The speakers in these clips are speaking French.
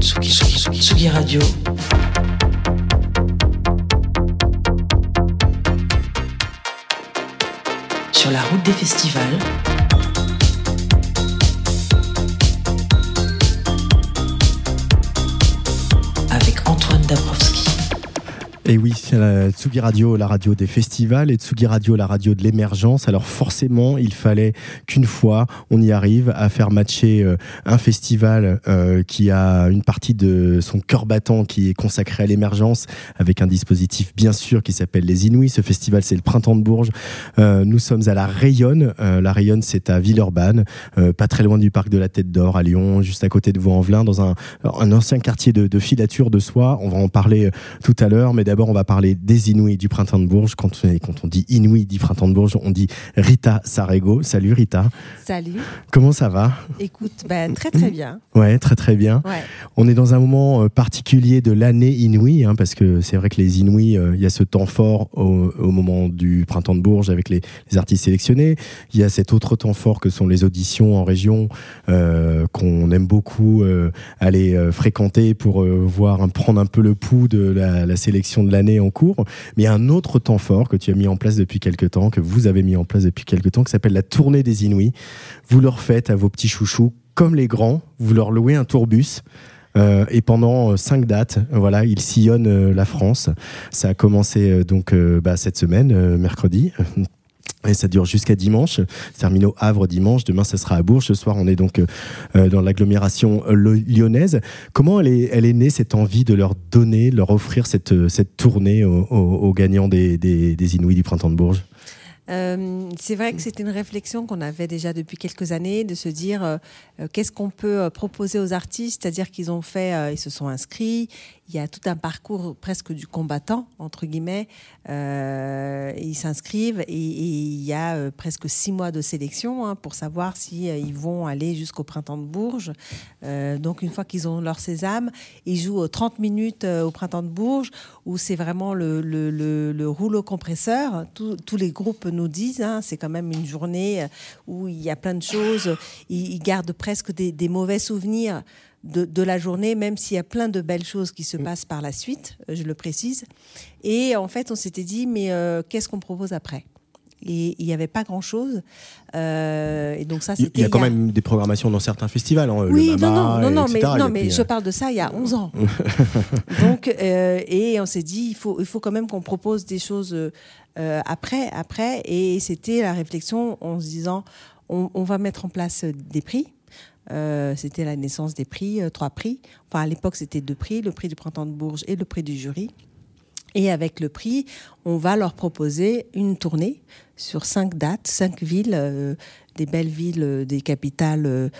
Tsugi, Tsugi, Tsugi Radio. Sur la route des festivals. Avec Antoine Dabrowski. Et oui, Tsugi Radio, la radio des festivals, et Tsugi Radio, la radio de l'émergence. Alors forcément, il fallait qu'une fois, on y arrive à faire matcher euh, un festival euh, qui a une partie de son cœur battant qui est consacré à l'émergence, avec un dispositif bien sûr qui s'appelle les Inouïs. Ce festival, c'est le Printemps de Bourges. Euh, nous sommes à la Rayonne. La Rayonne, c'est à Villeurbanne, pas très loin du parc de la Tête d'Or, à Lyon, juste à côté de Vaux-en-Velin, dans un, un ancien quartier de, de filature de soie. On va en parler tout à l'heure, mais d'abord, on va parler des Inouïs du Printemps de Bourges. Quand on, quand on dit Inouïs du Printemps de Bourges, on dit Rita Sarego. Salut Rita. Salut. Comment ça va? Écoute, ben, très très bien. Ouais, très très bien. Ouais. On est dans un moment euh, particulier de l'année Inouï, hein, parce que c'est vrai que les Inouïs, euh, il y a ce temps fort au, au moment du printemps de Bourges avec les, les artistes sélectionnés. Il y a cet autre temps fort que sont les auditions en région, euh, qu'on aime beaucoup euh, aller fréquenter pour voir, un- prendre un peu le pouls de la, la sélection de l'année en cours. Mais il y a un autre temps fort que tu as mis en place depuis quelques temps, que vous avez mis en place depuis quelques temps, qui s'appelle la tournée des Inouïs. Vous leur faites à vos petits chouchous, comme les grands, vous leur louez un tourbus. Euh, et pendant euh, cinq dates, voilà, ils sillonnent euh, la France. Ça a commencé donc bah, cette semaine, mercredi. Et ça dure jusqu'à dimanche. Terminé au Havre dimanche. Demain, ça sera à Bourges. Ce soir, on est donc euh, dans l'agglomération euh, lyonnaise. Comment elle est, elle née cette envie de leur donner, leur offrir cette, euh, cette tournée aux, gagnants des, des, Inouïs du printemps de Bourges? C'est vrai que c'était une réflexion qu'on avait déjà depuis quelques années, de se dire qu'est-ce qu'on peut proposer aux artistes, c'est-à-dire qu'ils ont fait, ils se sont inscrits, il y a tout un parcours presque du combattant entre guillemets, euh, ils s'inscrivent et, il y a euh, presque six mois de sélection hein, pour savoir si euh, vont aller jusqu'au printemps de Bourges. Donc une fois qu'ils ont leur sésame, ils jouent euh, 30 minutes au printemps de Bourges où c'est vraiment le, le- le- le rouleau compresseur. Tous- les groupes nous disent, hein, c'est quand même une journée où il y a plein de choses. Ils, gardent presque des mauvais souvenirs de, de la journée, même s'il y a plein de belles choses qui se passent par la suite, euh, je le précise. Et en fait, on s'était dit, mais euh, qu'est-ce qu'on propose après? Et il n'y avait pas grand-chose. Euh, et donc ça, Il y a quand il y a- même des programmations dans certains festivals. hein, oui, le non, Mama, non, non, mais, non, puis, je euh, parle de ça il y a 11 ans. Donc, euh, et on s'est dit, il faut, il faut quand même qu'on propose des choses après, après. Et c'était la réflexion en se disant, on, on va mettre en place des prix. Euh, c'était la naissance des prix, euh, trois prix. Enfin, à l'époque, c'était deux prix, le prix du printemps de Bourges et le prix du jury. Et avec le prix, on va leur proposer une tournée sur cinq dates, cinq villes, euh, des belles villes, des capitales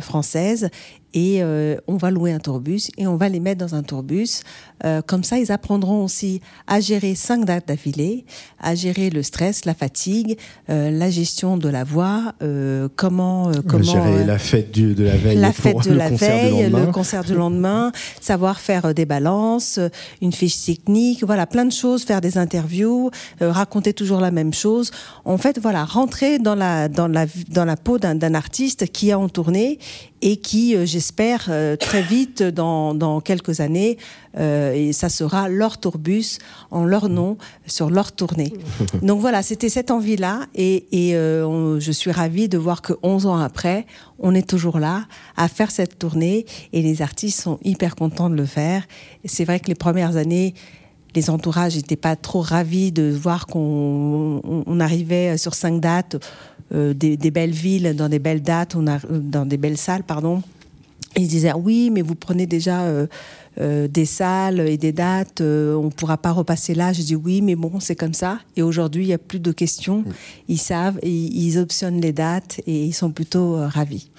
françaises. Et euh, on va louer un tourbus et on va les mettre dans un tourbus. Euh, comme ça, ils apprendront aussi à gérer cinq dates d'affilée, à gérer le stress, la fatigue, euh, la gestion de la voix, euh, comment, euh, comment gérer euh, la fête du- de la veille la pour fête de le la veille, le concert du lendemain, savoir faire des balances, une fiche technique, voilà, plein de choses, faire des interviews, euh, raconter toujours la même chose. En fait, voilà, rentrer dans la dans la dans la peau d'un artiste qui est en tournée et qui, euh, j'espère, euh, très vite, dans, dans quelques années, euh, et ça sera leur tourbus en leur nom sur leur tournée. Donc voilà, c'était cette envie-là, et, et euh, on- je suis ravie de voir que 11 ans après, on est toujours là à faire cette tournée, et les artistes sont hyper contents de le faire. C'est vrai que les premières années, les entourages n'étaient pas trop ravis de voir qu'on on- on arrivait sur cinq dates, des, des belles villes, dans des belles dates, on a, dans des belles salles, pardon. ils disaient oui, mais vous prenez déjà euh, euh, des salles et des dates, euh, on ne pourra pas repasser là. Je dis oui, mais bon, c'est comme ça. Et aujourd'hui, il n'y a plus de questions. Ils savent, et ils optionnent les dates et ils sont plutôt ravis.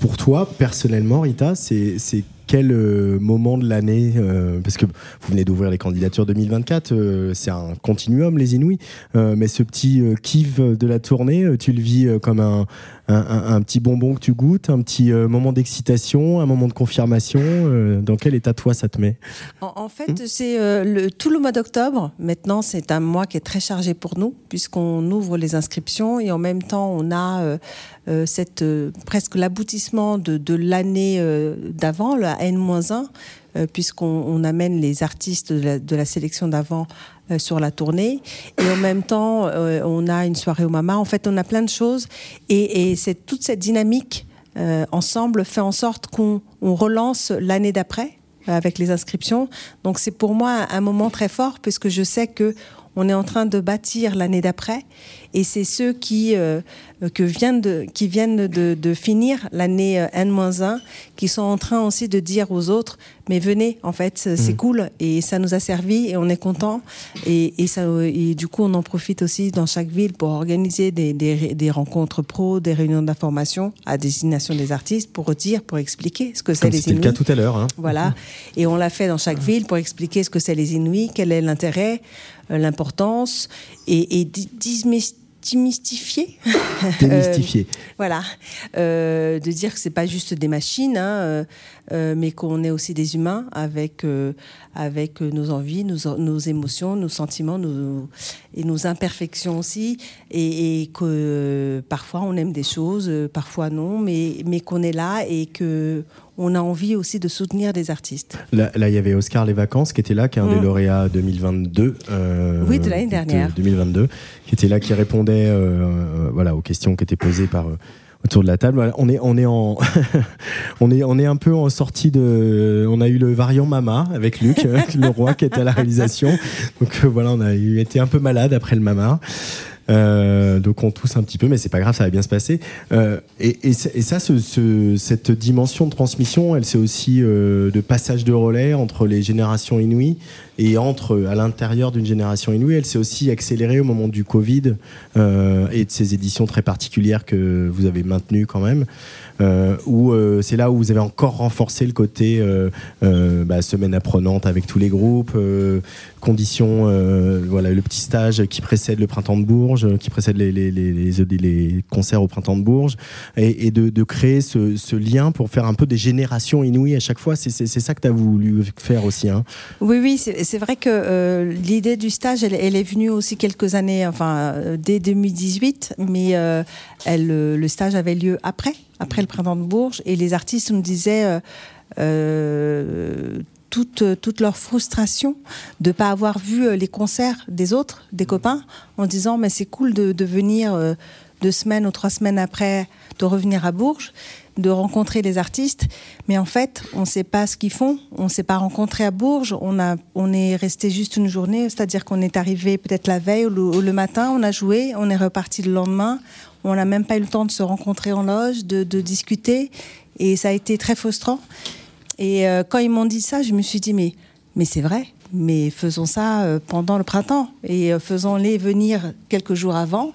pour toi, personnellement, Rita, c'est quel euh, moment de l'année euh, Parce que vous venez d'ouvrir les candidatures 2024, euh, c'est un continuum, les Inouïs. mais ce petit kiff de la tournée, tu le vis comme un, un, petit bonbon que tu goûtes, un petit moment d'excitation, un moment de confirmation. dans quel état, toi, ça te met? En, fait, c'est le, tout le mois d'octobre. Maintenant, c'est un mois qui est très chargé pour nous, puisqu'on ouvre les inscriptions et en même temps, on a euh, cette, euh, presque l'aboutissement de, de l'année euh, d'avant, la N-1, puisqu'on amène les artistes de la, sélection d'avant sur la tournée. Et en même temps, on a une soirée au Mama. En fait, on a plein de choses. Et, et c'est toute cette dynamique ensemble fait en sorte qu'on relance l'année d'après avec les inscriptions. Donc c'est pour moi un moment très fort puisque je sais que on est en train de bâtir l'année d'après et c'est ceux qui, euh, que viennent de, qui viennent de, de finir l'année euh, N-1 qui sont en train aussi de dire aux autres mais venez en fait c'est mmh. cool et ça nous a servi et on est content et, et, ça, et du coup on en profite aussi dans chaque ville pour organiser des, des, des rencontres pro des réunions d'information à destination des artistes pour dire pour expliquer ce que c'est les C'était le cas tout à l'heure hein. voilà et on l'a fait dans chaque ville pour expliquer ce que c'est les Inuits quel est l'intérêt l'importance et, et démystifier. Démystifier. Euh, voilà. Euh, de dire que c'est pas juste des machines, hein, euh, mais qu'on est aussi des humains avec, avec nos envies, nos, nos, émotions, nos sentiments nos, et nos imperfections aussi. Et, et, que parfois on aime des choses, parfois non, mais, mais qu'on est là et que on a envie aussi de soutenir des artistes. Là, il y avait Oscar Les Vacances qui était là, qui est un des mm. lauréats 2022. Euh, oui, de l'année dernière. 2022, qui était là, qui répondait euh, euh, voilà, aux questions qui étaient posées par autour de la table. on est, on est en, on est, on est un peu en sortie de, on a eu le variant Mama avec Luc, le roi qui était à la réalisation. Donc voilà, on a été un peu malade après le Mama. Euh, donc on tousse un petit peu, mais c'est pas grave, ça va bien se passer. Euh, et, ça, cette dimension de transmission, elle c'est aussi euh, de passage de relais entre les générations inouïes et entre à l'intérieur d'une génération inouïe. Elle s'est aussi accélérée au moment du Covid et de ces éditions très particulières que vous avez maintenues quand même. Euh, où euh, c'est là où vous avez encore renforcé le côté euh, bah, semaine apprenante avec tous les groupes, conditions, voilà, le petit stage qui précède le printemps de Bourges, qui précède les, concerts au printemps de Bourges, et, de, créer ce, lien pour faire un peu des générations inouïes à chaque fois. C'est ça que tu as voulu faire aussi. Hein? Oui, oui, vrai que l'idée du stage, elle, elle, est venue aussi quelques années, enfin, dès 2018, mais elle, le stage avait lieu après après le printemps de Bourges, et les artistes nous disaient euh, euh, toute, toute, leur frustration de ne pas avoir vu euh, les concerts des autres, des copains, en disant mais c'est cool de, de venir deux semaines ou trois semaines après, de revenir à Bourges, de rencontrer les artistes, mais en fait, on ne sait pas ce qu'ils font. On ne s'est pas rencontré à Bourges. On a, on est resté juste une journée, c'est-à-dire qu'on est arrivé peut-être la veille ou le, ou le, matin, on a joué, on est reparti le lendemain. On n'a même pas eu le temps de se rencontrer en loge, de, discuter. Et ça a été très frustrant. Et euh, quand ils m'ont dit ça, je me suis dit, mais, mais c'est vrai, mais faisons ça euh, pendant le printemps et euh, faisons-les venir quelques jours avant.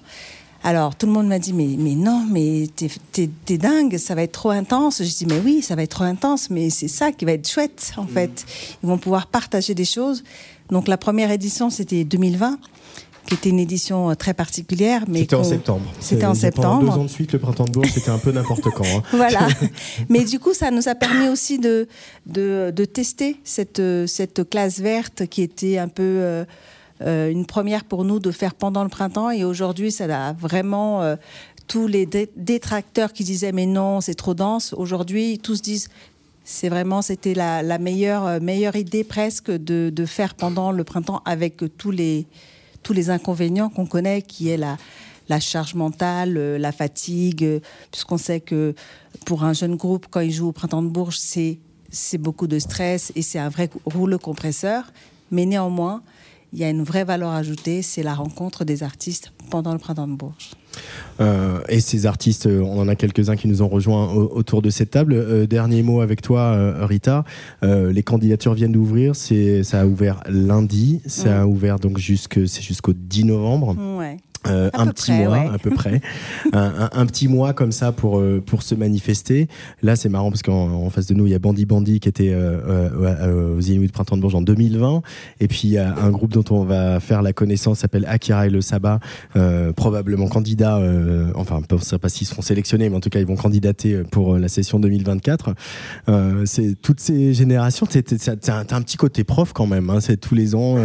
Alors tout le monde m'a dit, mais, mais non, mais t'es dingue, ça va être trop intense. Je dis, mais oui, ça va être trop intense, mais c'est ça qui va être chouette, en fait. Ils vont pouvoir partager des choses. Donc la première édition, c'était 2020 qui était une édition euh, très particulière. mais C'était en septembre. C'était en septembre. Deux ans de suite, le printemps de Bourges, c'était un peu n'importe quand. Hein. voilà. mais du coup, ça nous a permis aussi de, de, de, tester cette, cette classe verte qui était un peu... Euh, euh, une première pour nous de faire pendant le printemps et aujourd'hui ça a vraiment tous les détracteurs qui disaient mais non c'est trop dense aujourd'hui tous disent c'est vraiment c'était la, meilleure meilleure idée presque de, faire pendant le printemps avec tous les tous les inconvénients qu'on connaît, qui est la, charge mentale, euh, la fatigue, euh, puisqu'on sait que pour un jeune groupe, quand il joue au printemps de Bourges, c'est, c'est beaucoup de stress et c'est un vrai rouleau compresseur. Mais néanmoins, il y a une vraie valeur ajoutée, c'est la rencontre des artistes pendant le printemps de Bourges. Euh, et ces artistes, euh, on en a quelques-uns qui nous ont rejoints autour de cette table. Euh, dernier mot avec toi, Rita. les candidatures viennent d'ouvrir. Ça a ouvert lundi. Ça a ouvert donc jusque, c'est jusqu'au 10 novembre. Ouais. Euh, un petit mois à peu près, un, petit mois comme ça pour euh, pour se manifester. Là, c'est marrant parce qu'en face de nous, il y a Bandy Bandy qui était euh, aux Inuits de Printemps de Bourges en 2020, et puis il y a un groupe dont on va faire la connaissance, s'appelle Akira et le Sabbat, probablement candidat, enfin, je ne sais pas s'ils seront sélectionnés, mais en tout cas, ils vont candidater pour la session 2024. c'est toutes ces générations. T'as un, un petit côté prof quand même. Hein, c'est tous les ans,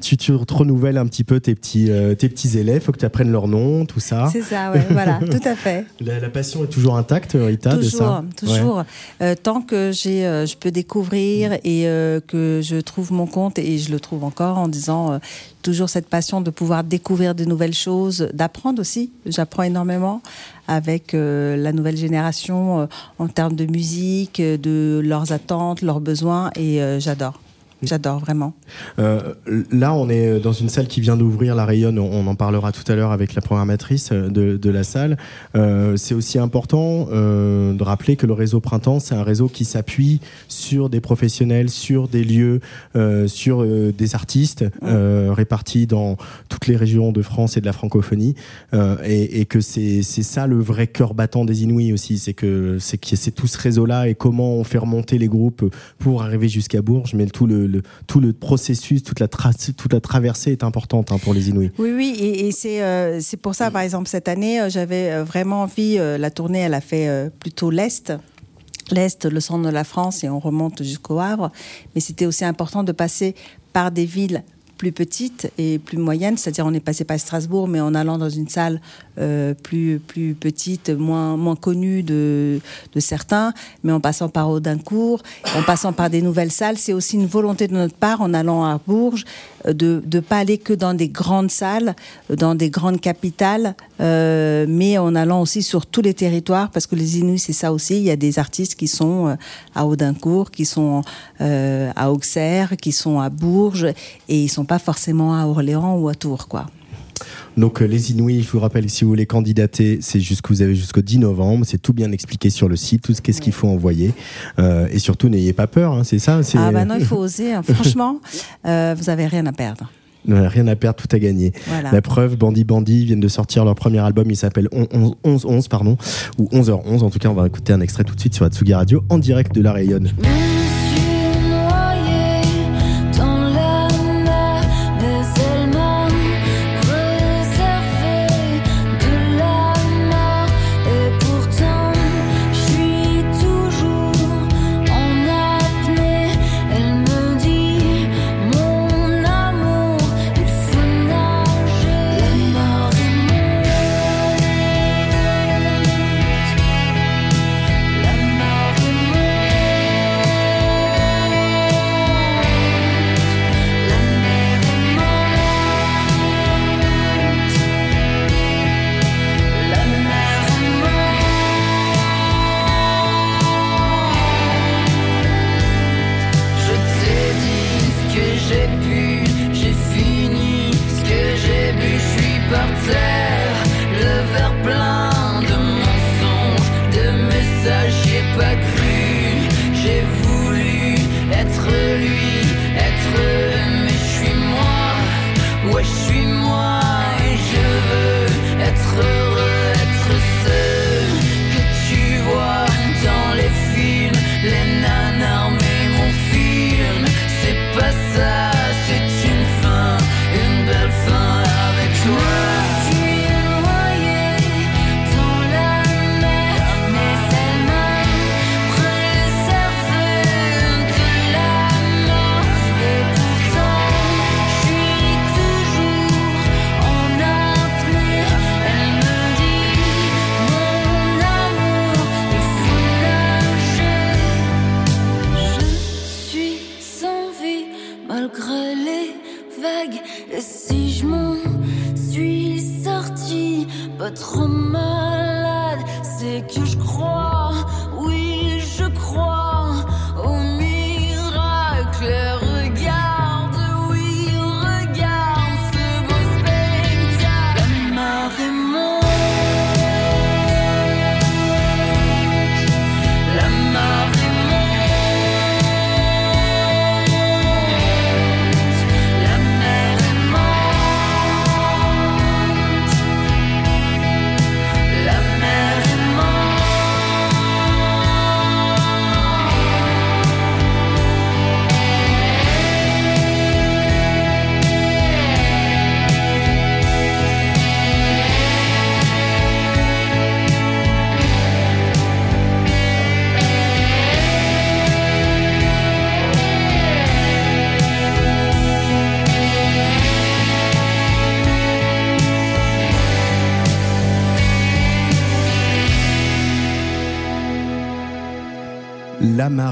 tu, tu renouvelles un petit peu tes petits tes petits élèves il faut que tu apprennes leur nom, tout ça. C'est ça, ouais, voilà, tout à fait. La, passion est toujours intacte, Rita, toujours, de ça Toujours, euh, tant que j'ai, euh, je peux découvrir mm. et euh, que je trouve mon compte, et je le trouve encore en disant toujours cette passion de pouvoir découvrir de nouvelles choses, d'apprendre aussi. J'apprends énormément avec la nouvelle génération en termes de musique, de leurs attentes, leurs besoins, et j'adore. J'adore vraiment. Euh, là, on est dans une salle qui vient d'ouvrir, la Rayonne. On en parlera tout à l'heure avec la programmatrice de, de la salle. Euh, c'est aussi important euh, de rappeler que le réseau Printemps, c'est un réseau qui s'appuie sur des professionnels, sur des lieux, euh, sur euh, des artistes euh, répartis dans toutes les régions de France et de la francophonie. Et, et, que c'est ça le vrai cœur battant des Inuits aussi. C'est que c'est tout ce réseau-là et comment on fait remonter les groupes pour arriver jusqu'à Bourges. Mais tout le tout le processus, toute la, traversée est importante hein, pour les Inuits. Oui, oui, et, euh, c'est pour ça, par exemple, cette année, euh, j'avais euh, vraiment envie, la tournée, elle a fait plutôt l'Est l'Est, le centre de la France et on remonte jusqu'au Havre. Mais c'était aussi important de passer par des villes plus petite et plus moyenne, c'est-à-dire on est passé par Strasbourg, mais en allant dans une salle euh, plus, plus petite, moins, moins connue de, de certains, mais en passant par Audincourt, en passant par des nouvelles salles, c'est aussi une volonté de notre part, en allant à Bourges, euh, de ne pas aller que dans des grandes salles, euh, dans des grandes capitales, mais en allant aussi sur tous les territoires, parce que les Inuits, c'est ça aussi, il y a des artistes qui sont à Audincourt, qui sont à Auxerre, qui sont à Bourges, et ils sont pas forcément à Orléans ou à Tours, quoi. Donc euh, les Inuits, je vous rappelle, si vous voulez candidater, c'est jusqu'au vous avez jusqu'au 10 novembre. C'est tout bien expliqué sur le site, tout ce qu'est-ce qu'il faut envoyer. Euh, et surtout, n'ayez pas peur, hein, c'est ça Ah bah non, il faut oser. Hein. Franchement, euh, vous avez rien à perdre. Rien à perdre, tout à gagner. La preuve, Bandy Bandy viennent de sortir leur premier album, il s'appelle 11, 11, 11, pardon, ou 11h11. En tout cas, on va écouter un extrait tout de suite sur Atsugi Radio en direct de la Rayonne.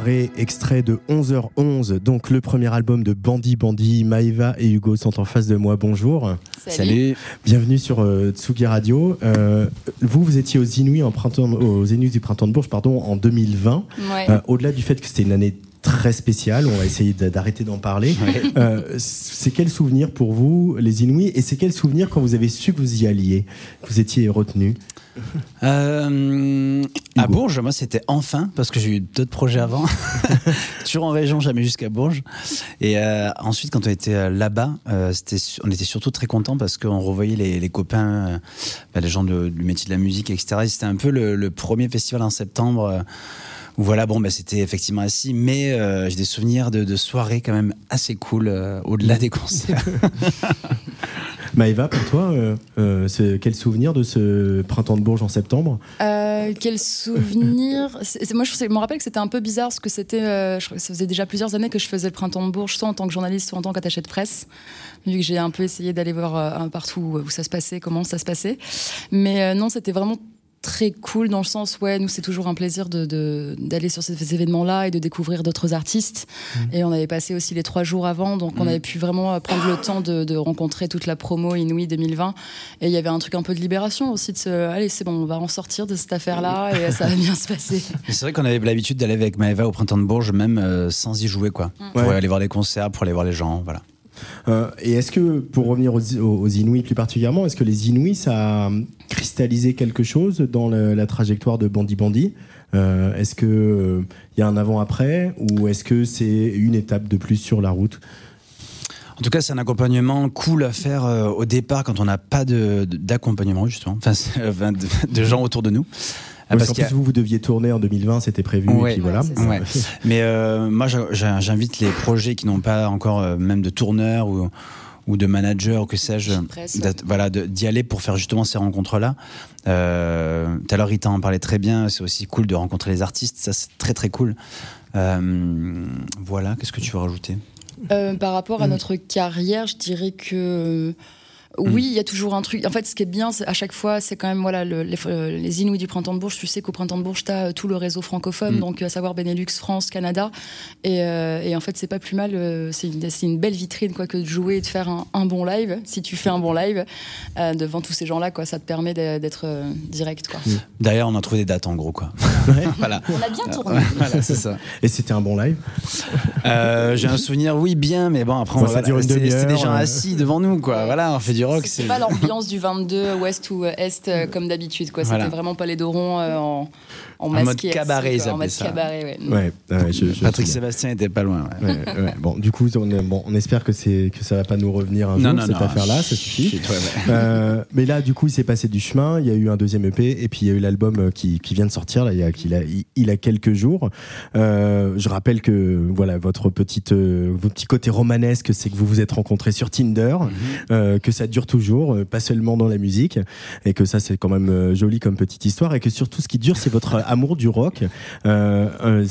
Marée, extrait de 11h11, donc le premier album de Bandy Bandy. Maïva et Hugo sont en face de moi. Bonjour. Salut. Bienvenue sur euh, Tsugi Radio. Euh, vous, vous étiez aux Inuits, en printemps, aux Inuits du printemps de Bourges pardon, en 2020. Ouais. Euh, Au-delà du fait que c'était une année très spéciale, on va essayer d'arrêter d'en parler. Euh, c'est quel souvenir pour vous, les Inuits Et c'est quel souvenir quand vous avez su que vous y alliez, que vous étiez retenu Euh, à. Bourges, moi c'était enfin, parce que j'ai eu d'autres projets avant. Toujours en région, jamais jusqu'à Bourges. Et euh, ensuite, quand on était euh, là-bas, euh, c'était on était surtout très contents parce qu'on revoyait les, les copains, bah, les gens de- du métier de la musique, etc. Et C'était un peu le, le premier festival en septembre. où voilà, bon, bah, c'était effectivement assis, mais j'ai des souvenirs de, de soirées quand même assez cool au-delà des concerts. Maëva, pour toi, euh, euh, quel souvenir de ce printemps de Bourges en septembre? Euh, quel souvenir? Moi, je, me rappelle que c'était un peu bizarre parce que c'était. ça faisait déjà plusieurs années que je faisais le printemps de Bourges, soit en tant que journaliste, soit en tant qu'attaché de presse. Vu que j'ai un peu essayé d'aller voir partout où, ça se passait, comment ça se passait. Mais non, c'était vraiment très cool dans le sens, ouais, nous, c'est toujours un plaisir de- de- d'aller sur ces événements-là et de découvrir d'autres artistes. Et on avait passé aussi les trois jours avant, donc on Mm. avait pu vraiment euh, prendre le temps de, de rencontrer toute la promo Inouï 2020. Et il y avait un truc un peu de libération aussi, de se, allez, c'est bon, on va en sortir de cette affaire-là et ça va bien se passer. C'est vrai qu'on avait l'habitude d'aller avec Maëva au printemps de Bourges, même euh, sans y jouer, quoi. Pour Ouais. aller voir des concerts, pour aller voir les gens, voilà. Euh, Et est-ce que, pour revenir aux, Inuits plus particulièrement, est-ce que les Inuits, ça a cristallisé quelque chose dans la trajectoire de Bandy Bandy Euh, Est-ce qu'il y a un avant-après ou est-ce que c'est une étape de plus sur la route? En tout cas, c'est un accompagnement cool à faire euh, au départ quand on n'a pas d'accompagnement, justement, enfin, de gens autour de nous. Ah, Parce a- plus, vous, vous deviez tourner en 2020, c'était prévu. Ouais. et puis voilà. Ouais. Mais euh, moi, j'invite les projets qui n'ont pas encore euh, même de tourneur ou, ou de manager ou que sais-je, voilà, d'y aller pour faire justement ces rencontres-là. Euh, Tout à l'heure, Rita en parlait très bien. C'est aussi cool de rencontrer les artistes. Ça, c'est très très cool. Euh, voilà. Qu'est-ce que tu veux rajouter? Euh, par rapport à Mm. notre carrière, je dirais que euh, oui, il y a toujours un truc. En fait, ce qui est bien, c'est à chaque fois, c'est quand même voilà le- les, euh, les Inuits du printemps de Bourges. Tu sais qu'au printemps de Bourges, tu as tout le réseau francophone, Mm. donc à savoir Benelux, France, Canada. Et, euh, et en fait, c'est pas plus mal. euh, c'est une, c'est une belle vitrine quoi que de jouer et de faire un, un bon live. Si tu fais un bon live euh, devant tous ces gens-là, quoi, ça te permet d'être euh, direct. Quoi. Derrière, on a trouvé des dates en gros, quoi. Ouais. voilà. On a bien tourné. voilà, c'est ça. Et c'était un bon live? Euh, J'ai un souvenir, oui, bien, mais bon, après, Bon, on des demi-heure, gens euh. assis devant nous, quoi. Voilà, on fait du rock. C'est pas l'ambiance du 22 ouest ou est euh, comme d'habitude. quoi. C'était vraiment pas les dos ronds euh, en, en, mode cabaret, quoi, ils En mode appelaient ça. cabaret, ouais. Ouais, ouais, je- je- Patrick Sébastien était pas loin. ouais. Ouais, ouais. Bon, du coup, on, est- bon, on espère que, c'est, que ça va pas nous revenir un Non, jour, non, cette non. affaire-là, ça suffit. Chut, ouais, ouais. Euh, mais là, du coup, il s'est passé du chemin. Il y a eu un deuxième EP et puis il y a eu l'album qui, qui vient de sortir. Là, il y a, qu'il a, il, il a quelques jours. Euh, je rappelle que voilà votre petite, euh, votre petit côté romanesque, c'est que vous vous êtes rencontrés sur Tinder, Mhm. euh, que ça dure toujours, euh, pas seulement dans la musique, et que ça c'est quand même euh, joli comme petite histoire, et que surtout ce qui dure, c'est votre amour du rock. Euh,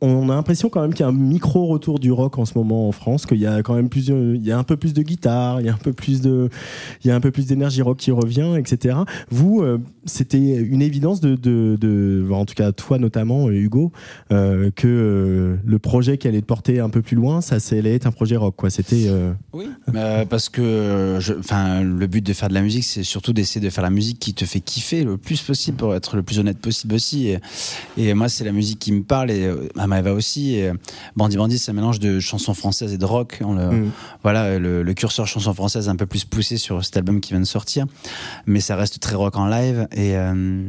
on, a l'impression quand même qu'il y a un micro retour du rock en ce moment en France, qu'il y a quand même plus, il y a un peu plus de guitare, il y a un peu plus de, il y a un peu plus d'énergie rock qui revient, etc. Vous, c'était une évidence de, en tout cas toi notamment, Hugo, que le projet qui allait te porter un peu plus loin, ça, allait être un projet rock, quoi. C'était Oui, euh, parce que enfin, le but de faire de la musique, c'est surtout d'essayer de faire la musique qui te fait kiffer le plus possible pour être le plus honnête possible aussi. Et, et moi, c'est la musique qui me parle et euh, à Maëva aussi. Et, euh, Bandit Bandit, c'est un mélange de chansons françaises et de rock. On le- Mm. Voilà, le, le curseur chanson française un peu plus poussé sur cet album qui vient de sortir, mais ça reste très rock en live. Et, euh,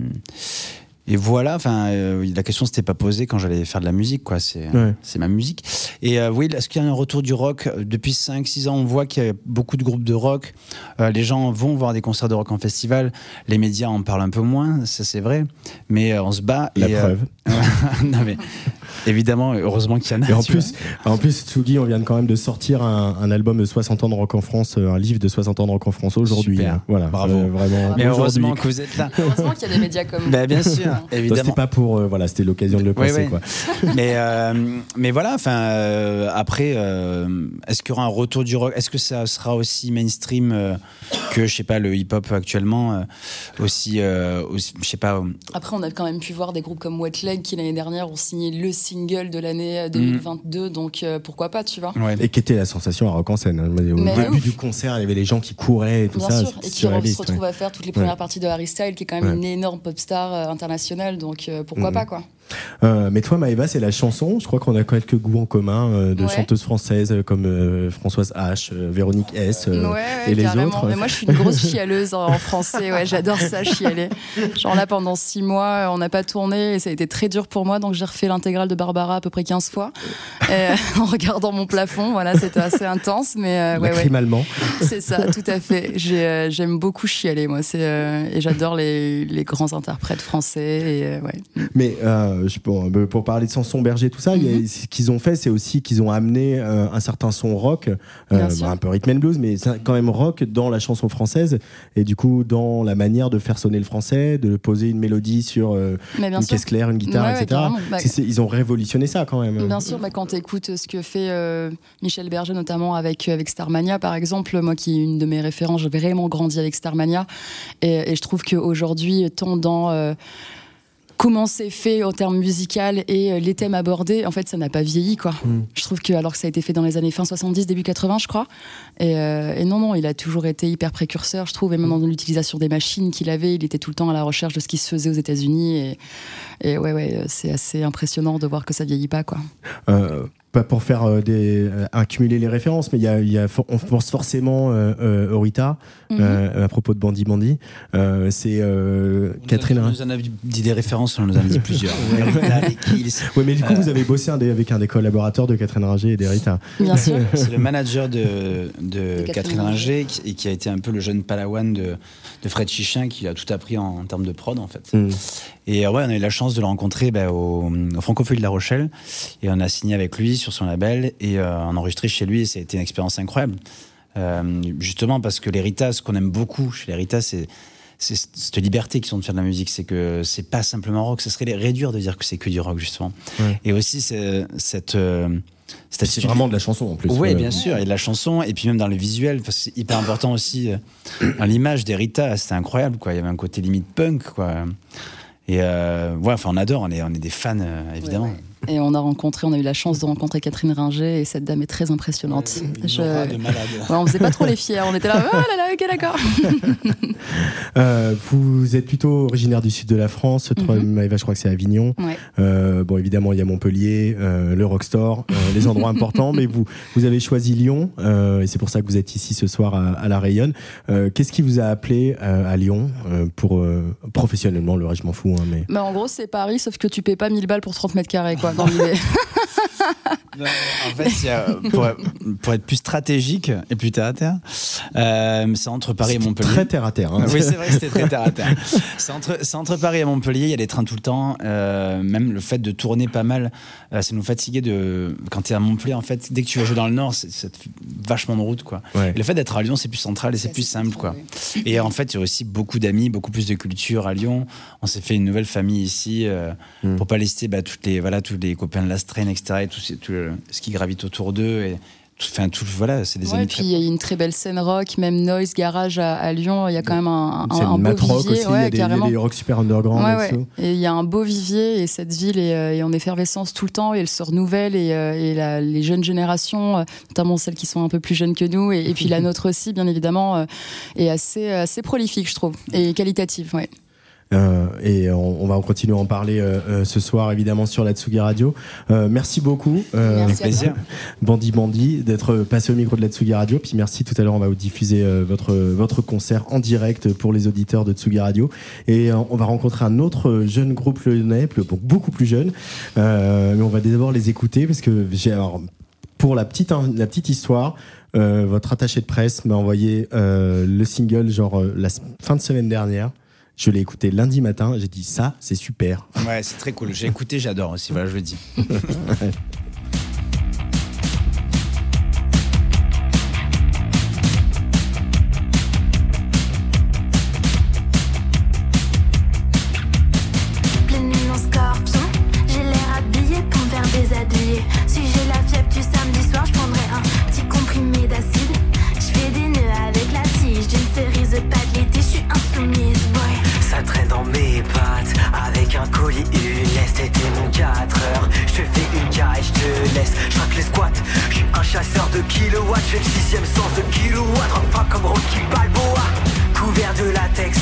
et voilà, enfin, euh, la question s'était pas posée quand j'allais faire de la musique, quoi. C'est Ouais. c'est ma musique. Et euh, oui, est-ce qu'il y a un retour du rock? Depuis 5-6 ans, on voit qu'il y a beaucoup de groupes de rock. Euh, les gens vont voir des concerts de rock en festival. Les médias en parlent un peu moins, ça c'est vrai. Mais euh, on se bat. la et, euh, preuve. non, mais Évidemment, heureusement qu'il y en a. Et en plus, en plus, Tsugi, on vient quand même de sortir un, un album de 60 ans de rock en France, euh, un livre de 60 ans de rock en France aujourd'hui. Hein. Voilà, Bravo. Euh, vraiment. Mais heureusement que vous êtes là. Heureusement qu'il y a des médias comme Bah, bien sûr, Bah, C'était évidemment. pas pour, euh, voilà, c'était l'occasion de le Oui, oui. quoi. mais, euh, mais voilà, enfin, euh, après, euh, est-ce qu'il y aura un retour du rock? Est-ce que ça sera aussi mainstream euh, que, je sais pas, le hip-hop actuellement euh, Aussi, euh, aussi- je sais pas. euh, Après, on a quand même pu voir des groupes comme Wet Leg qui l'année dernière ont signé le single de l'année Mm. euh, 2022, donc euh, pourquoi pas, tu vois ouais. Et qui était la sensation à Rock en scène. hein. Au Mais début ouf. du concert, il y avait les gens qui couraient et tout Bien ça. sûr, c'était et qui se retrouve ouais. à faire toutes les premières Ouais. parties de Harry Style, qui est quand même Ouais. une énorme pop star euh, internationale, donc euh, pourquoi Mhm. pas quoi. Euh, mais toi, Maëva, c'est la chanson. Je crois qu'on a quelques goûts en commun euh, de Ouais. chanteuses françaises euh, comme euh, Françoise H, Véronique S. ouais, ouais, et les carrément. autres. Mais moi, je suis une grosse chialeuse en français. Ouais, j'adore ça, chialer. Genre là, pendant six mois, on n'a pas tourné et ça a été très dur pour moi. Donc, j'ai refait l'intégrale de Barbara à peu près 15 fois en regardant mon plafond. Voilà, c'était assez intense. Mais c'est ça, tout à fait. J'ai, j'aime beaucoup chialer, moi. Et j'adore les, les grands interprètes français. Et. Mais euh, euh, pour parler de Sanson Berger, tout ça, a- Mhm. ce qu'ils ont fait, c'est aussi qu'ils ont amené euh, un certain son rock, bah, un peu rhythm and blues, mais quand même rock dans la chanson française, et du coup dans la manière de faire sonner le français, de poser une mélodie sur une caisse claire, une guitare, Ouais, etc. Bah, ils ont révolutionné ça quand même. Bien sûr, bah, quand tu écoutes ce que fait Michel Berger, notamment avec, avec Starmania, par exemple, moi qui est une de mes références, j'ai vraiment grandi avec Starmania. Et, et je trouve qu'aujourd'hui, tant dans euh, comment c'est fait en termes musical et euh, les thèmes abordés, en fait, ça n'a pas vieilli, quoi. Mm. Je trouve que, alors que ça a été fait dans les années fin 70, début 80, je crois. Et, euh, et non, non, il a toujours été hyper précurseur, je trouve, et même dans l'utilisation des machines qu'il avait, il était tout le temps à la recherche de ce qui se faisait aux États-Unis. Et, et ouais, ouais, c'est assez impressionnant de voir que ça vieillit pas, quoi. Euh, pas pour faire euh, des, euh, accumuler les références, mais il y a, il y a for- on pense forcément euh, euh, Orita Mhm. euh, à propos de Bandy Bandy. Euh, c'est euh, Catherine. On nous en a dit des références, on nous en a dit plusieurs. Oui, mais du coup, Euh, vous avez bossé un des- avec un des collaborateurs de Catherine Ringer et d'Erita. Bien sûr. C'est le manager de, de, Catherine Catherine Ringer qui- et qui a été un peu le jeune palawan de, de Fred Chichin qui a tout appris en, en termes de prod en fait. Mm. Et euh, ouais, on a eu la chance de le rencontrer bah, au, au Francophile de La Rochelle et on a signé avec lui sur son label et euh, on a enregistré chez lui et ça a été une expérience incroyable. Euh, justement parce que l'Erita, ce qu'on aime beaucoup chez l'Erita, c'est c'est cette liberté qu'ils ont de faire de la musique, c'est que c'est pas simplement rock, ce serait les réduire de dire que c'est que du rock justement. Ouais. Et aussi cette euh, C'est vraiment de la chanson en plus. oui, bien sûr, et de la chanson, et puis même dans le visuel, parce que c'est hyper important aussi. dans l'image d'Erita, c'était incroyable, quoi. Il y avait un côté limite punk, quoi. Et euh, ouais, enfin, on adore, on est, on est des fans, euh, évidemment. Et on a rencontré, on a eu la chance de rencontrer Catherine Ringer et cette dame est très impressionnante. Je- Aura de malade. Ouais, on faisait pas trop les fiers, on était là, oh là là, ok d'accord. Euh, vous êtes plutôt originaire du sud de la France. Mhm. Maëva, je crois que c'est Avignon. Ouais. Euh, bon, évidemment, il y a Montpellier, euh, le Rockstore, euh, les endroits importants, mais vous, vous avez choisi Lyon, euh, et c'est pour ça que vous êtes ici ce soir à, à La Rayonne. Euh, Qu'est-ce qui vous a appelé euh, à Lyon euh, pour euh, professionnellement, le reste, je m'en fous, hein, mais Bah, en gros, c'est Paris, sauf que tu payes pas 1000 balles pour 30 mètres carrés, quoi, dans l'idée. En fait, pour, pour être plus stratégique et plus terre à terre, euh, c'est entre Paris et Montpellier. très terre à terre. hein. Oui, c'est vrai que c'était très terre à terre. C'est entre, Paris et Montpellier, il y a des trains tout le temps. euh, même le fait de tourner pas mal, euh, ça nous fatiguait de. Quand tu es à Montpellier, en fait, dès que tu vas jouer dans le Nord, c'est ça te fait vachement de route, quoi. Ouais. Et le fait d'être à Lyon, c'est plus central et c'est plus simple, quoi. Et en fait, il y a aussi beaucoup d'amis, beaucoup plus de culture à Lyon. On s'est fait une nouvelle famille ici, euh, Mm. pour pas lister bah, toutes les, voilà, tous les copains de la Strain, etc. Et tout, ce- tout le- ce qui gravite autour d'eux. Et tout, enfin, tout, voilà, c'est des Ouais, et amis puis très il y a une très belle scène rock, même Noise Garage à, à Lyon, il y a quand même un, un, C'est un beau mat rock vivier. aussi, il y ouais, a des, il y a carrément. des rock super underground Ouais, et ouais. tout. Et il y a un beau vivier et cette ville est, euh, est en effervescence tout le temps et elle se renouvelle et, euh, et la- les jeunes générations, euh, notamment celles qui sont un peu plus jeunes que nous et, et puis la nôtre aussi, bien évidemment, est assez, assez prolifique, je trouve, et qualitative. Ouais. Euh, et on, on va continuer à en parler euh, euh, ce soir, évidemment, sur la Tsugi Radio. Euh, merci beaucoup, euh, Merci à plaisir. Bandi Bandi, d'être passé au micro de la Tsugi Radio. Puis merci, tout à l'heure, on va vous diffuser euh, votre, votre concert en direct pour les auditeurs de Tsugi Radio. Et euh, on va rencontrer un autre jeune groupe lyonnais, plus- bon, beaucoup plus jeune. Euh, mais on va d'abord les écouter parce que j'ai. alors, Pour la petite, la petite histoire, euh, votre attaché de presse m'a envoyé euh, le single genre euh, la fin de semaine dernière. Je l'ai écouté lundi matin. J'ai dit ça, c'est super. Ouais, c'est très cool. J'ai écouté, j'adore aussi. Voilà, je le dis. Je fais le sixième sens de kilowatt. Enfin comme Rocky Balboa. Couvert de latex.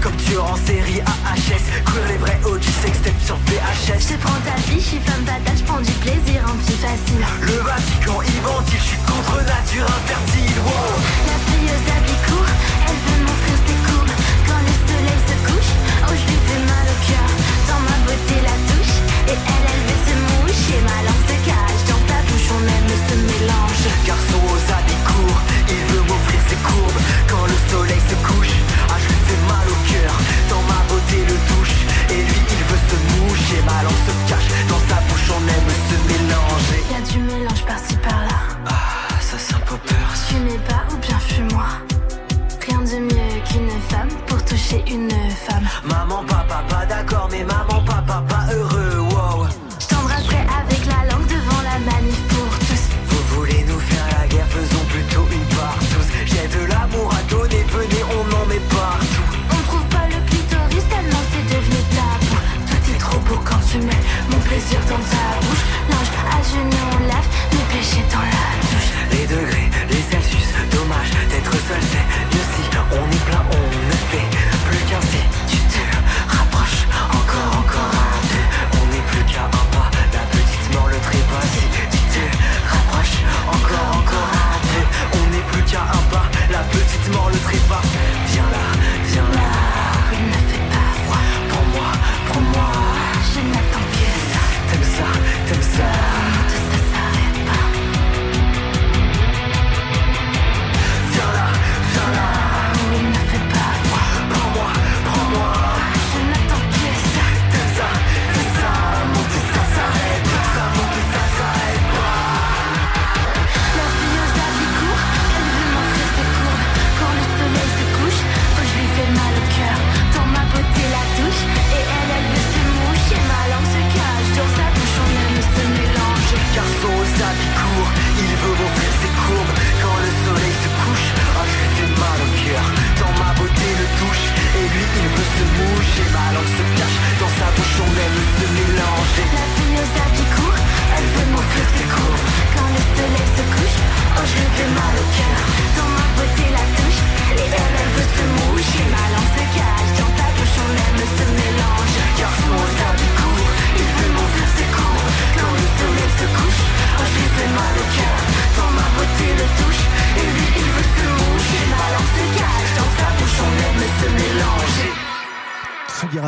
Comme tueur en série AHS. Courir les vrais hauts du sextape sur VHS. Je prends ta vie, je suis femme fatale, je prends du plaisir en petit facile. Le Vatican, Ivantil, je suis contre nature infertile. Wow. La fille aux habits courts, elle veut m'offrir ses courbes. Quand le soleil se couche, oh je lui fais mal au cœur. Dans ma beauté la touche, et elle, elle veut se moucher. Ma langue se cache, dans ta bouche on aime ce mélange. Garçon aux habits courts, il veut m'offrir ses courbes. Quand le soleil se couche, ah je lui fais mal au cœur. Dans ma beauté le touche, et lui il veut se moucher. Ma langue se cache, dans sa bouche on aime se mélanger. Y a du mélange par-ci par-là. Ah, ça c'est un peu peur. Fumez pas ou bien fume-moi. Rien de mieux qu'une femme pour toucher une femme. Maman, papa, pas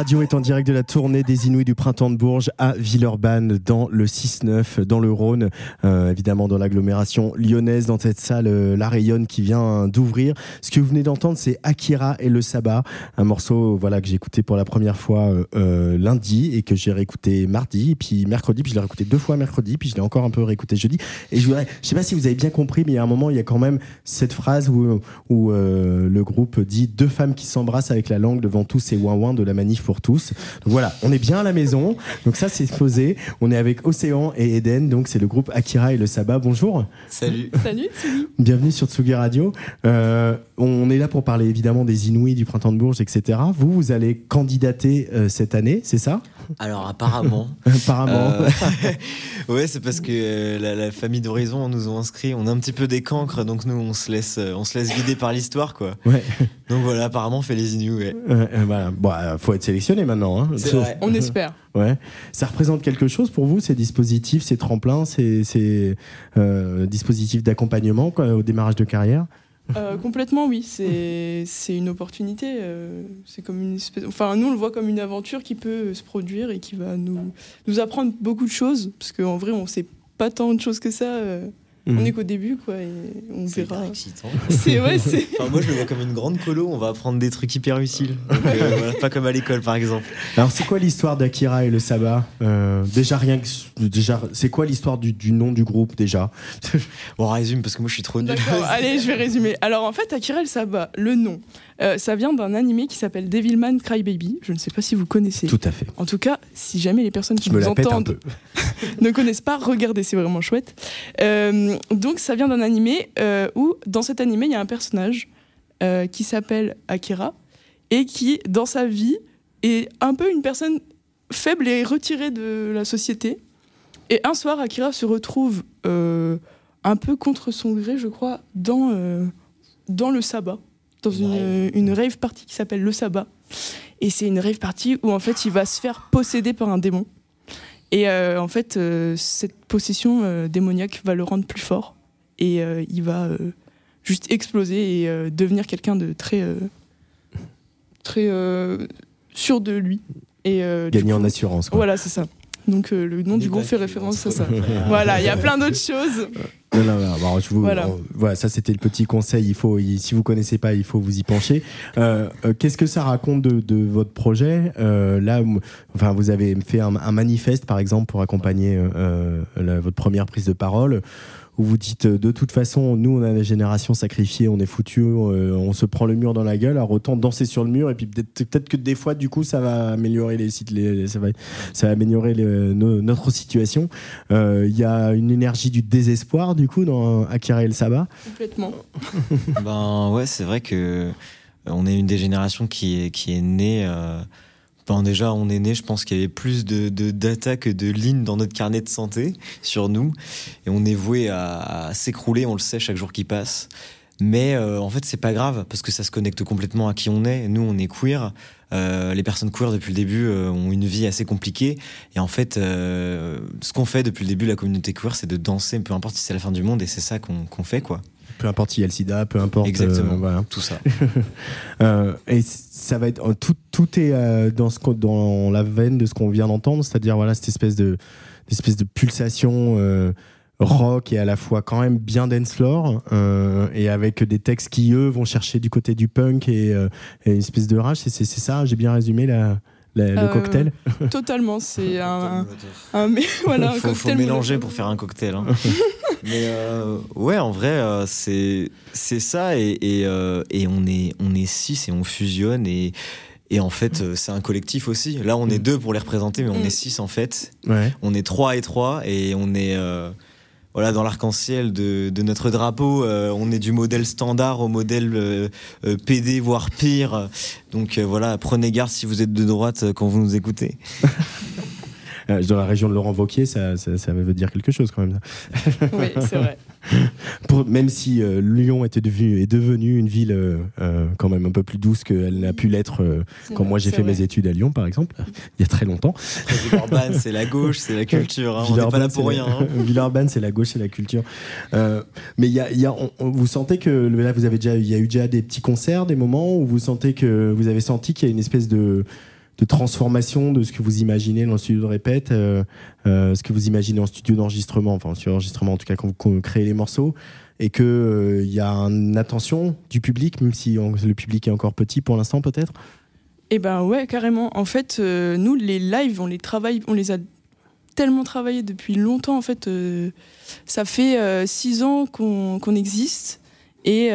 Radio est en direct de la tournée des Inouïs du Printemps de Bourges à Villeurbanne, dans le 6-9, dans le Rhône, euh, évidemment dans l'agglomération lyonnaise, dans cette salle euh, La Rayonne qui vient d'ouvrir. Ce que vous venez d'entendre, c'est Akira et le Sabbat, un morceau voilà, que j'ai écouté pour la première fois euh, lundi et que j'ai réécouté mardi, et puis mercredi, puis je l'ai réécouté deux fois mercredi, puis je l'ai encore un peu réécouté jeudi. Et je voudrais, je sais pas si vous avez bien compris, mais a un moment, il y a quand même cette phrase où, le groupe dit deux femmes qui s'embrassent avec la langue devant tous ces ouin de la manif pour tous. Donc voilà, on est bien à la maison. Donc ça, c'est posé. On est avec Océan et Eden. Donc c'est le groupe Akira et le Sabbat. Bonjour. Salut Salut, Bienvenue sur Tsugi Radio. Euh, on est là pour parler évidemment des Inouïs du printemps de Bourges, etc. Vous, vous allez candidater euh, cette année, c'est ça? Alors apparemment. Apparemment. Euh, ouais, c'est parce que euh, la, la famille d'Horizon nous ont inscrit. On a un petit peu des cancres, donc nous on se laisse, on se laisse guider par l'histoire, quoi. Ouais. Donc voilà, apparemment on fait les Inuits. Ouais. Euh, euh, euh, faut être sélectionné maintenant. hein. C'est vrai. On espère. Ouais. Ça représente quelque chose pour vous, ces dispositifs, ces tremplins, ces, ces, euh, dispositifs d'accompagnement quoi, au démarrage de carrière? Euh, complètement, oui. C'est c'est une opportunité. euh, c'est comme une espèce. Enfin, nous, on le voit comme une aventure qui peut se produire et qui va nous, nous apprendre beaucoup de choses. Parce qu'en vrai, on sait pas tant de choses que ça. Euh, Mhm. On est qu'au début, quoi, et on verra. C'est ouais. Enfin, moi, je le vois comme une grande colo. On va apprendre des trucs hyper utiles. Donc, euh, voilà, pas comme à l'école, par exemple. Alors, c'est quoi l'histoire d'Akira et le sabbat Euh, Déjà, rien que. Déjà, c'est quoi l'histoire du, du nom du groupe, déjà Bon, on résume parce que moi, je suis trop nul. Allez, je vais résumer. Alors en fait, Akira el Saba, le nom, euh, ça vient d'un animé qui s'appelle Devilman Crybaby. Je ne sais pas si vous connaissez. Tout à fait. En tout cas, si jamais les personnes qui Je nous entendent ne connaissent pas, regardez, c'est vraiment chouette. Euh, donc ça vient d'un animé euh, où, dans cet animé, il y a un personnage qui s'appelle Akira et qui, dans sa vie, est un peu une personne faible et retirée de la société. Et un soir, Akira se retrouve un peu contre son gré, je crois, dans, dans le sabbat, dans une, une rave party qui s'appelle le sabbat. Et c'est une rave party où en fait il va se faire posséder par un démon. Et euh, en fait, euh, cette possession euh, démoniaque va le rendre plus fort. Et euh, il va euh, juste exploser et euh, devenir quelqu'un de très, euh, très euh, sûr de lui. Et, euh, Gagner en assurance. Quoi. Voilà, c'est ça. Donc euh, le nom du groupe fait référence à ça. voilà, il y a plein d'autres choses. Non, non, non, bon, je vous- Voilà. on- voilà, ça c'était le petit conseil. Il faut, il- si vous connaissez pas, il faut vous y pencher. Euh, euh, Qu'est-ce que ça raconte de, de votre projet? Euh, Là, enfin, vous avez fait un, un manifeste, par exemple, pour accompagner euh, euh, la- votre première prise de parole. Où vous dites euh, de toute façon, nous on a la génération sacrifiée, on est foutu, euh, on se prend le mur dans la gueule. Alors autant danser sur le mur et puis peut-être que des fois du coup ça va améliorer les sites, les- ça va, ça va améliorer les- no- notre situation. Euh, Il y a une énergie du désespoir du coup dans Akira et le Sabbat. Complètement. Ben ouais, c'est vrai que on est une des générations qui est, qui est née. euh, ben déjà, on est né, je pense qu'il y avait plus de, de data que de lignes dans notre carnet de santé sur nous. Et on est voué à, s'écrouler, on le sait chaque jour qui passe. Mais euh, en fait, c'est pas grave parce que ça se connecte complètement à qui on est. Nous, on est queer. Euh, les personnes queer depuis le début euh, ont une vie assez compliquée. Et en fait, ce qu'on fait depuis le début, la communauté queer, c'est de danser, peu importe si c'est la fin du monde. Et c'est ça qu'on fait, quoi. Peu importe s'il y a le sida, peu importe. Exactement. euh, voilà. Tout ça. Euh, et ça va être tout, tout est euh, dans ce dans la veine de ce qu'on vient d'entendre, c'est-à-dire voilà cette espèce de espèce de pulsation rock et à la fois quand même bien dance floor euh, et avec des textes qui eux vont chercher du côté du punk et, euh, et une espèce de rage. C'est ça, j'ai bien résumé la, le Euh, cocktail. Totalement, c'est un, un- mais voilà, un faut, mélanger pour faire un cocktail. hein. Mais euh, ouais, en vrai, euh, c'est c'est ça et, et, euh, et on est on est six et on fusionne et et en fait c'est un collectif aussi. Là, on est deux pour les représenter, mais on Mm. est six en fait. Ouais. On est trois et trois et on est euh, voilà dans l'arc-en-ciel de, de notre drapeau. euh, on est du modèle standard au modèle euh, euh, PD voire pire. Donc voilà, prenez garde si vous êtes de droite quand vous nous écoutez. Euh, dans la région de Laurent Wauquiez, ça, ça, ça veut dire quelque chose quand même. Oui, c'est vrai. Pour, même si euh, Lyon était devenu, est devenue une ville euh, quand même un peu plus douce qu'elle n'a pu l'être euh, quand vrai, moi j'ai fait vrai. mes études à Lyon, par exemple, il y a très longtemps. Villeurbanne, c'est la gauche, c'est la culture. hein. On n'est pas là pour rien. hein. c'est la- Villeurbanne, c'est la gauche, c'est la culture. Euh, mais il y a, il y a- on- on- vous sentez que là, vous avez déjà, il y a eu déjà des petits concerts, des moments où vous sentez que vous avez senti qu'il y a une espèce de de transformation de ce que vous imaginez dans le studio de répète, euh, euh, ce que vous imaginez en studio d'enregistrement, enfin en studio d'enregistrement en tout cas quand vous créez les morceaux, et que euh, y a une attention du public, même si le public est encore petit pour l'instant peut-être? Eh ben ouais, carrément. En fait, nous, les lives, on les travaille, on les a tellement travaillés depuis longtemps. En fait, ça fait six ans qu'on existe. Et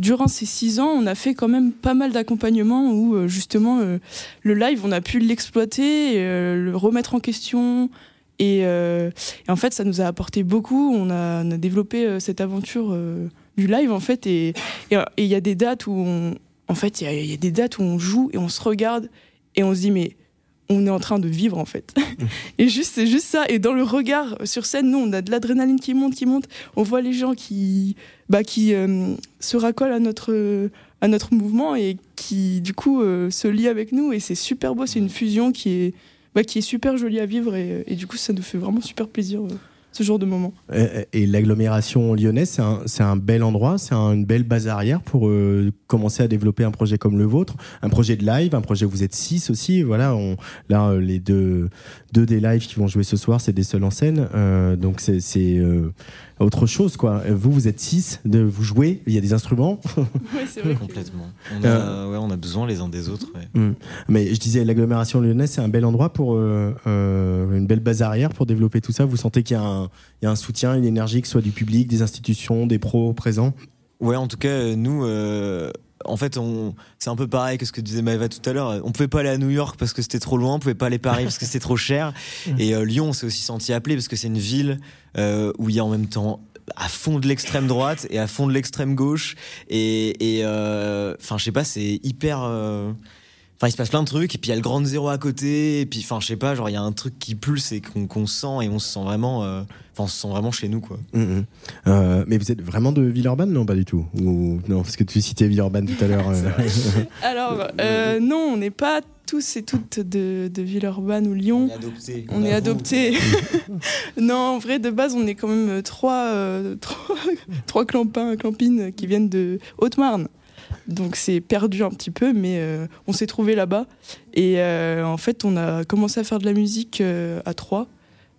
durant ces six ans, on a fait quand même pas mal d'accompagnements où, euh, justement, euh, le live, on a pu l'exploiter, euh, le remettre en question. Et, en fait, ça nous a apporté beaucoup. On a, développé cette aventure du live, en fait. Et il y a des dates où on, en fait, il y, a des dates où on joue et on se regarde et on se dit, mais on est en train de vivre, en fait. et juste, c'est juste ça. Et dans le regard sur scène, nous, on a de l'adrénaline qui monte, qui monte. On voit les gens qui, bah, qui euh, se raccolent à notre, à notre mouvement et qui, du coup, euh, se lient avec nous. Et c'est super beau. C'est une fusion qui est, bah, qui est super jolie à vivre. Et, et du coup, ça nous fait vraiment super plaisir euh, ce genre de moment. Et, l'agglomération lyonnaise, c'est un, un bel endroit, c'est un- une belle base arrière pour euh, commencer à développer un projet comme le vôtre, un projet de live, un projet où vous êtes six aussi. Voilà, on, là, euh, les deux, deux des lives qui vont jouer ce soir, c'est des seuls en scène. Euh, donc, c'est, autre chose, quoi. Vous, vous êtes six, de, vous jouez, il y a des instruments. Ouais, c'est vrai. Complètement. On a, ouais, on a besoin les uns des autres. ouais. Mm. Mais je disais, l'agglomération lyonnaise, c'est un bel endroit pour euh, euh, une belle base arrière pour développer tout ça. Vous sentez qu'il y a un, il y a un soutien, une énergie, que ce soit du public, des institutions, des pros présents? Ouais, en tout cas, euh, nous, euh, en fait, on, c'est un peu pareil que ce que disait Maëva tout à l'heure. On pouvait pas aller à New York parce que c'était trop loin, on pouvait pas aller à Paris parce que c'était trop cher. Et euh, Lyon, on s'est aussi senti appelé parce que c'est une ville euh, où il y a en même temps à fond de l'extrême droite et à fond de l'extrême gauche. Et, euh, enfin, je sais pas, c'est hyper. Enfin, il se passe plein de trucs, et puis il y a le Grand Zéro à côté, et puis, enfin, je sais pas, genre, il y a un truc qui pulse et qu'on sent, et on se sent vraiment. euh, Enfin, on se sent vraiment chez nous, quoi. Mhm. Euh, mais vous êtes vraiment de Villeurbanne Non, pas du tout? Ou, non, parce que tu citais Villeurbanne tout à l'heure. euh. Alors, euh, non, on n'est pas tous et toutes de, de Villeurbanne ou Lyon. adopté. On est adoptés. non, en vrai, de base, on est quand même trois, euh, trois, trois clampins, clampines qui viennent de Haute-Marne. Donc c'est perdu un petit peu, mais euh, on s'est trouvé là-bas. Et euh, en fait, on a commencé à faire de la musique euh, à trois,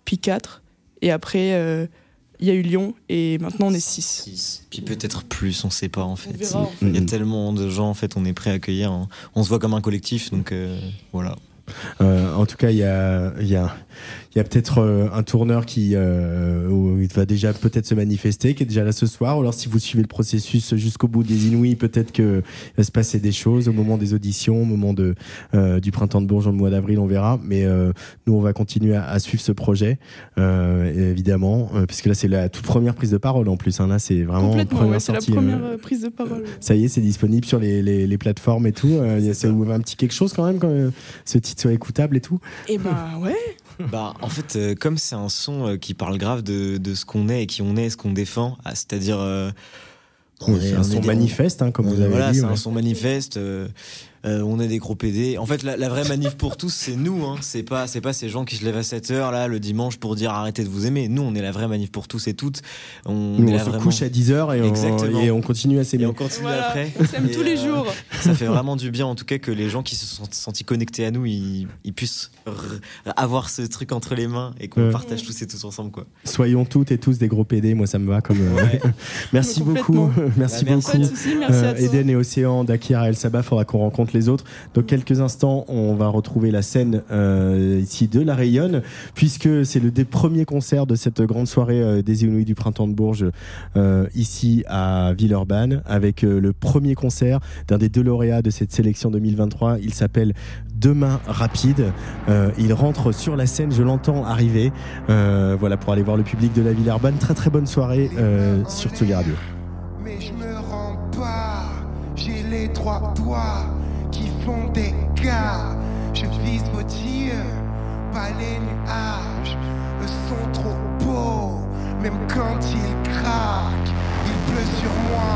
puis quatre. Et après, euh, il y a eu Lyon, et maintenant on est six. Six. Puis peut-être plus, on sait pas en fait. On verra, en fait. Il y a tellement de gens en fait, on est prêt à accueillir. hein. On se voit comme un collectif, donc euh, voilà. Euh, en tout cas, il y a, il y a, il y a peut-être euh, un tourneur qui euh, va déjà peut-être se manifester, qui est déjà là ce soir. Ou alors, si vous suivez le processus jusqu'au bout des Inouïs, peut-être que va se passer des choses au moment des auditions, au moment de, euh, du printemps de Bourges, au mois d'avril, on verra. Mais euh, nous, on va continuer à, à suivre ce projet, euh, évidemment, euh, puisque là, c'est la toute première prise de parole en plus. hein. Là, c'est vraiment première ouais, c'est la sortie, euh, première euh, prise de parole. ça y est, c'est disponible sur les, les, les plateformes et tout. Euh, il y a un petit quelque chose quand même, quand euh, ce titre soit écoutable et tout. Et ben ouais, Bah, en fait, euh, comme c'est un son euh, qui parle grave de, de ce qu'on est et qui on est et ce qu'on défend, ah, c'est-à-dire. euh, Oui, on est- c'est un on est son des- manifeste, hein, comme vous avez voilà, dit. c'est ouais. un son manifeste. Euh, on est des gros PD. En fait, la, la vraie manif pour tous, c'est nous. Hein. C'est pas, c'est pas ces gens qui se lèvent à 7 heures là le dimanche pour dire arrêtez de vous aimer. Nous, on est la vraie manif pour tous et toutes. On, Nous, est on là se vraiment- couche à 10h et, Exactement. on, et on continue à s'aimer. et on continue Voilà, après. on s'aime Et, tous les euh, jours. Ça fait vraiment du bien, en tout cas, que les gens qui se sont sentis connectés à nous, ils, ils puissent avoir ce truc entre les mains et qu'on partage tous et tous ensemble, quoi. Soyons toutes et tous des gros PD, moi ça me va comme. euh, merci beaucoup, merci Bah, merci. Beaucoup. de soucis, merci à Euh. Eden et Océan, Dakir et El Sabah, faudra qu'on rencontre les autres. Dans quelques instants, on va retrouver la scène euh, ici de La Rayonne, puisque c'est le des premiers concerts de cette grande soirée euh, des Inouïs du printemps de Bourges, euh, ici à Villeurbanne, avec le premier concert d'un des deux lauréats de cette sélection 2023. Il s'appelle Demain Rapide. Il rentre sur la scène, je l'entends arriver. Voilà, pour aller voir le public de la Villeurbanne. Très très bonne soirée sur Tsugi Radio. Mais je me rends pas, j'ai les trois doigts Je vise vos dieux, pas les nuages. Le son trop beau, même quand il craque. Il pleut sur moi,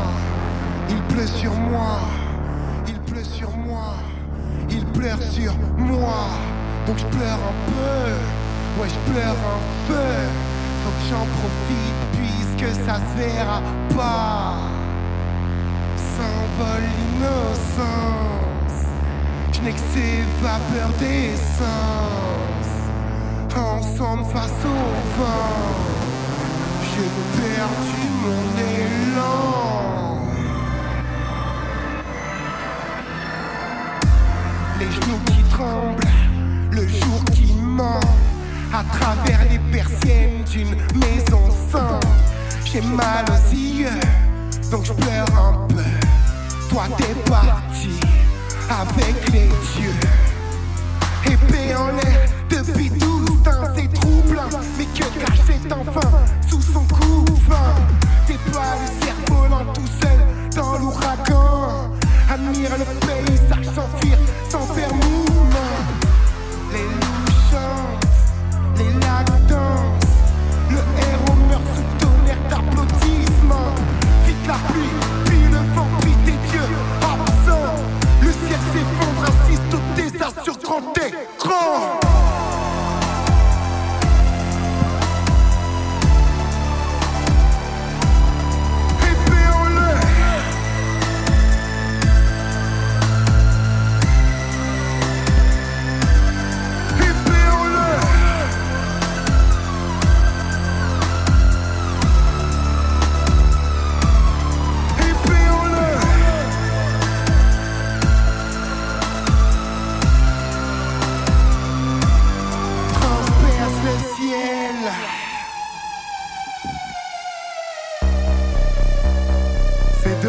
il pleut sur moi, il pleut sur moi, il pleure sur moi. Donc je pleure un peu, ouais je pleure un peu. Faut que j'en profite puisque ça se verra pas. S'envole l'innocence. Je n'ai que ces vapeurs d'essence. Ensemble face au vent. J'ai perdu mon élan. Les genoux qui tremblent, le jour qui ment. À travers les persiennes d'une maison sans. J'ai mal aux yeux, donc je pleure un peu. Toi t'es parti avec les dieux. Épée en l'air depuis douze temps, c'est troublant. Mais que cache cet enfant sous son T'es pas le cerf volant tout seul dans l'ouragan. Admire le paysage s'enfuir sans faire mouvement. Les loups chantent, les lacs dansent. Le héros meurt sous tonnerre d'applaudissements. Vite la pluie, sur 30 écrans.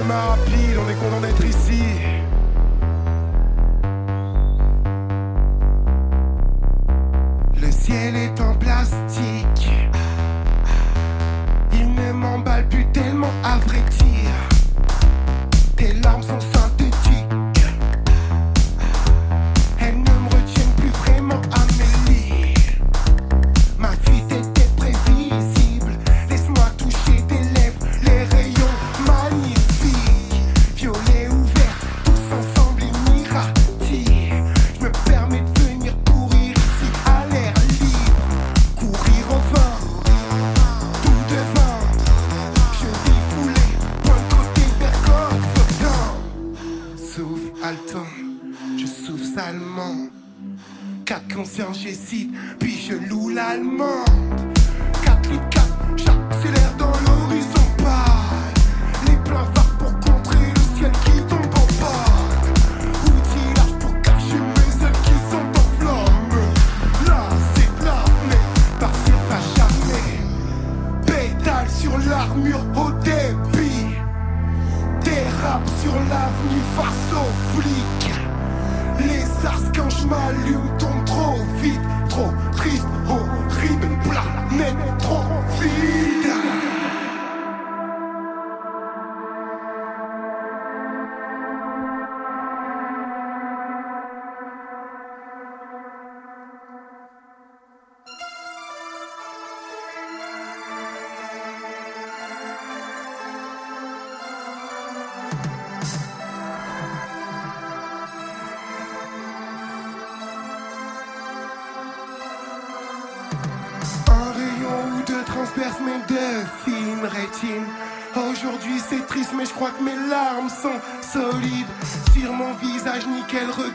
on est content d'être ici. Le ciel est en plastique. Il ne m'emballe plus tellement à vrai dire. Tes larmes sont Qu'à cancers, j'hésite, puis je loue l'allemand. Nick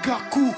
Gaku.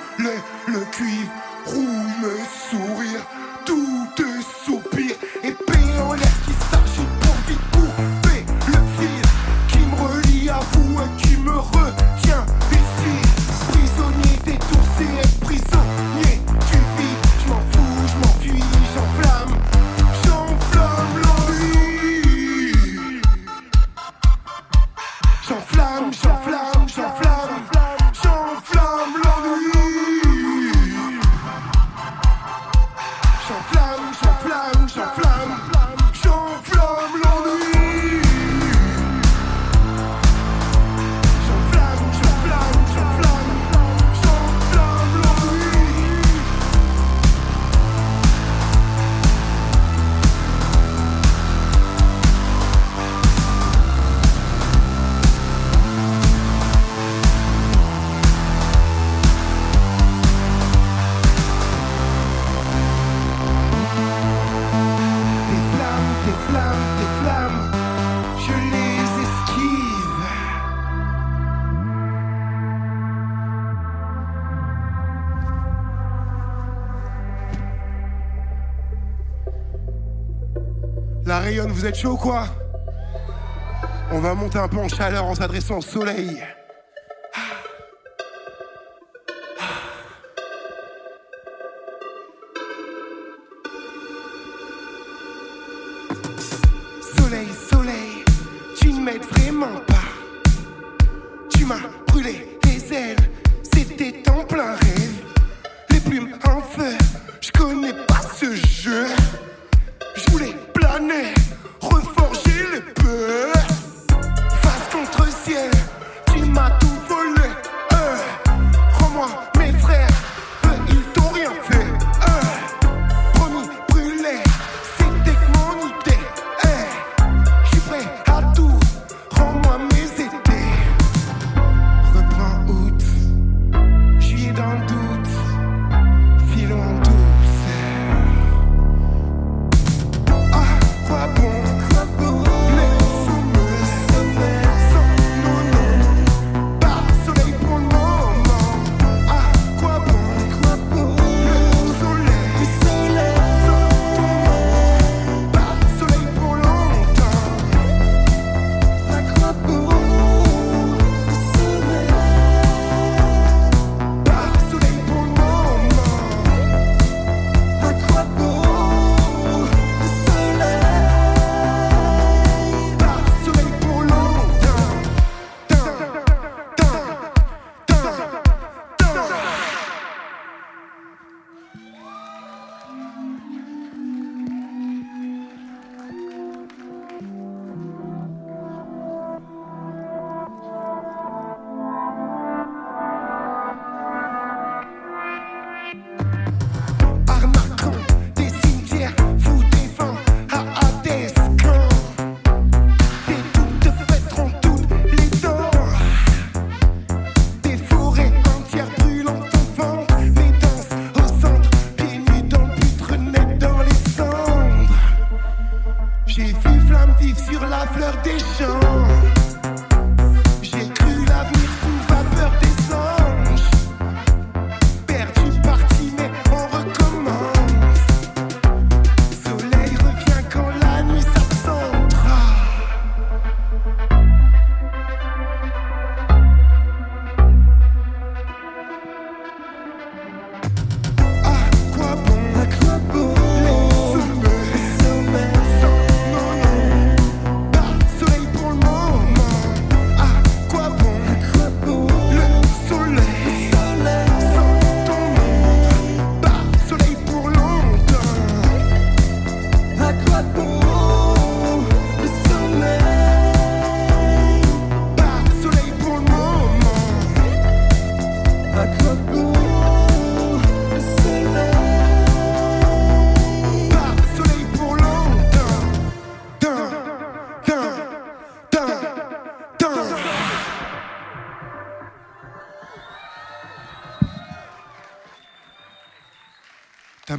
vous êtes chaud quoi? On va monter un peu en chaleur en s'adressant au soleil.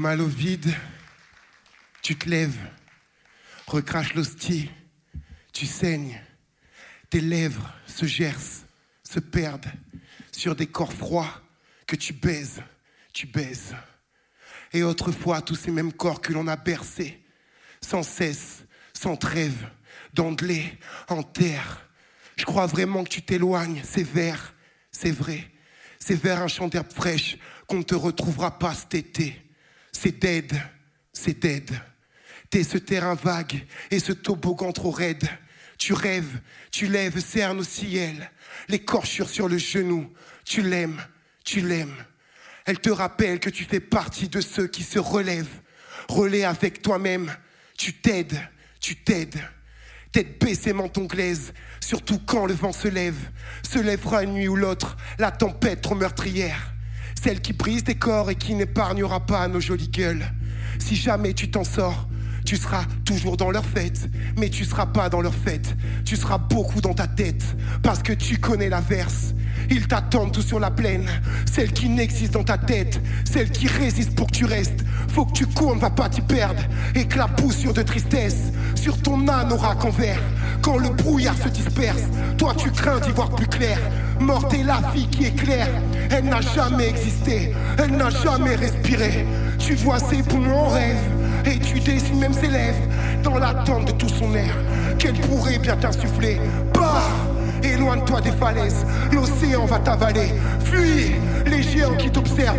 Mal au vide Tu te lèves Recrache l'hostie Tu saignes Tes lèvres se gercent Se perdent sur des corps froids que tu baises, tu baises. Et autrefois, tous ces mêmes corps que l'on a bercés, sans cesse, sans trêve, d'anglais, en terre. Je crois vraiment que tu t'éloignes, c'est vers, c'est vrai. C'est vers un champ d'herbe fraîche qu'on ne te retrouvera pas cet été. C'est dead, c'est dead. T'es ce terrain vague et ce toboggan trop raide. Tu rêves, tu lèves, cernes au ciel, l'écorchure sur le genou. Tu l'aimes, tu l'aimes. Elle te rappelle que tu fais partie de ceux qui se relèvent. Relais avec toi-même. Tu t'aides, tu t'aides. Tête baissée, menton glaise, surtout quand le vent se lève. Se lèvera une nuit ou l'autre, la tempête trop meurtrière. Celle qui brise des corps et qui n'épargnera pas nos jolies gueules. Si jamais tu t'en sors, tu seras toujours dans leur fête, mais tu seras pas dans leur fête. Tu seras beaucoup dans ta tête, parce que tu connais l'averse. Ils t'attendent tout sur la plaine, celle qui n'existe dans ta tête, celle qui résiste pour que tu restes. Faut que tu cours, ne va pas t'y perdre. Éclaboussure de tristesse sur ton âne aura qu'envers. Quand le brouillard se disperse, toi tu crains d'y voir plus clair. Morte est la vie qui éclaire, elle n'a jamais existé, elle n'a jamais respiré. Tu vois ses poumons en rêve, et tu dessines même ses lèvres dans l'attente de tout son air qu'elle pourrait bien t'insuffler. Pars Éloigne-toi des falaises, l'océan va t'avaler. Fuis les géants qui t'observent,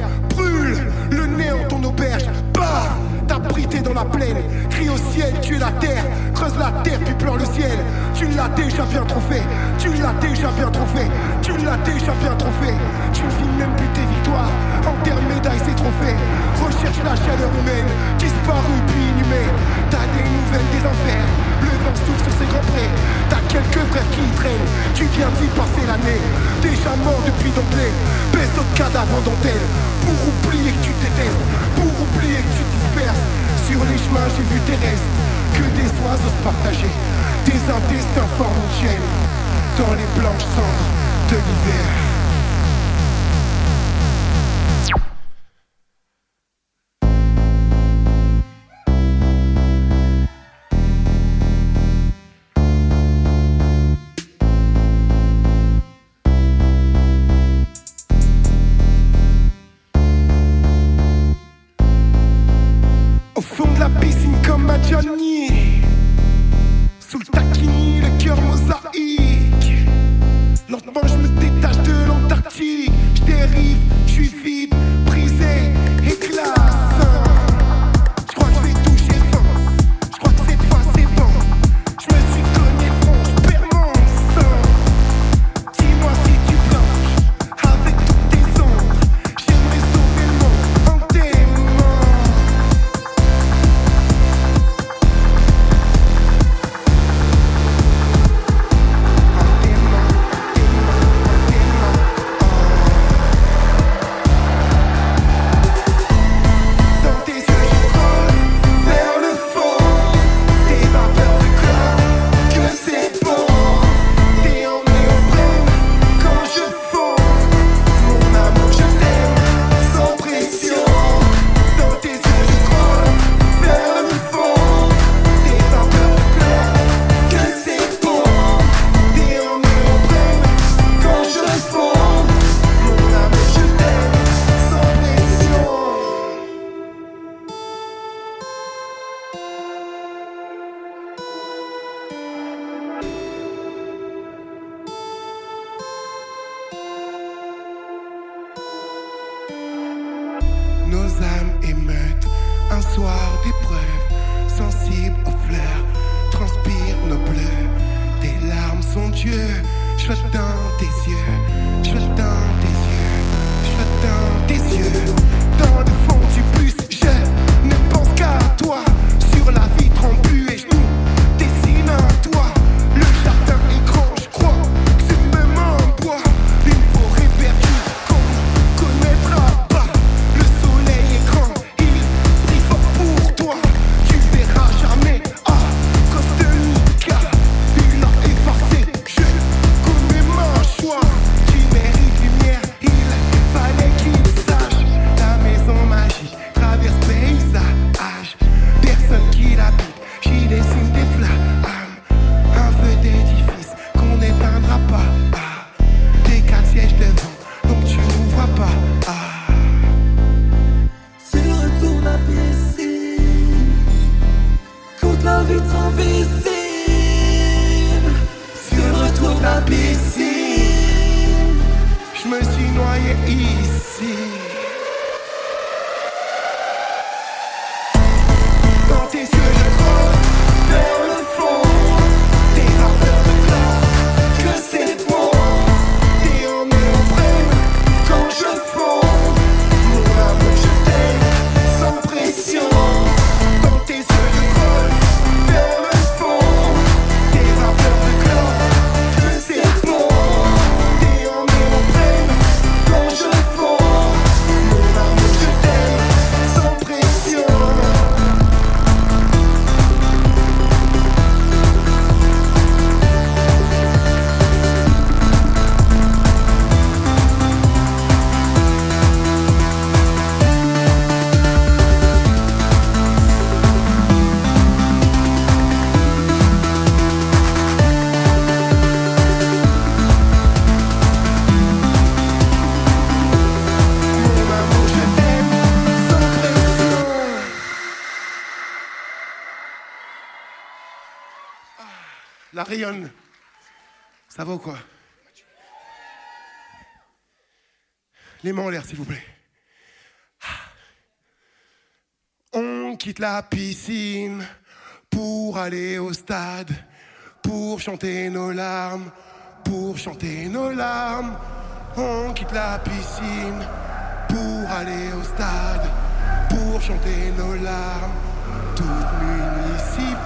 Dans la plaine, crie au ciel, tu es la terre, creuse la terre puis pleure le ciel. Tu l'as déjà bien trop fait, tu l'as déjà bien trop fait, tu l'as déjà bien trop fait. Tu ne vis même plus tes victoires, enterre médailles, c'est trop fait. Recherche la chaleur humaine, disparue puis inhumée. T'as des nouvelles des enfers, le vent souffle sur ses grands prés. T'as quelques frères qui traînent, tu viens d'y passer l'année. Déjà mort depuis d'emblée, baisse d'autres cadavres en dentelle. Pour oublier que tu détestes, pour oublier que tu disperses. Sur les chemins, j'ai vu tes restes, que des oiseaux se partager, des intestins chaîne, dans les blanches cendres de l'hiver. Ça va ou quoi? Les mains en l'air, s'il vous plaît. Ah. On quitte la piscine pour aller au stade, pour chanter nos larmes, pour chanter nos larmes. On quitte la piscine pour aller au stade, pour chanter nos larmes, toute municipale.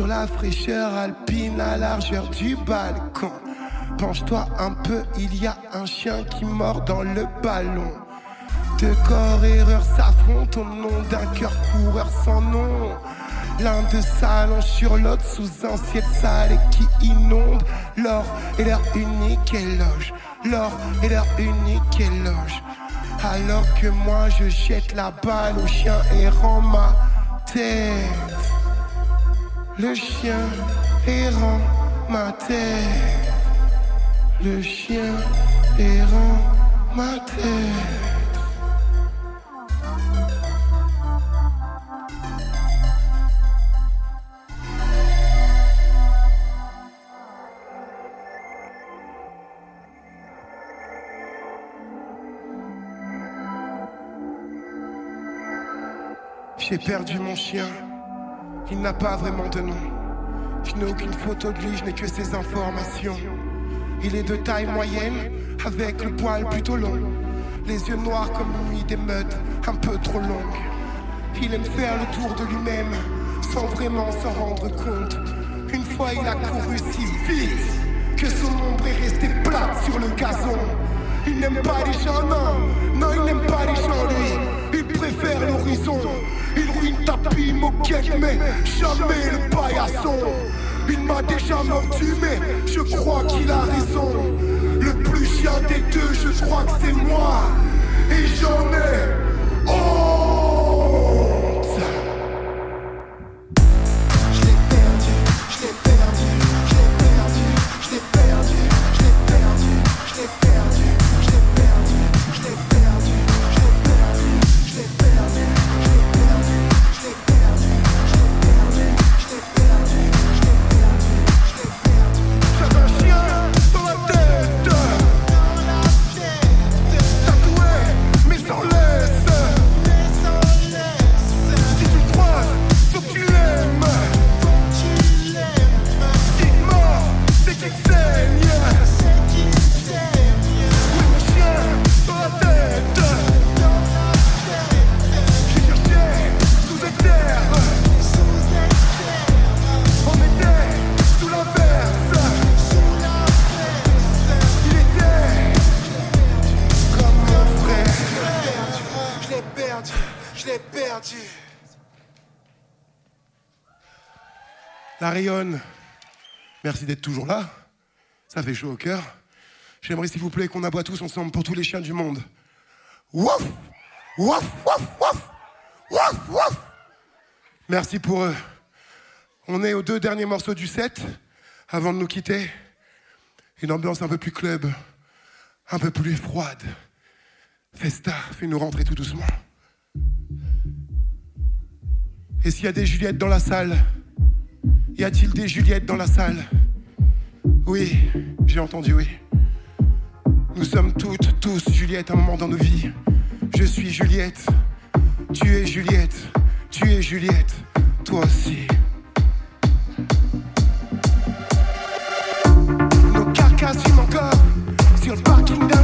Sur la fraîcheur alpine à largeur du balcon. Penche-toi un peu, il y a un chien qui mord dans le ballon. Deux corps erreurs s'affrontent au nom d'un cœur coureur sans nom. L'un de s'allonge sur l'autre sous un ciel sale et qui inonde l'or et leur unique éloge. L'or et leur unique éloge. Alors que moi je jette la balle au chien errant ma tête. Le chien errant ma tête. Le chien errant ma tête. J'ai perdu mon chien. Il n'a pas vraiment de nom. Je n'ai aucune photo de lui, je n'ai que ses informations. Il est de taille moyenne, avec le poil plutôt long. Les yeux noirs comme une nuit d'émeute, un peu trop longue. Il aime faire le tour de lui-même, sans vraiment s'en rendre compte. Une fois il a couru si vite que son ombre est restée plate sur le gazon. Il n'aime pas les gens, non, non, il n'aime pas les gens, lui. Il préfère l'horizon. Il ruine tapis, moquette, mais jamais le paillasson. Il m'a déjà mordu, mais je crois qu'il a raison. Le plus chien des deux, je crois que c'est moi. Et j'en ai honte. La rayonne, merci d'être toujours là. Ça fait chaud au cœur. J'aimerais, s'il vous plaît, qu'on aboie tous ensemble pour tous les chiens du monde. Wouf Wouf, wouf, wouf Wouf, Merci pour eux. On est aux deux derniers morceaux du set avant de nous quitter. Une ambiance un peu plus club, un peu plus froide. Festa, fais-nous rentrer tout doucement. Et s'il y a des Juliettes dans la salle, y a-t-il des Juliettes dans la salle? Oui, j'ai entendu oui. Nous sommes toutes, tous Juliette à un moment dans nos vies. Je suis Juliette, tu es Juliette, tu es Juliette, toi aussi. Nos carcasses fument encore sur le parking d'un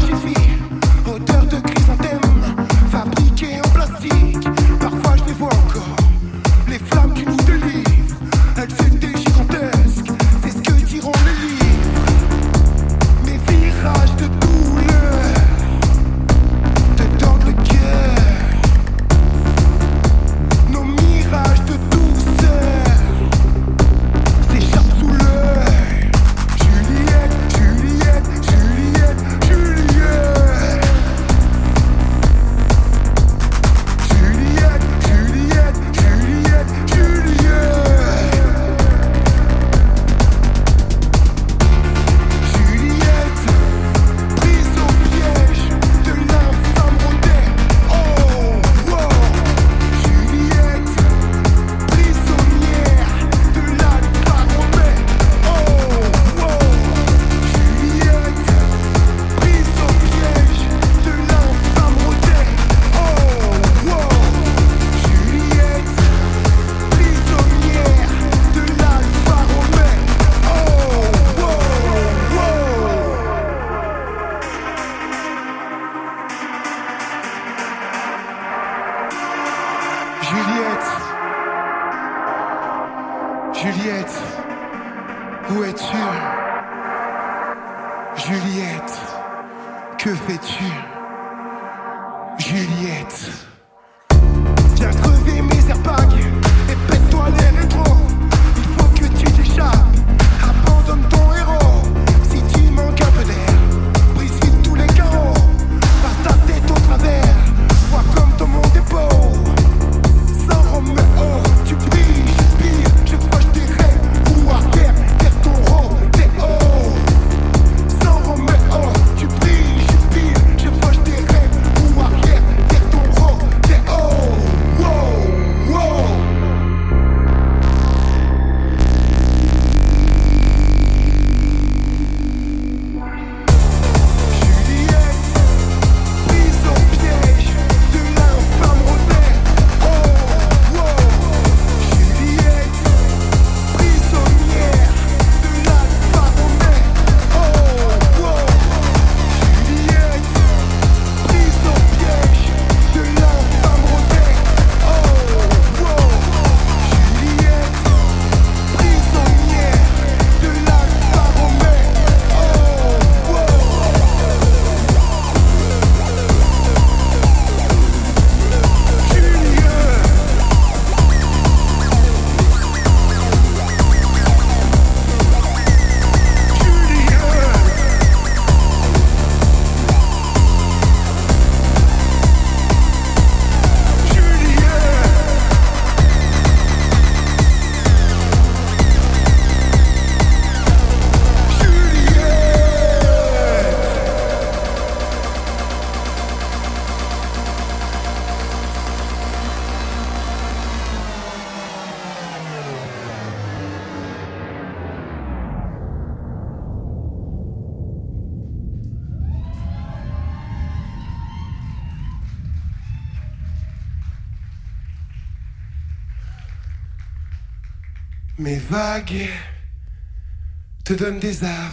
draguer te donne des armes.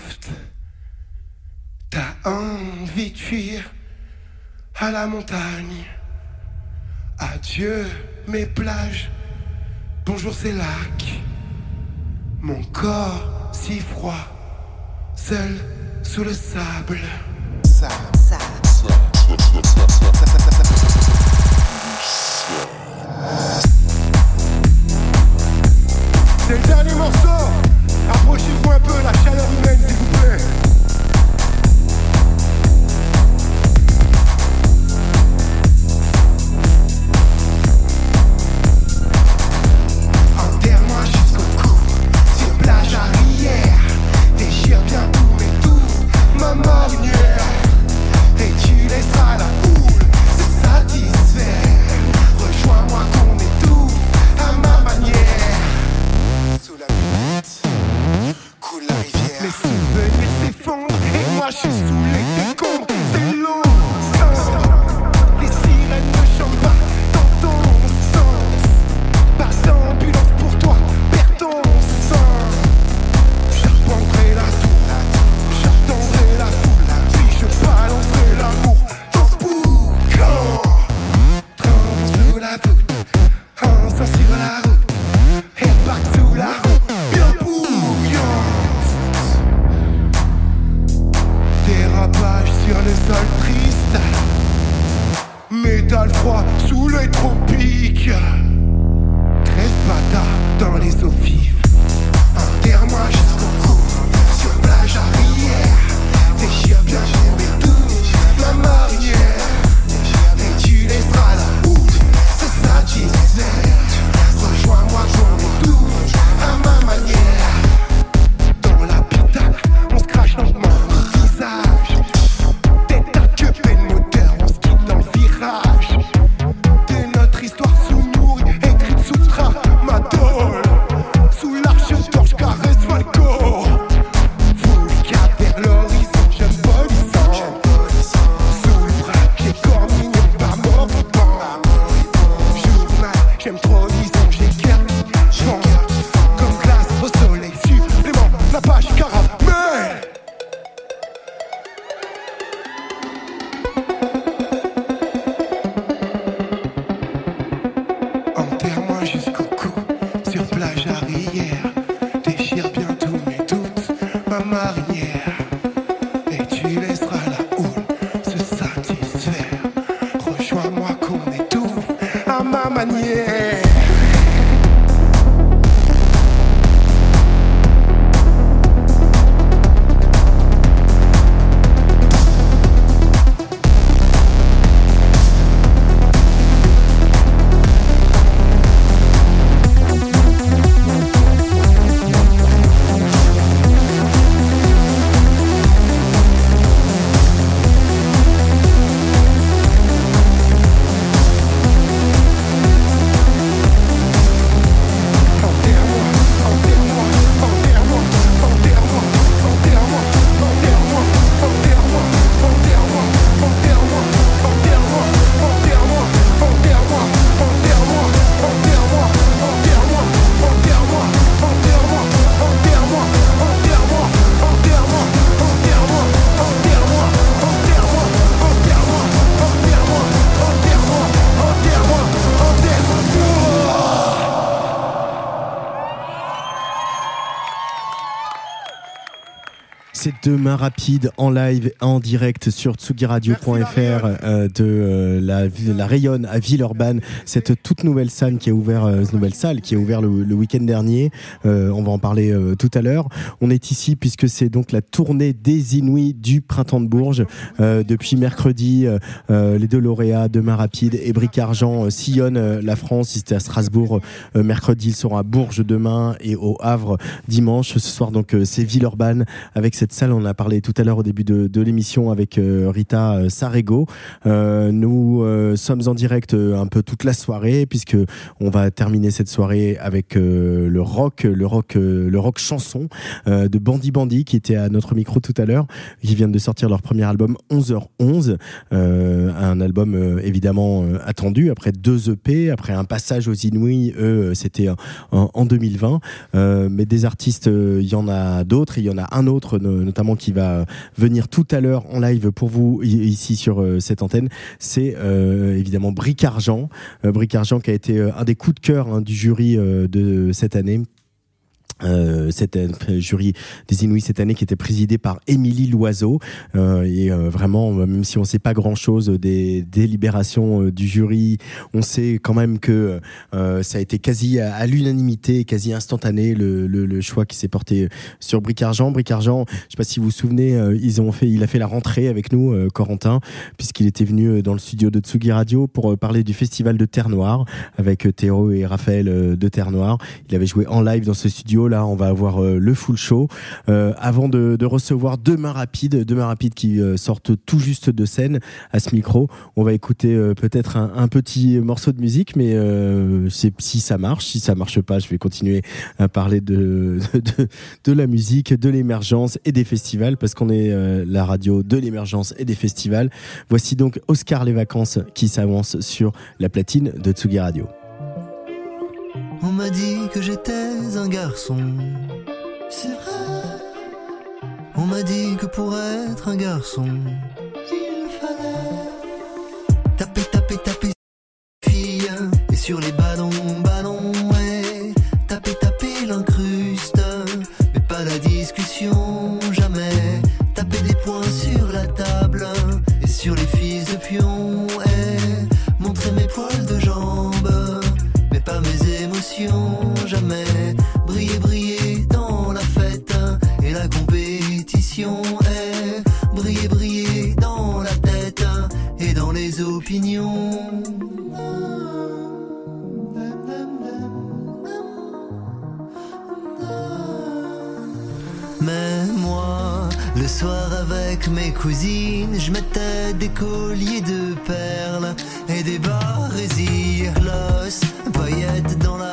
C'est rapide en live, en direct sur tsugiradio.fr euh, de euh, la, la Rayonne à Villeurbanne. Cette toute nouvelle salle qui a ouvert, euh, nouvelle salle qui a ouvert le, le week-end dernier. Euh, on va en parler euh, tout à l'heure. On est ici puisque c'est donc la tournée des Inouïs du printemps de Bourges. Depuis mercredi, les deux lauréats, Demain Rapide et Bric Argent, sillonnent la France. Ils étaient à Strasbourg mercredi, ils seront à Bourges demain et au Havre dimanche. Ce soir, donc, c'est Villeurbanne avec cette salle. On a parlé tout à l'heure au début de, de l'émission avec euh, Rita euh, Sarego. Euh, nous sommes en direct un peu toute la soirée puisque on va terminer cette soirée avec le rock, le rock, le rock chanson de Bandy Bandy qui était à notre micro tout à l'heure, qui viennent de sortir leur premier album 11h11, euh, un album évidemment attendu après deux EP, après un passage aux Inouïs, eux c'était en, en 2020, Euh, mais des artistes, il y en a d'autres, il y en a un autre no- notamment qui va venir tout à l'heure en live pour vous ici sur euh, cette antenne, c'est euh, évidemment Bric Argent, euh, Bric Argent qui a été un des coups de cœur hein, du jury de cette année. Euh, c'était un jury des Inouïs cette année qui était présidé par Émilie Loiseau. Euh, et euh, vraiment même si on sait pas grand chose des délibérations euh, du jury on sait quand même que euh, ça a été quasi à, l'unanimité quasi instantané le, le, le choix qui s'est porté sur Bric Argent Bric Argent je sais pas si vous vous souvenez euh, ils ont fait il a fait la rentrée avec nous euh, Corentin puisqu'il était venu euh, dans le studio de Tsugi Radio pour euh, parler du festival de Terre Noire avec euh, Théo et Raphaël euh, de Terre Noire. Il avait joué en live dans ce studio on va avoir euh, le full show. Euh, avant de, de recevoir Demain Rapide Demain Rapide qui euh, sortent tout juste de scène à ce micro on va écouter peut-être un, petit morceau de musique mais si ça marche si ça marche pas je vais continuer à parler de, de, la musique de l'émergence et des festivals parce qu'on est la radio de l'émergence et des festivals. Voici donc Oscar les vacances qui s'avance sur la platine de Tsugi Radio On m'a dit que j'étais un garçon. C'est vrai. On m'a dit que pour être un garçon, il fallait taper, taper, taper fille et sur les ballons, ballons, ouais. Taper, taper l'incruste, mais pas la discussion, jamais. Taper des points sur la table et sur les fils jamais briller, briller dans la fête. Et la compétition est briller, briller dans la tête et dans les opinions. Mais moi, le soir avec mes cousines, je mettais des colliers de perles et des barésilles, l'os, dans la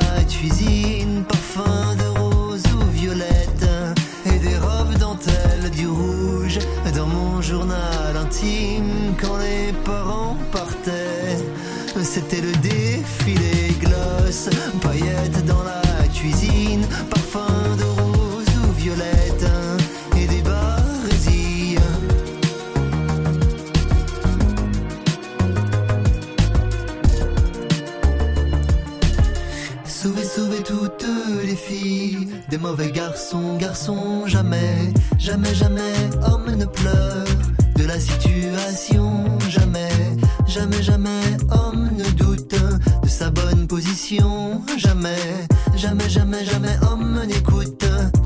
des mauvais garçons, garçons, jamais, jamais, jamais, homme ne pleure. De la situation, jamais, jamais, jamais, homme ne doute. De sa bonne position, jamais, jamais, jamais, jamais, homme n'écoute.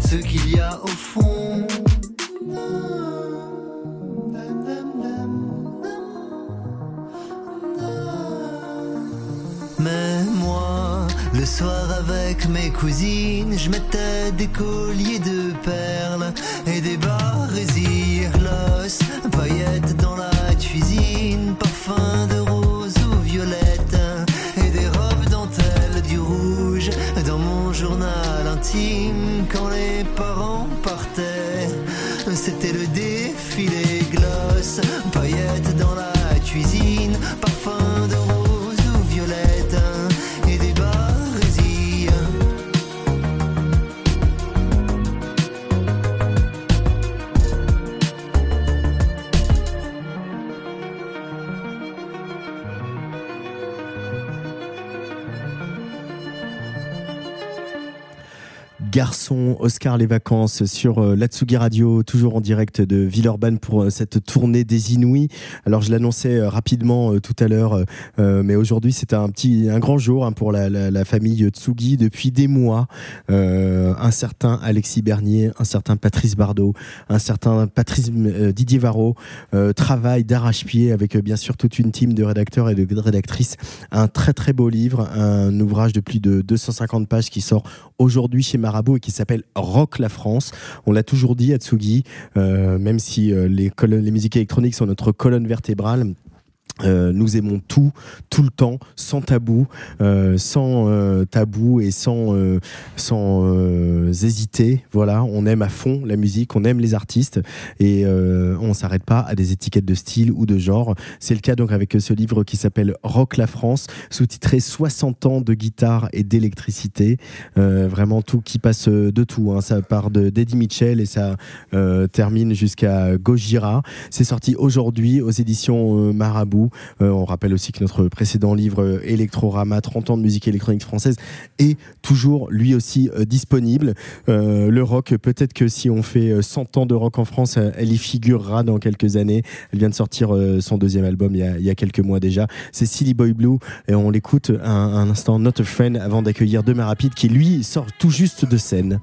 Ce qu'il y a au fond. Mais le soir avec mes cousines, je mettais des colliers de perles et des barésies, Garçon, Oscar les vacances sur euh, l'Atsugi Radio, toujours en direct de Villeurbanne pour euh, cette tournée des Inouïs. Alors je l'annonçais euh, rapidement euh, tout à l'heure, mais aujourd'hui c'est un petit, un grand jour hein, pour la, la- famille Tsugi. Depuis des mois, un certain Alexis Bernier, un certain Patrice Bardot, un certain Patrice Didier Varro travaillent d'arrache-pied avec bien sûr toute une team de rédacteurs et de rédactrices. Un très très beau livre, un ouvrage de plus de 250 pages qui sort aujourd'hui chez Marabout et qui s'appelle Rock la France. On l'a toujours dit, Atsugi, euh, même si euh, les, musiques électroniques sont notre colonne vertébrale. Euh, nous aimons tout, tout le temps, sans tabou, euh, sans euh, tabou et sans, sans hésiter. Voilà, on aime à fond la musique, on aime les artistes et on s'arrête pas à des étiquettes de style ou de genre. C'est le cas donc avec ce livre qui s'appelle Rock la France, sous-titré 60 ans de guitare et d'électricité. Vraiment tout qui passe de tout. hein. Ça part de d'Eddie Mitchell et ça termine jusqu'à Gojira. C'est sorti aujourd'hui aux éditions Marabout. Euh, on rappelle aussi que notre précédent livre euh, Electrorama, 30 ans de musique électronique française, est toujours lui aussi euh, disponible. Le rock, peut-être que si on fait euh, 100 ans de rock en France, elle y figurera dans quelques années. Elle vient de sortir son deuxième album il y, a, il y a quelques mois déjà. C'est Silly Boy Blue et on l'écoute un, un instant Not a Friend avant d'accueillir Demain Rapide qui lui sort tout juste de scène.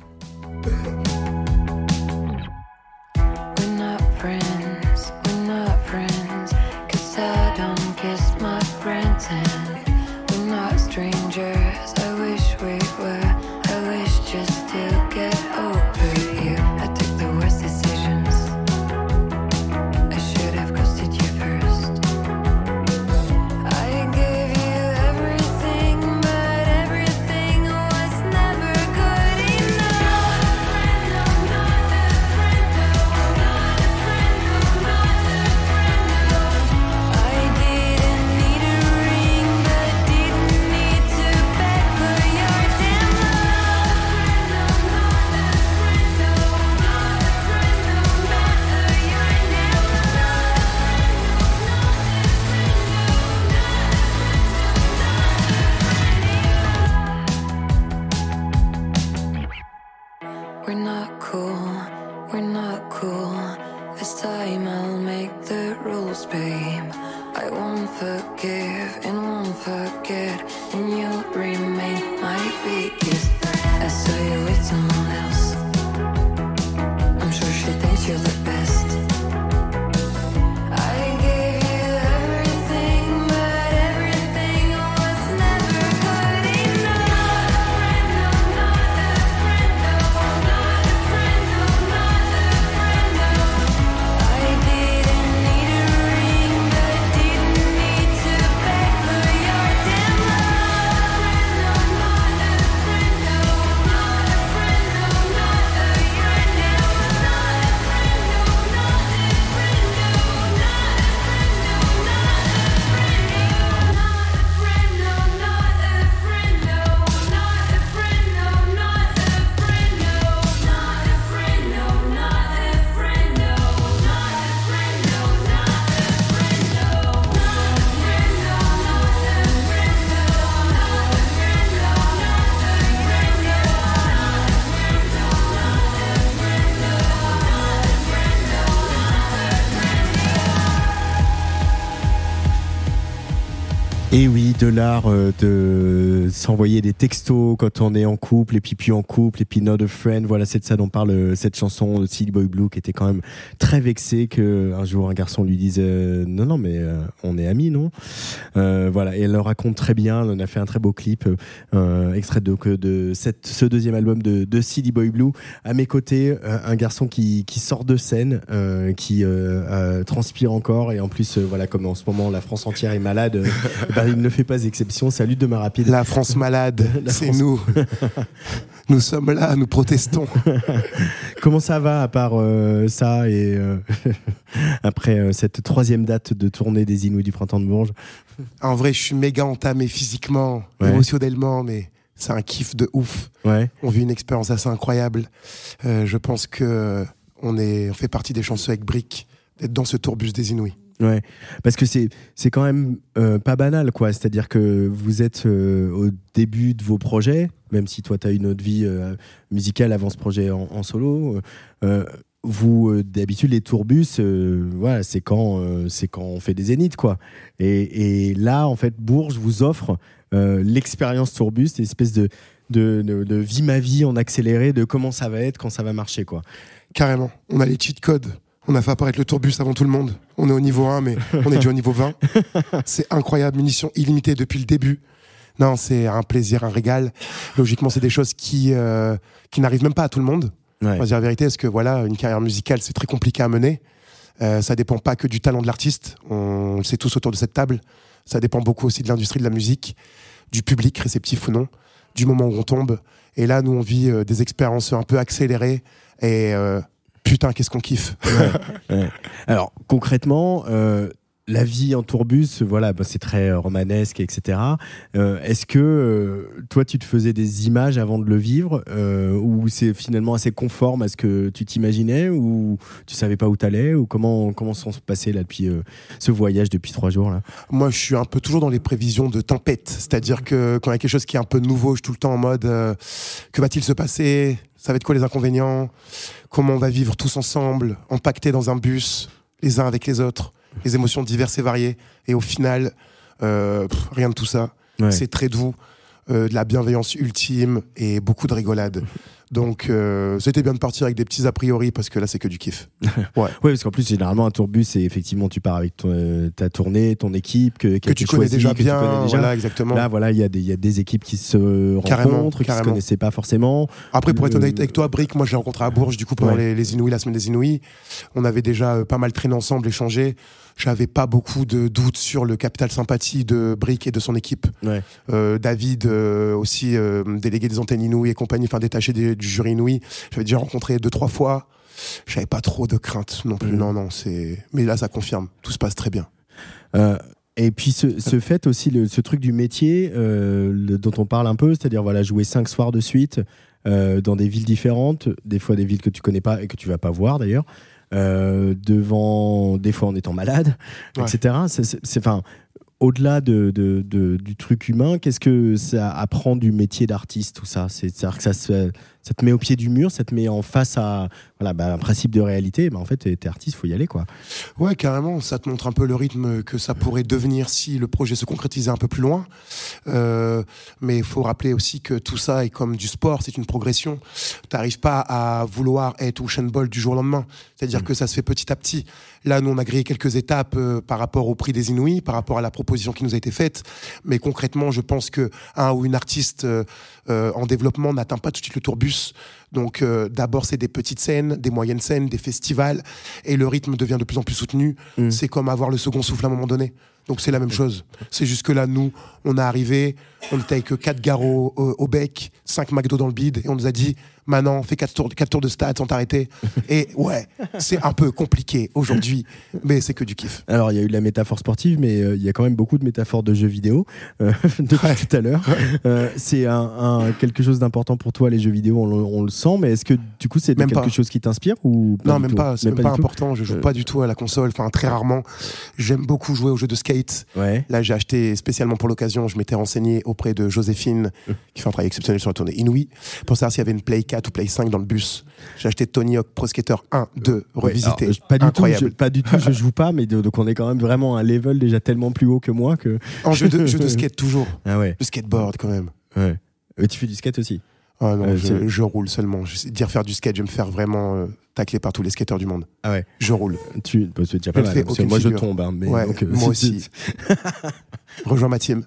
De l'art euh, de s'envoyer des textos quand on est en couple, et puis plus en couple, et puis not a friend. Voilà, c'est de ça dont parle euh, cette chanson de Silly Boy Blue, qui était quand même très vexé que un jour un garçon lui dise euh, non, non, mais euh, on est amis, non? Voilà, et elle le raconte très bien. On a fait un très beau clip, extrait que de cette, ce deuxième album de, de Boy Blue. À mes côtés, un garçon qui, qui sort de scène, qui transpire encore, et en plus, voilà, comme en ce moment la France entière est malade. bah, il ne fait pas exception. Salut de ma rapide. La France malade, La c'est France- nous. nous sommes là, nous protestons. Comment ça va à part euh, ça et euh, après euh, cette troisième date de tournée des Inouïs du printemps de Bourges? En vrai, je suis méga entamé physiquement, Ouais. émotionnellement, mais c'est un kiff de ouf. Ouais. On vit une expérience assez incroyable. Je pense que on, est, on fait partie des chanceux avec Brick d'être dans ce tourbus des Inouïs. Ouais, parce que c'est c'est quand même euh, pas banal quoi. C'est-à-dire que vous êtes euh, au début de vos projets, même si toi tu as une autre vie euh, musicale avant ce projet en, solo. vous d'habitude les tourbus, voilà, c'est quand c'est quand on fait des zéniths quoi. Et, là en fait Bourges vous offre l'expérience tourbus, cette espèce de de, de, de vie ma vie en accéléré, de comment ça va être quand ça va marcher quoi. Carrément. On a les cheat codes. On a fait apparaître le tourbus avant tout le monde. On est au niveau 1, mais on est déjà au niveau 20. C'est incroyable, munitions illimitées depuis le début. Non, c'est un plaisir, un régal. Logiquement, c'est des choses qui, euh, qui n'arrivent même pas à tout le monde. Ouais. On va dire la vérité, parce que voilà, une carrière musicale, c'est très compliqué à mener? Euh, ça dépend pas que du talent de l'artiste. On le sait tous autour de cette table. Ça dépend beaucoup aussi de l'industrie de la musique, du public, réceptif ou non, du moment où on tombe. Et là, nous, on vit euh, des expériences un peu accélérées. Et euh, putain, qu'est-ce qu'on kiffe. Alors concrètement, euh, la vie en tourbus, voilà, bah, c'est très euh, romanesque, etc. Euh, Est-ce que euh, toi, tu te faisais des images avant de le vivre, ou c'est finalement assez conforme à ce que tu t'imaginais, ou tu savais pas où t'allais, ou comment comment sont passés là depuis ce voyage depuis trois jours là? Moi, je suis un peu toujours dans les prévisions de tempête. C'est-à-dire que quand il y a quelque chose qui est un peu nouveau, je suis tout le temps en mode que va-t-il se passer? Ça va être quoi les inconvénients? Comment on va vivre tous ensemble, empaquetés dans un bus, les uns avec les autres, les émotions diverses et variées. Et au final, euh, pff, rien de tout ça. Ouais. C'est très doux, euh, de la bienveillance ultime et beaucoup de rigolade. Donc, euh, c'était bien de partir avec des petits a priori parce que là, c'est que du kiff. Oui, parce qu'en plus, généralement, un tourbus, c'est effectivement, tu pars avec ton, euh, ta tournée, ton équipe, que, Que tu connais déjà que tu bien, connais déjà. voilà, exactement. Là, voilà, il y, a des- il y a des équipes qui se Carrément, rencontrent, qui se carrément. connaissaient pas forcément. Après, pour être honnête avec toi, Brick, moi, je l'ai rencontré à Bourges, du coup, pendant Ouais. les, les Inouïs, la semaine des Inouïs. On avait déjà euh, pas mal traîné ensemble, échangé. J'avais pas beaucoup de doutes sur le capital sympathie de Brick et de son équipe. Ouais. Euh, David, euh, aussi euh, délégué des antennes Inouïs et compagnie, enfin détaché des- du jury Inouïs. J'avais déjà rencontré deux, trois fois. J'avais pas trop de crainte non plus. Mhm. Non, non, c'est. Mais là, ça confirme. Tout se passe très bien. Et puis ce, ce fait aussi, le- ce truc du métier euh, le- dont on parle un peu, c'est-à-dire voilà, jouer cinq soirs de suite euh, dans des villes différentes, des fois des villes que tu connais pas et que tu vas pas voir d'ailleurs, euh, devant des fois en étant malade, Ouais. etc. C'est- enfin au-delà de, de- de- du truc humain, qu'est-ce que ça apprend du métier d'artiste tout ça? C'est- C'est-à-dire que ça, se- ça te met au pied du mur, ça te met en face à voilà, bah, un principe de réalité. Bah, en fait, t'es artiste, faut y aller quoi. Ouais, carrément. Ça te montre un peu le rythme que ça pourrait devenir si le projet se concrétisait un peu plus loin. Euh, mais il faut rappeler aussi que tout ça est comme du sport, c'est une progression. T'arrives pas à vouloir être Usain Bolt du jour au lendemain. C'est-à-dire que ça se fait petit à petit. Là, nous, on a grillé quelques étapes euh, par rapport au prix des Inouïs, par rapport à la proposition qui nous a été faite. Mais concrètement, je pense que un ou une artiste euh, en développement n'atteint pas tout de suite le tourbus. Donc, euh, d'abord, c'est des petites scènes, des moyennes scènes, des festivals, et le rythme devient de plus en plus soutenu. Mm. C'est comme avoir le second souffle à un moment donné. Donc, c'est la même chose. C'est juste que là, nous, on est arrivé, on était avec 4 gares au, au- au bec, 5 McDo dans le bide, et on nous a dit, maintenant, fais 4 tours, quatre tours de stade sans t'arrêter. Et ouais, c'est un peu compliqué aujourd'hui, mais c'est que du kiff. Alors, il y a eu de la métaphore sportive, mais euh, il y a quand même beaucoup de métaphores de jeux vidéo euh, depuis tout à l'heure. Euh, c'est un, un- quelque chose d'important pour toi, les jeux vidéo, on, le- on le sent, mais est-ce que du coup, c'est quelque pas. chose qui t'inspire ou non, même pas, c'est même pas important. Je joue Euh. pas du tout à la console, enfin très rarement. J'aime beaucoup jouer aux jeux de skate. Ouais. Là, j'ai acheté spécialement pour l'occasion, je m'étais renseigné auprès de Joséphine, qui fait un travail exceptionnel sur la tournée Inouï, pour savoir s'il y avait une Play 4 ou Play 5 dans le bus. J'ai acheté Tony Hawk Pro Skater 1, 2, revisité. Alors, je- pas du Incroyable. tout, je, pas du tout, je joue pas, mais de- donc on est quand même vraiment à un level déjà tellement plus haut que moi que. En jeu de, jeu de skate toujours. Ah ouais. Le skateboard quand même. Ouais. Mais tu fais du skate aussi? Ah non, Euh, je, roule seulement. Je dire faire du skate, je vais me faire vraiment euh, tacler par tous les skateurs du monde. Ah ouais. Je roule. Tu bah, c'est déjà pas mal. moi je tombe, hein, mais Ouais, donc, euh, moi aussi. Rejoins ma team.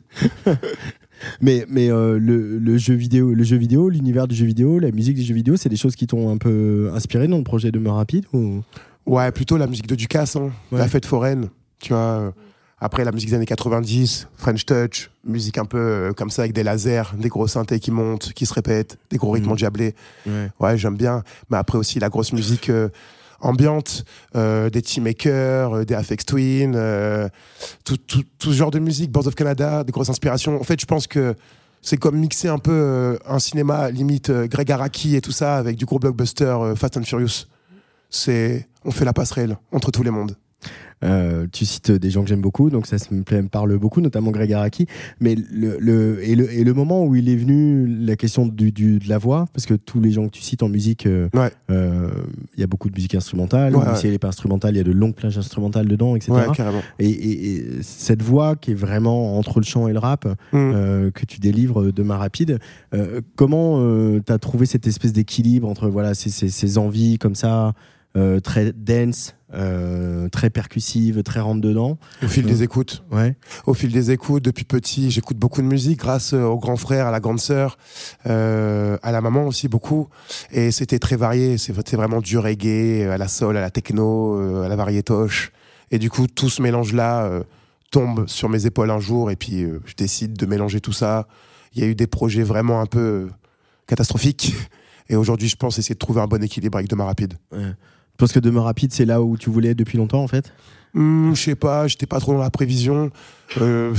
Mais, mais euh, le, le jeu vidéo, le jeu vidéo, l'univers du jeu vidéo, la musique des jeux vidéo, c'est des choses qui t'ont un peu inspiré dans le projet de Meurt Rapide ou... Ouais, plutôt la musique de Ducasse, hein. Ouais. la fête foraine. Tu vois. euh, Après, la musique des années 90, French Touch, musique un peu euh, comme ça avec des lasers, des gros synthés qui montent, qui se répètent, des gros rythmes Mhm. endiablés. Ouais. Ouais, j'aime bien. Mais après aussi la grosse musique euh, ambiante, euh, des Teammakers, euh, des Afex Twin, euh, tout, ce genre de musique, Boards of Canada, des grosses inspirations. En fait, je pense que c'est comme mixer un peu un cinéma limite Greg Araki et tout ça avec du gros blockbuster Fast and Furious. C'est, on fait la passerelle entre tous les mondes. Euh, tu cites des gens que j'aime beaucoup, donc ça, me, plaît- me parle beaucoup, notamment Greg Araki. Mais le, le, et, le, et le moment où il est venu, la question du, du- de la voix, parce que tous les gens que tu cites en musique, euh, Ouais. euh, il y a beaucoup de musique instrumentale, Ouais, ou ouais. si elle n'est pas instrumentale, il y a de longues plages instrumentales dedans, etc. Et, et- et cette voix qui est vraiment entre le chant et le rap, Mm. euh, que tu délivres de main rapide, comment tu as trouvé cette espèce d'équilibre entre voilà, ces, ces- ces envies comme ça, très dense, euh, très percussive, très rentre dedans Au fil Euh, des écoutes. Ouais. Au fil des écoutes, depuis petit, j'écoute beaucoup de musique grâce euh, au grand frère, à la grande sœur, euh, à la maman aussi beaucoup. Et c'était très varié. C'est c'était vraiment du reggae, à la soul, à la techno, euh, à la variétoche. Et du coup, tout ce mélange-là euh, tombe sur mes épaules un jour. Et puis, euh, je décide de mélanger tout ça. Il y a eu des projets vraiment un peu euh, catastrophiques. Et aujourd'hui, je pense essayer de trouver un bon équilibre avec Demain Rapide. Ouais. Je pense que Demain Rapide, c'est là où tu voulais être depuis longtemps en fait Hmm, je sais pas, j'étais pas trop dans la prévision. Euh,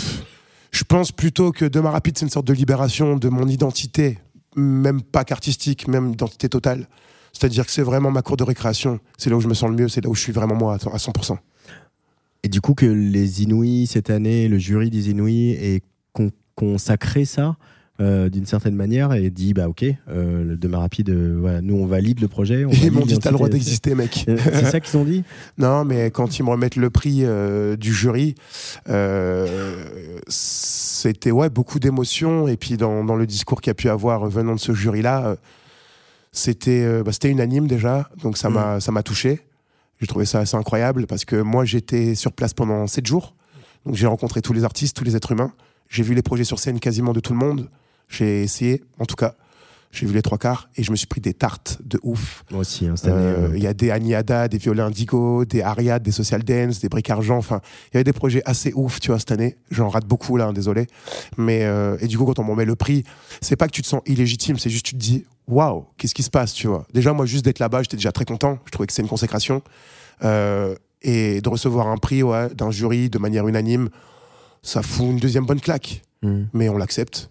je pense plutôt que Demain Rapide, c'est une sorte de libération de mon identité, même pas qu'artistique, même identité totale. C'est-à-dire que c'est vraiment ma cour de récréation. C'est là où je me sens le mieux, c'est là où je suis vraiment moi à 100%. Et du coup, que les Inouïs, cette année, le jury des Inouïs ait con- consacré ça euh, d'une certaine manière et dit bah ok, euh, le Demain Rapide, euh, voilà, nous on valide le projet. on Ils m'ont dit t'as le droit d'exister, mec. Euh, C'est ça qu'ils ont dit Non, mais quand ils me remettent le prix du jury, c'était ouais beaucoup d'émotions. Et puis dans, dans le discours qu'il y a pu avoir venant de ce jury-là, euh, c'était bah, c'était unanime déjà, donc ça m'a ça m'a touché. J'ai trouvé ça assez incroyable parce que moi j'étais sur place pendant sept jours, donc j'ai rencontré tous les artistes, tous les êtres humains. J'ai vu les projets sur scène quasiment de tout le monde. J'ai essayé, en tout cas. J'ai vu les trois quarts et je me suis pris des tartes de ouf. Moi aussi, hein, cette année. Euh, euh, Il y a des Aniada, des violins indigo, des Ariad, des social dance, des briques argent. Enfin, il y avait des projets assez ouf, tu vois, cette année. J'en rate beaucoup là, hein, désolé. Mais euh, et du coup, quand on me remet le prix, c'est pas que tu te sens illégitime, c'est juste tu te dis, waouh, qu'est-ce qui se passe, tu vois. Déjà, moi, juste d'être là-bas, j'étais déjà très content. Je trouvais que c'est une consécration. Et de recevoir un prix ouais, d'un jury de manière unanime, ça fout une deuxième bonne claque. hmm. Mais on l'accepte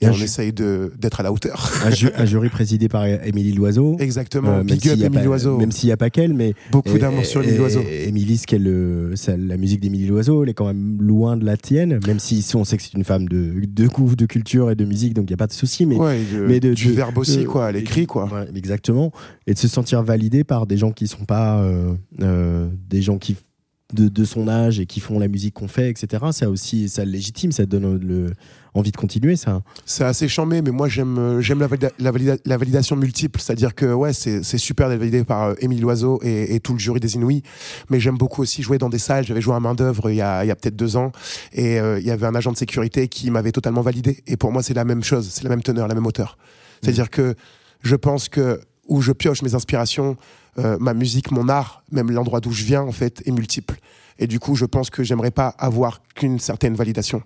et on ju- essaye de- d'être à la hauteur. un, ju- un jury présidé par Émilie Loiseau. Exactement. Euh, Big up Émilie Loiseau. Même s'il n'y a pas qu'elle, mais. Beaucoup d'amour sur Émilie Loiseau. Émilie, ce qu'elle, euh, ça- la musique d'Émilie Loiseau, elle est quand même loin de la tienne, même si on sait que c'est une femme de, de goût, de culture et de musique, donc il n'y a pas de souci. Mais, Ouais, de- mais de- du verbe aussi, de- quoi, à l'écrit, quoi. Ouais, exactement. Et de se sentir validé par des gens qui sont pas euh, euh, des gens qui de, son âge et qui font la musique qu'on fait, etc. Ça aussi, ça légitime, ça donne le, envie de continuer, ça. C'est assez chambé, mais moi j'aime euh, j'aime la, valida- la, valida- la validation multiple, c'est-à-dire que ouais c'est super d'être validé par euh, Émile Loiseau et, et tout le jury des Inouïs, mais j'aime beaucoup aussi jouer dans des salles. J'avais joué à main d'œuvre il y a, il y a peut-être deux ans et euh, il y avait un agent de sécurité qui m'avait totalement validé. Et pour moi c'est la même chose, c'est la même teneur, la même hauteur. C'est-à-dire que je pense que où je pioche mes inspirations, euh, ma musique, mon art, même l'endroit d'où je viens en fait est multiple. Et du coup je pense que j'aimerais pas avoir qu'une certaine validation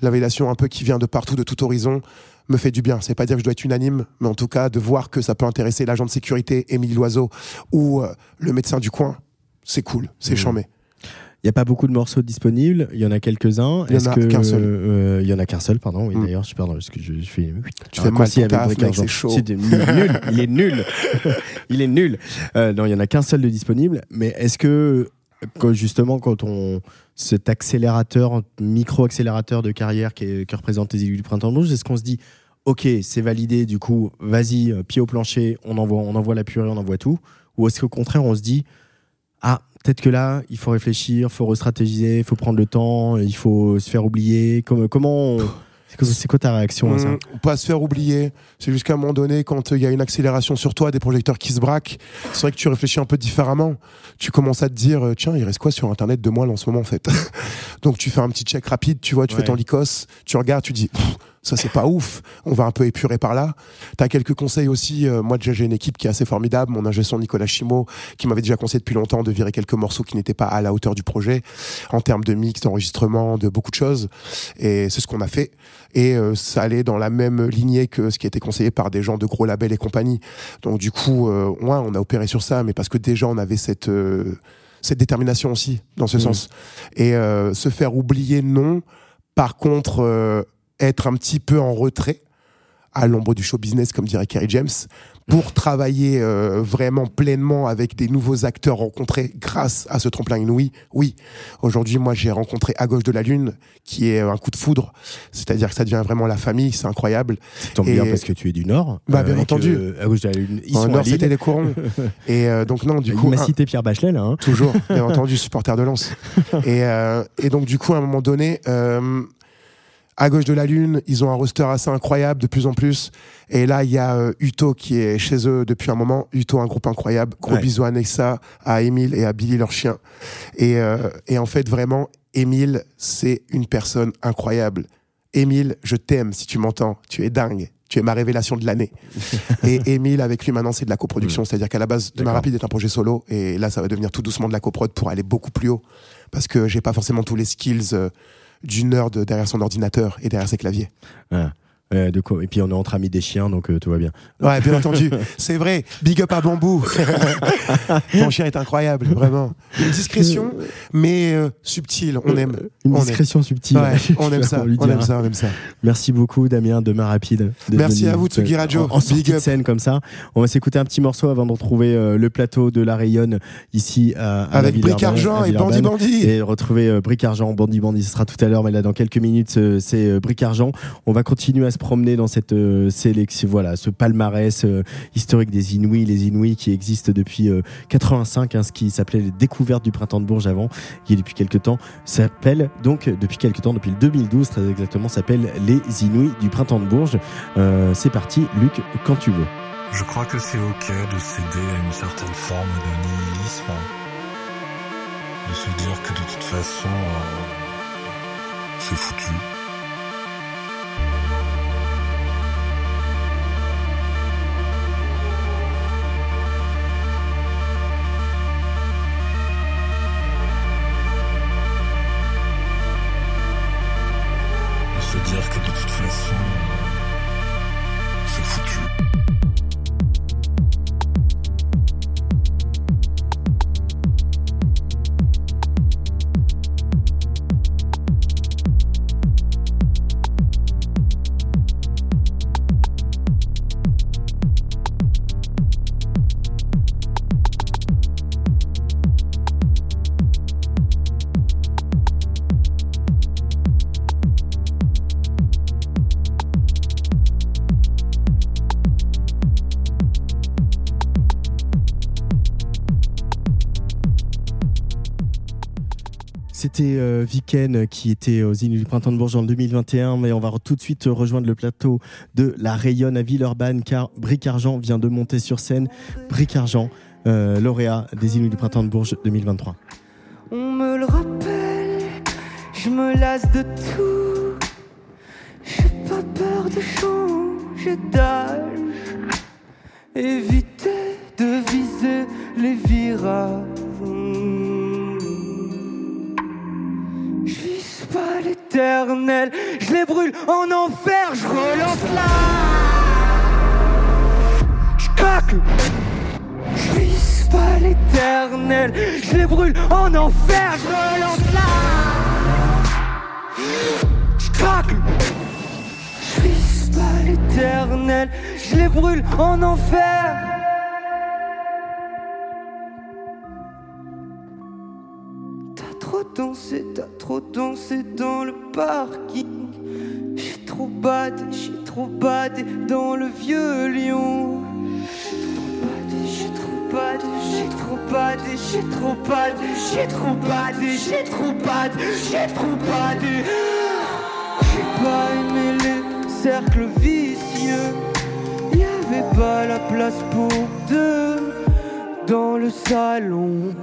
la validation un peu qui vient de partout, de tout horizon, me fait du bien. C'est pas dire que je dois être unanime, mais en tout cas de voir que ça peut intéresser l'agent de sécurité, Émile Loiseau, ou euh, le médecin du coin, c'est cool, c'est Mmh. chambé. Il n'y a pas beaucoup de morceaux disponibles, il y en a quelques-uns. Il y en a qu'un seul. euh, il y en a qu'un seul, pardon. Oui, Mm. d'ailleurs, je pardon, parce que je, je fais. Tu fais mal avec taf, mec, c'est chaud. C'est nul, nul, il est nul. il est nul. Euh, non, il y en a qu'un seul de disponible. Mais est-ce que, quand- justement, quand on cet accélérateur, micro-accélérateur de carrière qui, est- que représente les élus du printemps rouge, est-ce qu'on se dit, ok, c'est validé, du coup, vas-y, euh, pied au plancher, on envoie, on envoie la purée, on envoie tout? Ou est-ce qu'au contraire, on se dit, ah, peut-être que là, il faut réfléchir, il faut restratégiser, il faut prendre le temps, il faut se faire oublier Comment, comment on- c'est quoi- ta réaction à ça Hum, Pas se faire oublier. C'est jusqu'à un moment donné, quand il y a une accélération sur toi, des projecteurs qui se braquent, c'est vrai que tu réfléchis un peu différemment. Tu commences à te dire, euh, tiens, il reste quoi sur Internet de moi là, en ce moment en fait? Donc tu fais un petit check rapide, tu vois, tu fais ton licos, tu regardes, tu dis, ça c'est pas ouf, on va un peu épurer par là. Tu as quelques conseils aussi. euh, moi déjà j'ai une équipe qui est assez formidable, mon ingé son Nicolas Chimo, qui m'avait déjà conseillé depuis longtemps de virer quelques morceaux qui n'étaient pas à la hauteur du projet, en termes de mix, d'enregistrement, de beaucoup de choses. Et c'est ce qu'on a fait. Et euh, ça allait dans la même lignée que ce qui a été conseillé par des gens de gros labels et compagnie. Donc du coup, euh, ouais, on a opéré sur ça, mais parce que déjà on avait cette euh, cette détermination aussi dans ce Mhm. sens. Et euh, se faire oublier, non. Par contre, euh, être un petit peu en retrait à l'ombre du show business, comme dirait Kerry James, pour travailler euh, vraiment pleinement avec des nouveaux acteurs rencontrés grâce à ce tremplin inouï. Oui, aujourd'hui, moi, j'ai rencontré À gauche de la lune, qui est un coup de foudre. C'est-à-dire que ça devient vraiment la famille, c'est incroyable. Ça tombe Et- bien parce que tu es du Nord. Bah, bien que, entendu. euh, à gauche de la Lune, ils Dans sont Nord, c'était les corons. Et euh, donc, non, du Il coup. m'a un- cité Pierre Bachelet, là. hein. Toujours, bien entendu, supporter de Lens. Et, euh, et donc, du coup, à un moment donné, euh, à gauche de la Lune, ils ont un roster assez incroyable de plus en plus. Et là, il y a euh, Uto qui est chez eux depuis un moment. Uto, un groupe incroyable. Gros Ouais. bisous à Nexa, à Émile et à Billy, leur chien. Et, euh, et en fait, vraiment, Émile, c'est une personne incroyable. Émile, je t'aime si tu m'entends. Tu es dingue. Tu es ma révélation de l'année. et Émile, avec lui, maintenant, c'est de la coproduction. C'est-à-dire qu'à la base, Demain. Rapide est un projet solo. Et là, ça va devenir tout doucement de la coprod pour aller beaucoup plus haut. Parce que j'ai pas forcément tous les skills euh, du nerd derrière son ordinateur et derrière ses claviers. Euh, de quoi Et puis on est entre amis des chiens, donc euh, tout va bien. Ouais, bien entendu. C'est vrai. Big up à Bambou. Ton chien est incroyable, vraiment. Une discrétion, mais euh, subtile. On aime. Une On aime. discrétion subtile. Ouais, on aime ça. On aime ça. On aime ça. Merci beaucoup, Damien, demain rapide. Merci à vous, Tsugi euh, Radio. En, en Big up. scène comme ça. On va s'écouter un petit morceau avant de retrouver le plateau de la Rayonne ici à, à Avec Bric Argent et Bandit. Bandit. Et retrouver Bric Argent, Bandit Bandit, ce sera tout à l'heure, mais là dans quelques minutes, c'est Bric Argent. On va continuer à se promener dans cette euh, sélection, voilà, ce palmarès euh, historique des Inouïs, les Inouïs qui existent depuis euh, 85, hein, ce qui s'appelait les découvertes du printemps de Bourges avant, qui depuis quelques temps s'appelle donc euh, depuis quelques temps, depuis le 2012 très exactement, s'appelle les Inouïs du printemps de Bourges. Euh, c'est parti, Luc, quand tu veux. Je crois que c'est ok de céder à une certaine forme de nihilisme. De se dire que de toute façon, euh, c'est foutu. Dire que C'était euh, Viken qui était aux Inuits du Printemps de Bourges en 2021, mais on va tout de suite rejoindre le plateau de la Rayonne à Villeurbanne car Bric Argent vient de monter sur scène. Bric Argent, euh, lauréat des Inuits du Printemps de Bourges 2023. On me le rappelle, je me lasse de tout. J'ai pas peur de changer d'âge. Éviter de viser les virages. Pas l'éternel, je les brûle en enfer, je relance là. Je claque. Je vise pas l'éternel, je les brûle en enfer, je relance là. Je craque. Je vise pas l'éternel, je les brûle en enfer. trop dansé, t'as trop dansé dans le parking. J'ai trop badé, j'ai trop badé dans le vieux Lyon. J'ai trop badé, j'ai trop badé, j'ai trop badé, j'ai trop badé, j'ai trop badé, j'ai trop badé. J'ai pas aimé les cercles vicieux. Y'avait pas la place pour deux dans le salon.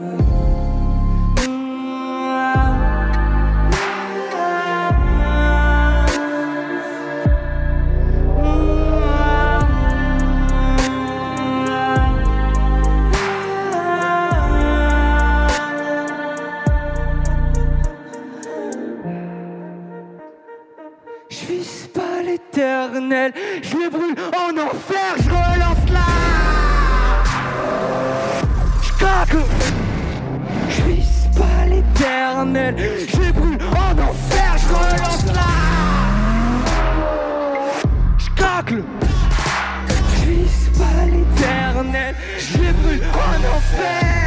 éternel. Je brûle en enfer, je relance là. Je je vise pas l'éternel. Je le brûle en enfer, je relance là. Je je vise pas l'éternel. Je le brûle en enfer.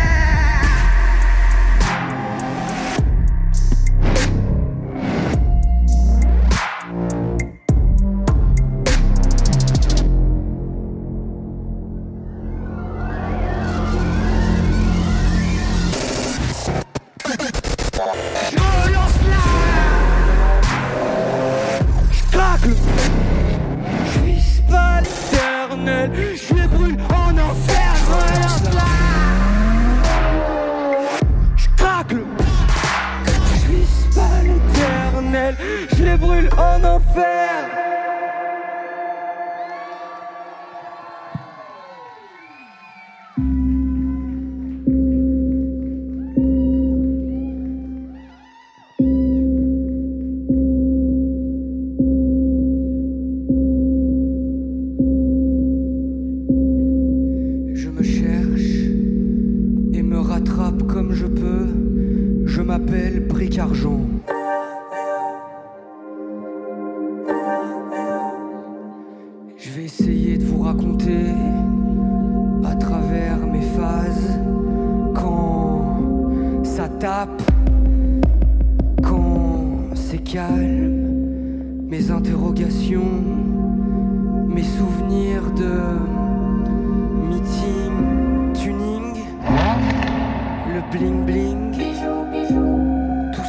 fail.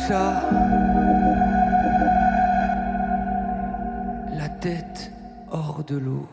ça. La tête hors de l'eau.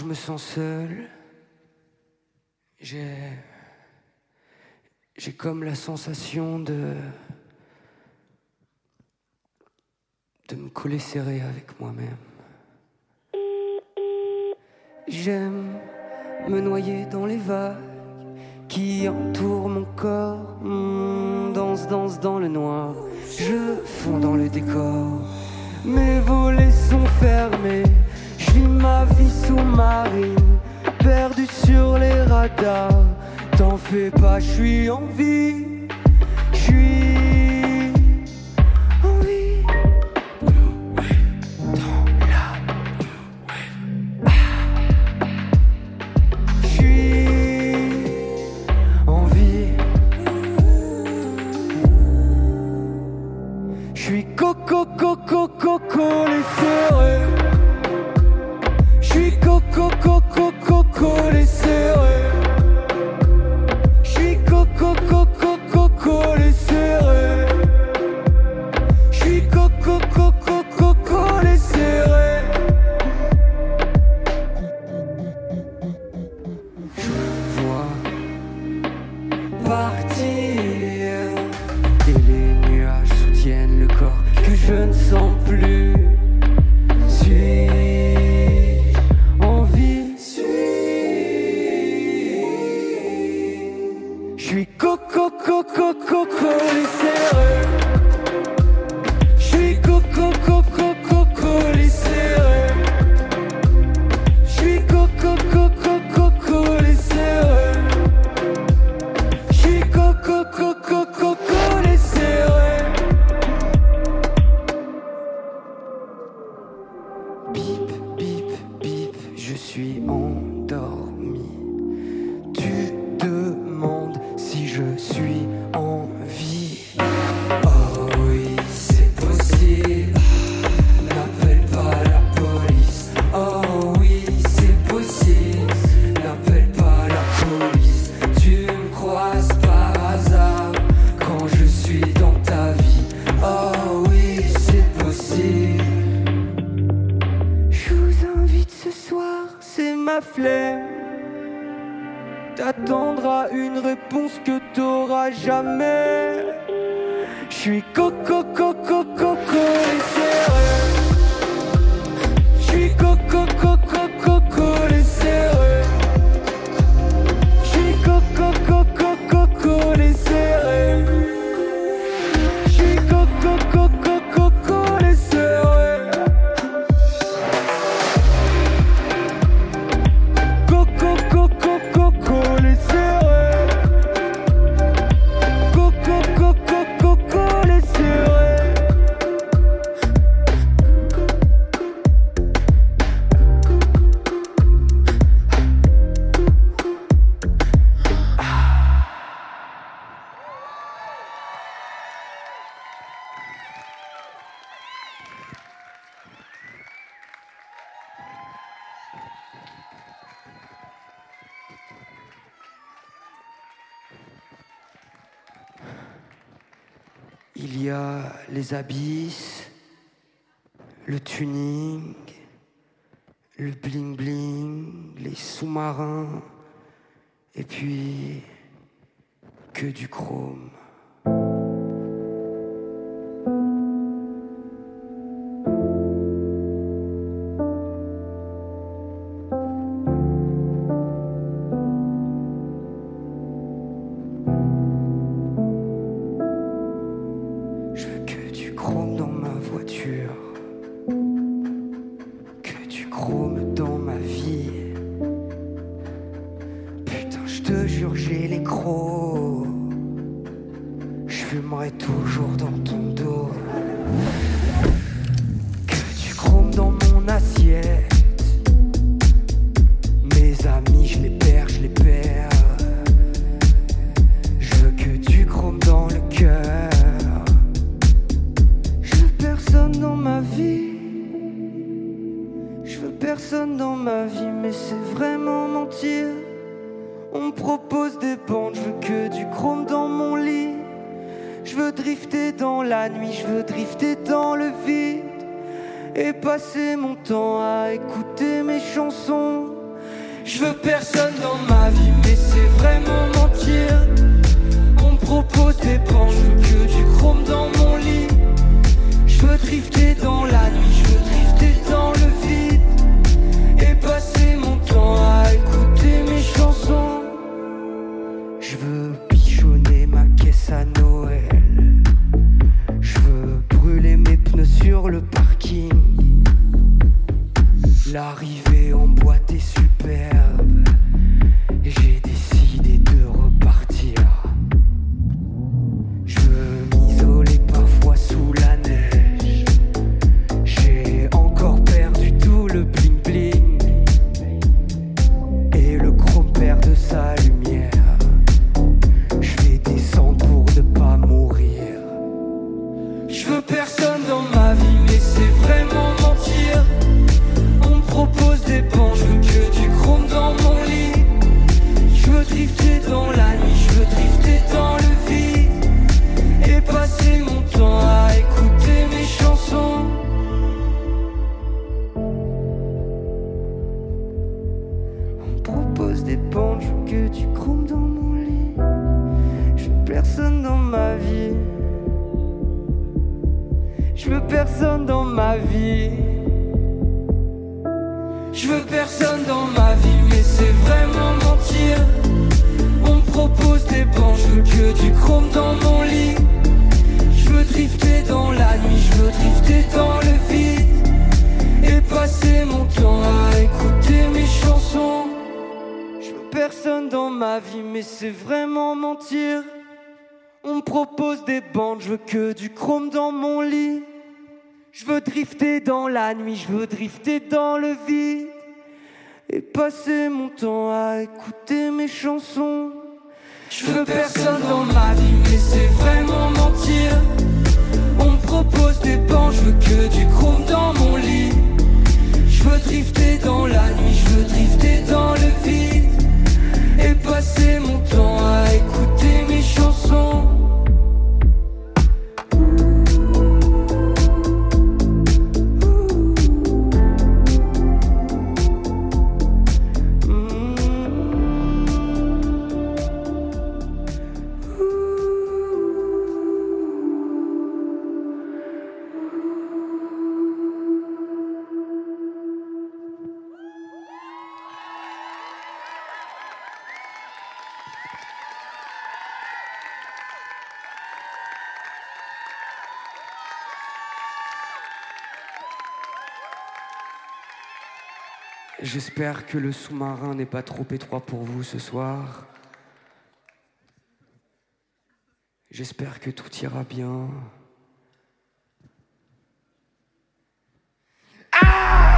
je me sens seul, j'ai. J'ai comme la sensation de. de me coller serré avec moi-même. J'aime me noyer dans les vagues qui entourent mon corps. Hmm, danse, danse dans le noir. Je fonds dans le décor. Mes volets sont fermés ma vie sous-marine, perdue sur les radars. T'en fais pas, je suis en vie. les abysses, le tuning, le bling bling, les sous-marins, et puis que du chrome. que le sous-marin n'est pas trop étroit pour vous ce soir. J'espère que tout ira bien. Ah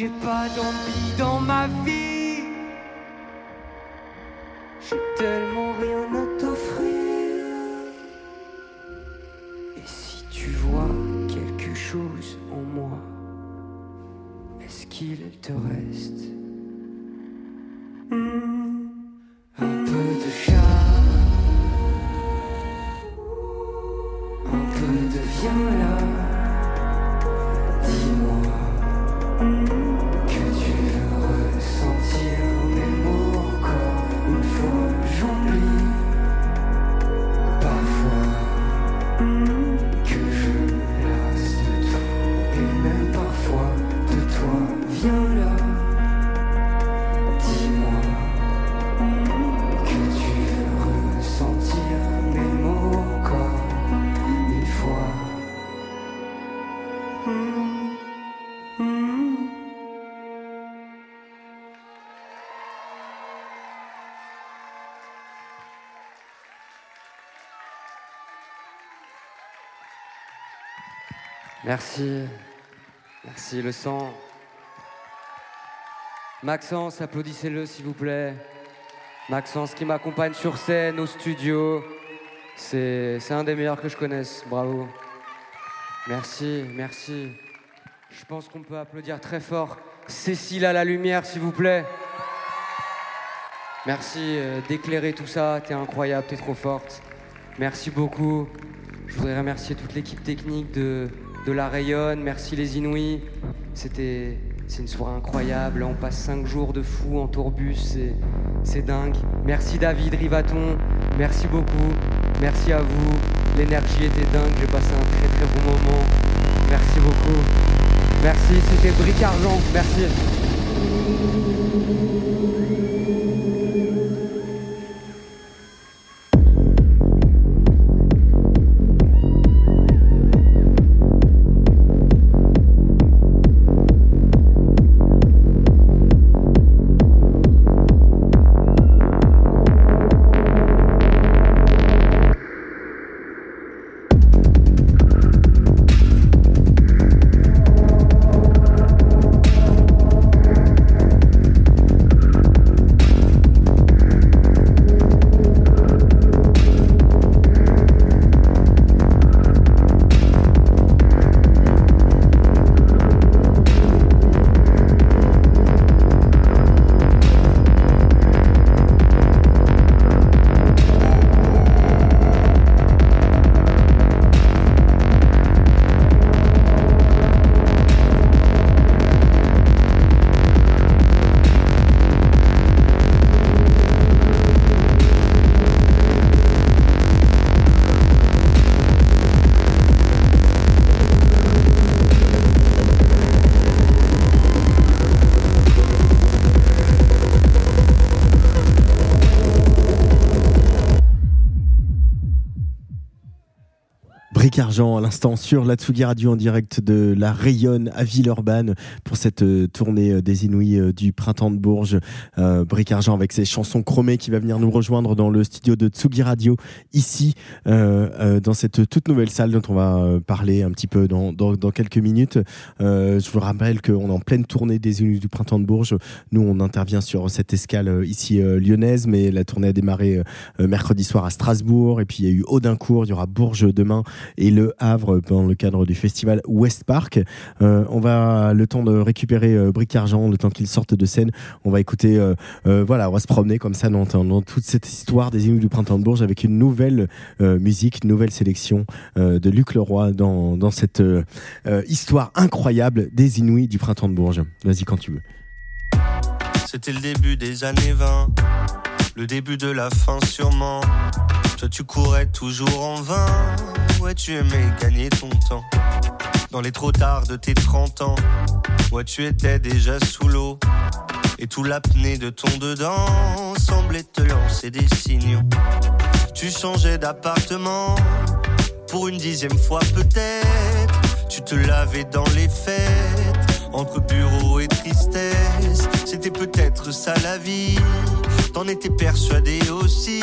J'ai pas d'envie dans ma vie. J'ai tellement rien à t'offrir. Et si tu vois quelque chose en moi, est-ce qu'il te reste Merci. Merci, le sang. Maxence, applaudissez-le s'il vous plaît. Maxence qui m'accompagne sur scène, au studio. C'est un des meilleurs que je connaisse. Bravo. Merci, merci. Je pense qu'on peut applaudir très fort. Cécile à la lumière, s'il vous plaît. Merci euh, d'éclairer tout ça. T'es incroyable, t'es trop forte. Merci beaucoup. Je voudrais remercier toute l'équipe technique de, La Rayonne. Merci les Inouïs. C'était c'est une soirée incroyable. On passe cinq jours de fou en tourbus. C'est dingue. Merci David Rivaton. Merci beaucoup. Merci à vous. L'énergie était dingue. J'ai passé un très très bon moment. Merci beaucoup. Merci. C'était Bric Argent. Merci. L'instant sur la Tsugi Radio en direct de la Rayonne à Villeurbanne pour cette euh, tournée euh, des Inouïs euh, du printemps de Bourges. Euh, Bric Argent avec ses chansons chromées qui va venir nous rejoindre dans le studio de Tsugi Radio ici dans cette toute nouvelle salle dont on va parler un petit peu dans, quelques minutes. Je vous rappelle qu'on est en pleine tournée des Inouïs du printemps de Bourges. Nous on intervient sur cette escale ici lyonnaise mais la tournée a démarré mercredi soir à Strasbourg et puis il y a eu Audincourt, il y aura Bourges demain et Le Havre dans le cadre du festival West Park. Euh, on va le temps de récupérer euh, Bric Argent, le temps qu'ils sortent de scène. On va écouter, euh, euh, voilà, on va se promener comme ça dans, toute cette histoire des Inuits du printemps de Bourges avec une nouvelle musique, une nouvelle sélection de Luc Leroy dans, cette histoire incroyable des Inuits du printemps de Bourges. Vas-y quand tu veux. C'était le début des années 20, le début de la fin sûrement. Toi tu courais toujours en vain, ouais tu aimais gagner ton temps. Dans les trop tard de tes 30 ans, ouais tu étais déjà sous l'eau. Et tout l'apnée de ton dedans semblait te lancer des signaux. Tu changeais d'appartement pour une dixième fois peut-être. Tu te lavais dans les fêtes, entre bureau et tristesse. C'était peut-être ça la vie, t'en étais persuadé aussi.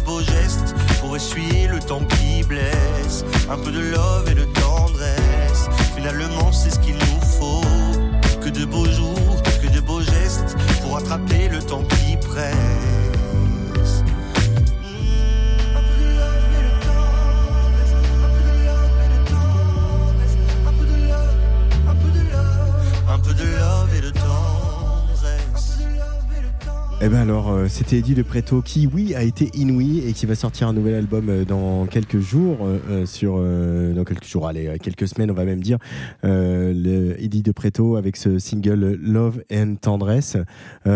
beaux gestes, pour essuyer le temps qui blesse. Un peu de love et de tendresse, finalement c'est ce qu'il nous faut. Que de beaux jours, que de beaux gestes, pour attraper le temps qui presse. Un peu de love et de tendresse. Eh ben alors, euh, c'était Eddie de Preto qui, oui, a été inouï et qui va sortir un nouvel album euh, dans quelques jours, euh, sur euh, dans quelques jours, allez, quelques semaines, on va même dire. Euh, le Eddie de Preto avec ce single Love and Tendresse. Il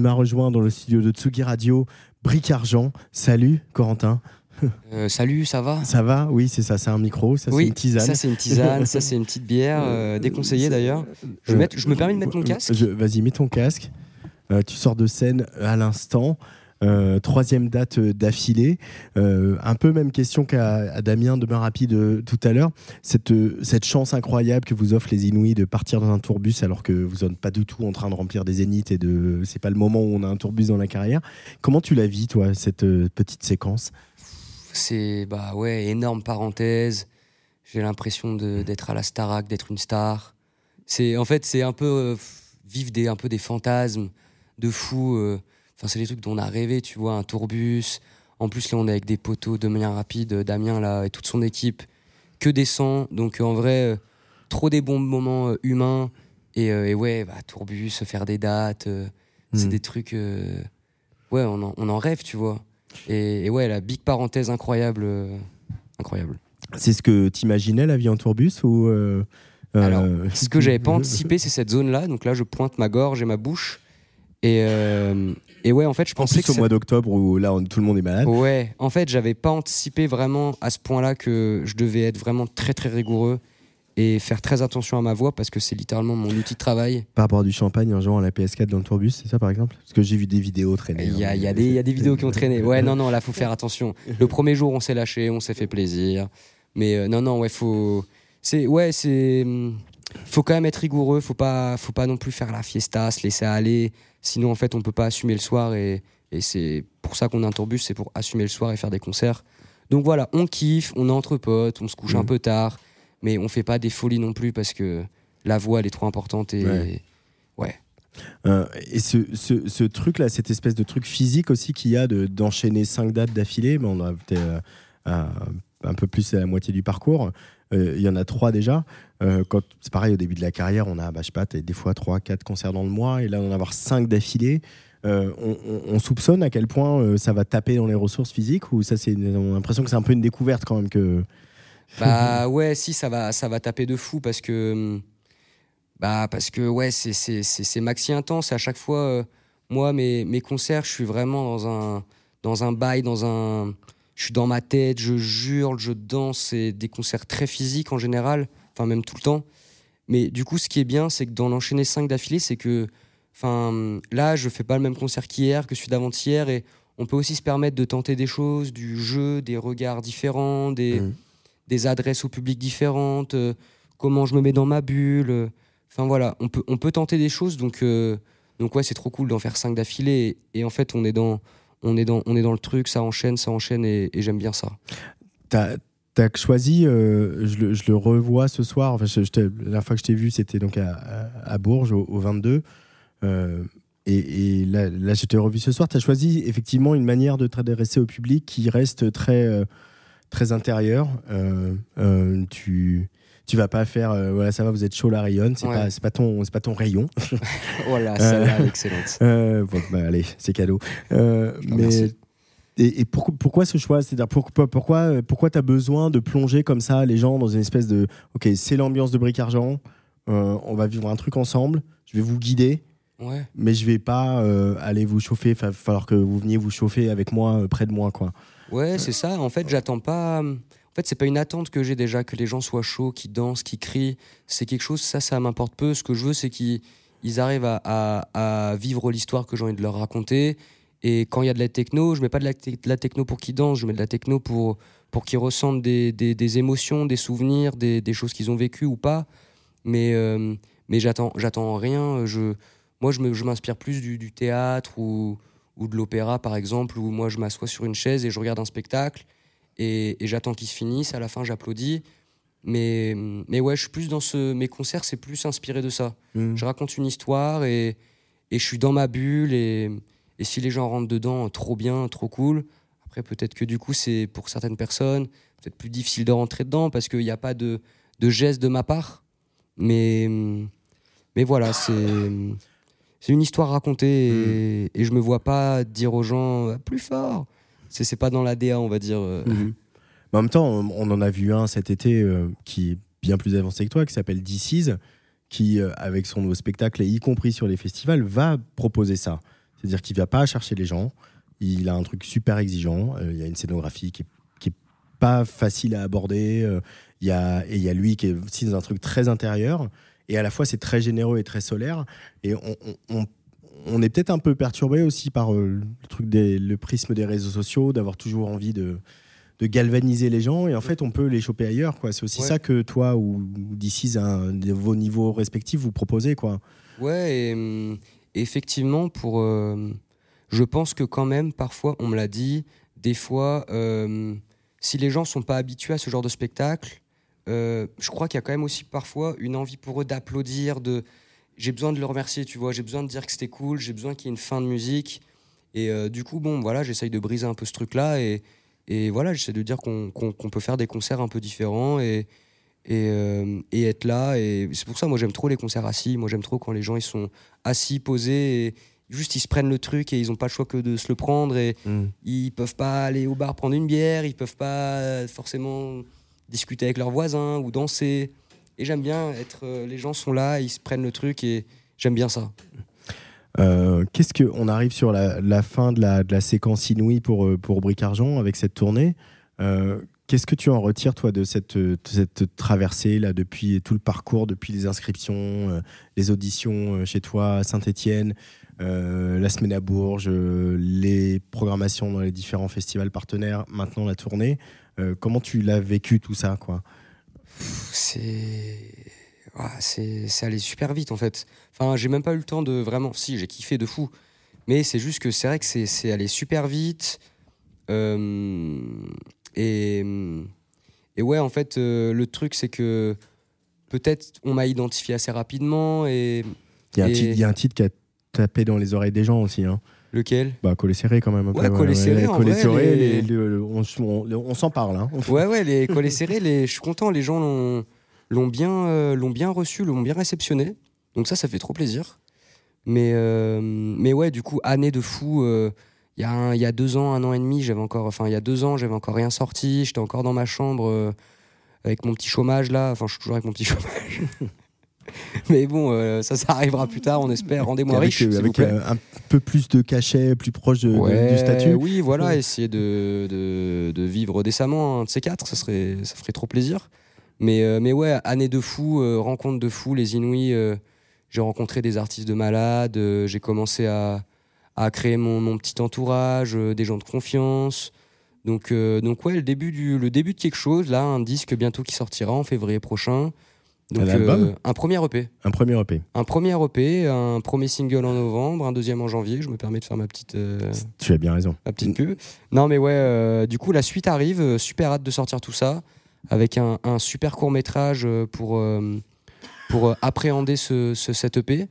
m'a rejoint dans le studio de Tsugi Radio, Bric Argent. Salut, Corentin. Euh, salut, ça va? Ça va? Oui, c'est ça, c'est un micro, ça Oui, c'est une tisane. ça c'est une tisane, ça c'est une petite bière, euh, déconseillée d'ailleurs. Je, je me permets de mettre mon casque? Vas-y, mets ton casque. Euh, tu sors de scène à l'instant. Euh, troisième date euh, d'affilée. Euh, un peu même question qu'à Damien de Bain Rapide euh, tout à l'heure. Cette, euh, cette chance incroyable que vous offrent les Inouïs de partir dans un tourbus alors que vous n'êtes pas du tout en train de remplir des zéniths et de c'est pas le moment où on a un tourbus dans la carrière. Comment tu la vis toi cette euh, petite séquence? C'est bah ouais, énorme parenthèse. J'ai l'impression d'être à la Starac, d'être une star. C'est en fait c'est un peu euh, vivre des un peu des fantasmes de fou. euh. Enfin c'est des trucs dont on a rêvé, tu vois, un tourbus. En plus là on est avec des poteaux de manière rapide, euh, Damien là et toute son équipe, que des. Donc euh, en vrai trop des bons moments humains et, et ouais bah tourbus, faire des dates, c'est Mm. des trucs. euh, ouais on en, on en rêve, tu vois. Et, et ouais, la big parenthèse incroyable. euh, incroyable. C'est ce que t'imaginais la vie en tourbus ou euh, Alors, ce que j'avais pas anticipé, c'est cette zone-là. Donc là, je pointe ma gorge et ma bouche. Et, euh, et ouais, en fait, je En pensais plus que au ça- mois d'octobre où là on- tout le monde est malade. Ouais, en fait, j'avais pas anticipé vraiment à ce point-là que je devais être vraiment très très rigoureux et faire très attention à ma voix parce que c'est littéralement mon outil de travail. Par rapport à du champagne un jour à la PS4 dans le tourbus, c'est ça par exemple? Parce que j'ai vu des vidéos traîner. Il y a, hein. y y a des vidéos qui ont traîné. Ouais, non, non, là, faut faire attention. Le premier jour, on s'est lâché, on s'est fait plaisir. Mais euh, non, non, ouais, faut. c'est ouais, c'est hum, faut quand même être rigoureux, faut pas faut pas non plus faire la fiesta, se laisser aller, sinon en fait on peut pas assumer le soir et, et c'est pour ça qu'on est un tourbus, c'est pour assumer le soir et faire des concerts. Donc voilà, on kiffe, on est entre potes, on se couche un Mhm. peu tard, mais on fait pas des folies non plus parce que la voix elle est trop importante et Ouais. ouais. Euh, et ce, ce, ce truc-là, cette espèce de truc physique aussi qu'il y a de- d'enchaîner cinq dates d'affilée, mais on a peut-être euh, à- un peu plus à la moitié du parcours. Euh, Il y en a trois déjà. Euh, quand c'est pareil au début de la carrière, on a, bah, je sais pas, des fois trois, quatre concerts dans le mois, et là on en avoir cinq d'affilée. Euh, on, on- on soupçonne à quel point ça va taper dans les ressources physiques ou ça c'est on a l'impression que c'est un peu une découverte quand même que Bah ouais, si ça va, ça va taper de fou parce que bah parce que ouais, c'est c'est maxi intense. À chaque fois, moi mes mes concerts, je suis vraiment dans un dans un bail, dans un, je suis dans ma tête, je jure, je danse. C'est des concerts très physiques en général, enfin même tout le temps. Mais du coup, ce qui est bien, c'est que dans l'enchaîner 5 d'affilée, c'est que, enfin, là, je fais pas le même concert qu'hier, que celui d'avant-hier, et on peut aussi se permettre de tenter des choses, du jeu, des regards différents, des, des adresses au public différentes, euh, comment je me mets dans ma bulle. euh, Enfin voilà, on peut, on peut tenter des choses, donc, euh, donc ouais, c'est trop cool d'en faire 5 d'affilée, et, et en fait, on est dans, on est dans, on est dans le truc, ça enchaîne, ça enchaîne, et, j'aime bien ça. T'as as choisi, euh, je, le, revois ce soir. Enfin, je- la dernière fois que je t'ai vu, c'était donc à, Bourges, au, au 22. Euh, et, là, là, je t'ai revu ce soir. Tu as choisi effectivement une manière de t'adresser au public qui reste très, euh, très intérieure. Tu. Tu vas pas faire, euh, voilà, ça va, vous êtes chaud, la rayonne, c'est Ouais. pas, c'est pas ton, c'est pas ton rayon. Voilà, celle-là, elle est excellente. euh, bon, bah, allez, c'est cadeau. Euh, mais remercie. et, et pourquoi, pourquoi ce choix? C'est-à-dire pourquoi pourquoi pourquoi t'as besoin de plonger comme ça les gens dans une espèce de ok c'est l'ambiance de bric argent, euh, on va vivre un truc ensemble, je vais vous guider, Ouais. mais je vais pas euh, aller vous chauffer. Il va falloir que vous veniez vous chauffer avec moi euh, près de moi quoi. Ouais, c'est ça. En fait, j'attends pas. En fait, c'est pas une attente que j'ai déjà que les gens soient chauds, qu'ils dansent, qu'ils crient. C'est quelque chose, ça, ça m'importe peu. Ce que je veux, c'est qu'ils ils arrivent à, vivre l'histoire que j'ai envie de leur raconter. Et quand il y a de la techno, je mets pas de la, techno pour qu'ils dansent, je mets de la techno pour, pour qu'ils ressentent des, des- émotions, des souvenirs, des, des choses qu'ils ont vécues ou pas. Mais, euh, mais j'attends, rien. Je, moi, je, m'inspire plus du, du théâtre ou, ou de l'opéra, par exemple, où moi, je m'assois sur une chaise et je regarde un spectacle et, et j'attends qu'il se finisse. À la fin, j'applaudis. Mais, mais ouais, je suis plus dans ce. Mes concerts, c'est plus inspiré de ça. Mm. Je raconte une histoire et, et je suis dans ma bulle. Et, et si les gens rentrent dedans, trop bien, trop cool. Après, peut-être que du coup, c'est pour certaines personnes peut-être plus difficile de rentrer dedans parce qu'il n'y a pas de, de geste de ma part. Mais, mais voilà, c'est. C'est une histoire racontée et, et je me vois pas dire aux gens euh, plus fort. C'est pas dans l'ADA, on va dire. euh. Mhm. En même temps, on en a vu un cet été euh, qui est bien plus avancé que toi, qui s'appelle DC's, qui, euh, avec son nouveau spectacle, y compris sur les festivals, va proposer ça. C'est-à-dire qu'il ne va pas chercher les gens, il a un truc super exigeant, il y a une scénographie qui est, qui est pas facile à aborder, il y a, et il y a lui qui est aussi dans un truc très intérieur, et à la fois c'est très généreux et très solaire, et on, on- on- on est peut-être un peu perturbé aussi par euh, le truc des, le prisme des réseaux sociaux, d'avoir toujours envie de, de galvaniser les gens et en fait on peut les choper ailleurs quoi. C'est aussi Ouais. ça que toi ou d'ici à de vos niveaux respectifs vous proposez quoi. Ouais, et, hum, effectivement, pour. euh, je pense que quand même, parfois, on me l'a dit, des fois, euh, si les gens sont pas habitués à ce genre de spectacle, euh, je crois qu'il y a quand même aussi parfois une envie pour eux d'applaudir, de. J'ai besoin de le remercier, tu vois, j'ai besoin de dire que c'était cool, j'ai besoin qu'il y ait une fin de musique. Et euh, du coup, bon, voilà, j'essaye de briser un peu ce truc-là et, et voilà, j'essaie de dire qu'on peut faire des concerts un peu différents et, et, euh, et être là. Et c'est pour ça, moi, j'aime trop les concerts assis. Moi, j'aime trop quand les gens ils sont assis, posés, et juste ils se prennent le truc et ils n'ont pas le choix que de se le prendre. Et ils peuvent pas aller au bar prendre une bière, ils peuvent pas forcément discuter avec leurs voisins ou danser. Et j'aime bien être. euh, les gens sont là, ils se prennent le truc et j'aime bien ça. Euh, Qu'est-ce que on arrive sur la, fin de la, séquence inouïe pour euh, pour Bric Argent avec cette tournée. Qu'est-ce que tu en retires toi de cette, traversée là depuis tout le parcours, depuis les inscriptions, les auditions chez toi à Saint-Étienne, la semaine à Bourges, les programmations dans les différents festivals partenaires, maintenant la tournée. Comment tu l'as vécu tout ça quoi? C'est. c'est c'est allé super vite en fait. Enfin, j'ai même pas eu le temps de vraiment. Si, j'ai kiffé de fou. Mais c'est juste que c'est vrai que c'est- c'est allé super vite. Euh, et, et ouais, en fait, euh, le truc, c'est que peut-être on m'a identifié assez rapidement. Et, il y a un titre qui a tapé dans les oreilles des gens aussi. Hein. Lequel Bah, Collet Serré quand même. un peu, Ouais, Collet Serré, en Collet vrai, Serré, les- les- le- on, on- on s'en parle. Hein. Ouais, ouais, les collets serrés, je suis content, les gens l'ont, l'ont, bien, euh, l'ont bien reçu, l'ont bien réceptionné. Donc ça, ça fait trop plaisir. Mais, euh, mais ouais, du coup, année de fou. euh, Il y, a un- y a deux ans, un an et demi, j'avais encore, enfin, il y a deux ans, j'avais encore rien sorti. J'étais encore dans ma chambre avec mon petit chômage là. Enfin, je suis toujours avec mon petit chômage. mais bon, euh, ça, ça arrivera plus tard, on espère. Rendez-moi riche. euh, avec vous plaît. euh, un peu plus de cachet, plus proche de- de- Ouais, du statut. Oui, voilà, essayer de, de, de vivre décemment, un de ces quatre, ça, serait, ça ferait trop plaisir. Mais, mais ouais, année de fou, rencontre de fou, les Inouïs, j'ai rencontré des artistes de malades, j'ai commencé à, à créer mon, mon petit entourage, des gens de confiance. Donc, donc ouais, le début, du, le début de quelque chose, là, un disque bientôt qui sortira en février prochain. Donc, Un album euh, un premier EP. Un premier EP. Un premier EP, un premier single en novembre, un deuxième en janvier. Je me permets de faire ma petite, euh, Tu as bien raison. ma petite pub. Non, mais ouais, euh, du coup, la suite arrive. euh, super hâte de sortir tout ça. Avec un, un super court métrage pour, pour appréhender ce, ce, cet EP.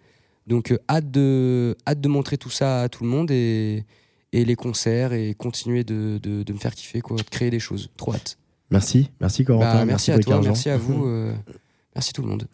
Donc, hâte, de, hâte de montrer tout ça à tout le monde et, et les concerts et continuer de, de, de me faire kiffer, quoi, de créer des choses. Trop hâte. Merci, merci Corentin. Bah, merci, à Bric toi, merci à vous. merci tout le monde.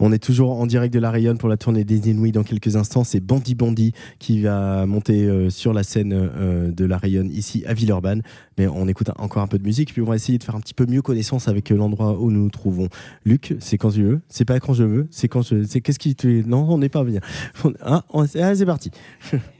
On est toujours en direct de la Rayonne pour la tournée des Inouïs dans quelques instants. C'est Bandy Bandy qui va monter euh, sur la scène euh, de la Rayonne ici à Villeurbanne. Mais on écoute encore un peu de musique, puis on va essayer de faire un petit peu mieux connaissance avec euh, l'endroit où nous nous trouvons. Luc, c'est quand tu veux, c'est pas quand je veux, c'est quand je. Qu'est-ce qui te. Non, on n'est pas bien. On- ah, c'est parti.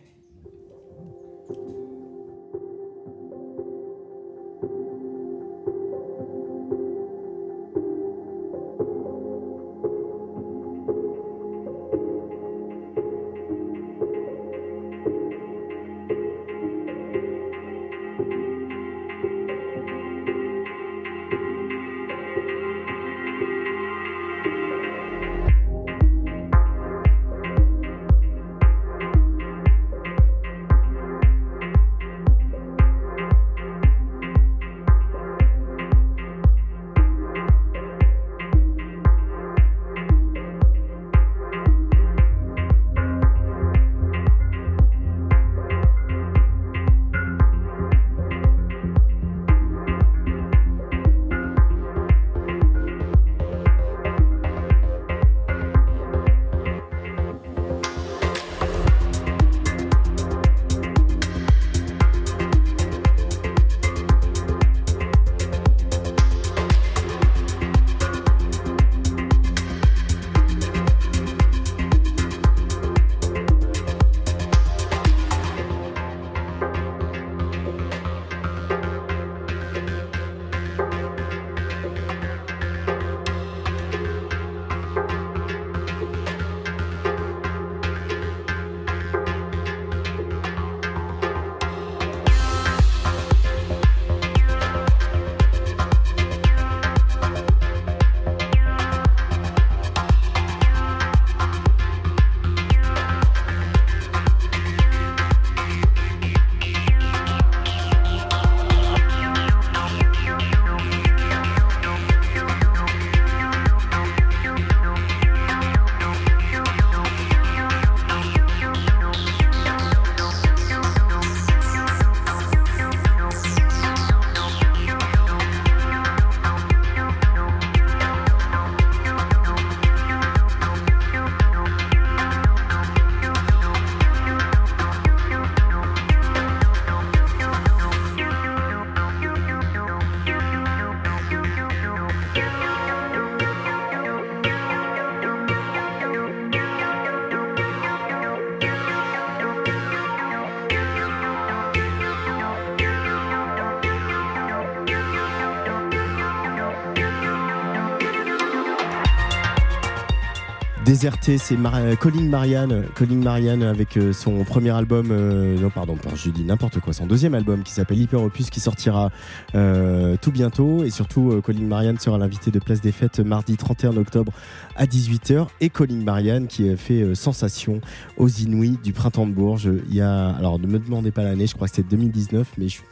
Déserté, c'est Mar- euh, Colin Marianne, Colin Marianne avec euh, son premier album, euh, non pardon, je dis n'importe quoi, son deuxième album qui s'appelle Hyper Opus qui sortira euh, tout bientôt et surtout euh, Colin Marianne sera l'invité de Place des Fêtes mardi 31 octobre à 18h et Colin Marianne qui fait euh, sensation aux Inouïs du printemps de Bourges. Il y a, alors ne me demandez pas l'année, je crois que c'était 2019, mais je suis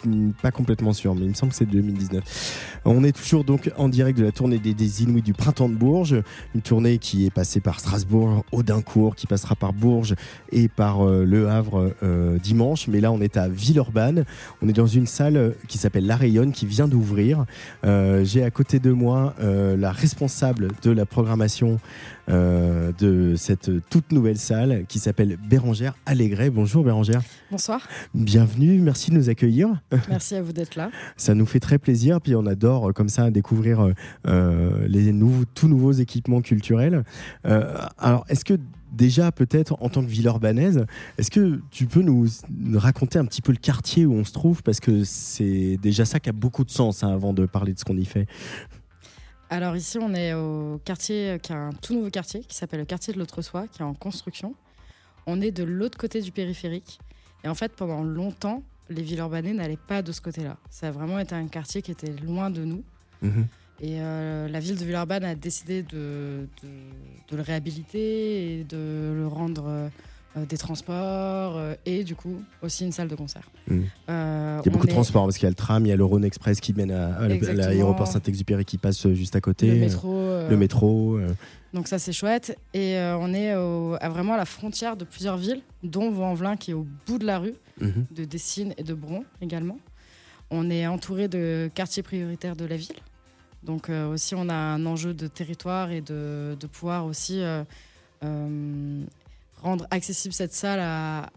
pas complètement sûr, mais il me semble que c'est 2019. On est toujours donc en direct de la tournée des, des Inouïs du printemps de Bourges, une tournée qui est passée par Strasbourg, Audincourt, qui passera par Bourges et par euh, Le Havre euh, dimanche. Mais là, on est à Villeurbanne. On est dans une salle qui s'appelle La Rayonne, qui vient d'ouvrir. Euh, J'ai à côté de moi euh, la responsable de la programmation euh, de cette toute nouvelle salle qui s'appelle Bérangère Allégret. Bonjour Bérangère. Bonsoir, Bienvenue, merci de nous accueillir. merci à vous d'être là. Ça nous fait très plaisir, puis on adore euh, comme ça découvrir euh, euh, les tout nouveaux équipements culturels. Alors, est-ce que déjà, peut-être en tant que Villeurbannaise, est-ce que tu peux nous, raconter un petit peu le quartier où on se trouve? Parce que c'est déjà ça qui a beaucoup de sens hein, avant de parler de ce qu'on y fait. Alors ici, on est au quartier, qui est un tout nouveau quartier, qui s'appelle le quartier de l'Autre-Soi, qui est en construction. On est de l'autre côté du périphérique. Et en fait, pendant longtemps, les Villeurbanais n'allaient pas de ce côté-là. Ça a vraiment été un quartier qui était loin de nous. Et euh, la ville de Villeurbanne a décidé de, de, de le réhabiliter et de le rendre euh, des transports euh, et du coup aussi une salle de concert. Mhm. Il y a beaucoup de transports parce qu'il y a le tram, il y a le Rhône Express qui mène à, à l'aéroport Saint-Exupéry qui passe juste à côté. Le métro, Le métro. Donc ça c'est chouette. Et euh, on est au- à vraiment à la frontière de plusieurs villes, dont Vaux-en-Velin qui est au bout de la rue, Mhm. de Dessines et de Bron également. On est entouré de quartiers prioritaires de la ville. Donc euh, aussi on a un enjeu de territoire et de, de pouvoir aussi euh, rendre accessible cette salle à,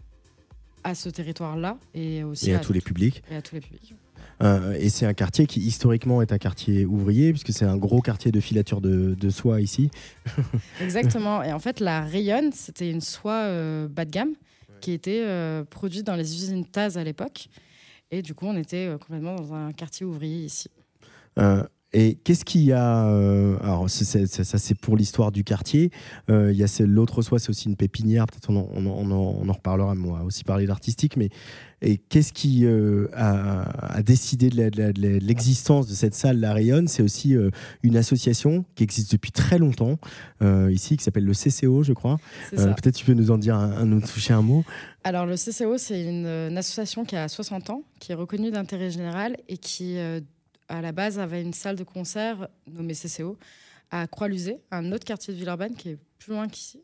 à ce territoire-là et aussi Et à tous les publics. Et à tous les publics. Euh, et c'est un quartier qui historiquement est un quartier ouvrier, puisque c'est un gros quartier de filature de, de soie ici. Exactement. Et en fait, la Rayonne, c'était une soie euh, bas de gamme qui était euh, produite dans les usines Taz à l'époque. Et du coup, on était complètement dans un quartier ouvrier ici. Et qu'est-ce qu'il y a euh, Alors, c'est- c'est- ça, ça, c'est pour l'histoire du quartier. Euh, il y a l'autre soie, c'est aussi une pépinière. Peut-être on, en- on, on en- on en reparlera. Moi, aussi parler d'artistique. Mais et qu'est-ce qui euh, a, a décidé de l'existence de cette salle La Rayonne? C'est aussi euh, une association qui existe depuis très longtemps ici, qui s'appelle le CCO, je crois. Peut-être tu peux nous en dire un, un- nous toucher un mot. Alors, le CCO, c'est une, une association qui a 60 ans, qui est reconnue d'intérêt général et qui, à la base, avait une salle de concert nommée CCO à Croix-Luzet, un autre quartier de Villeurbanne qui est plus loin qu'ici.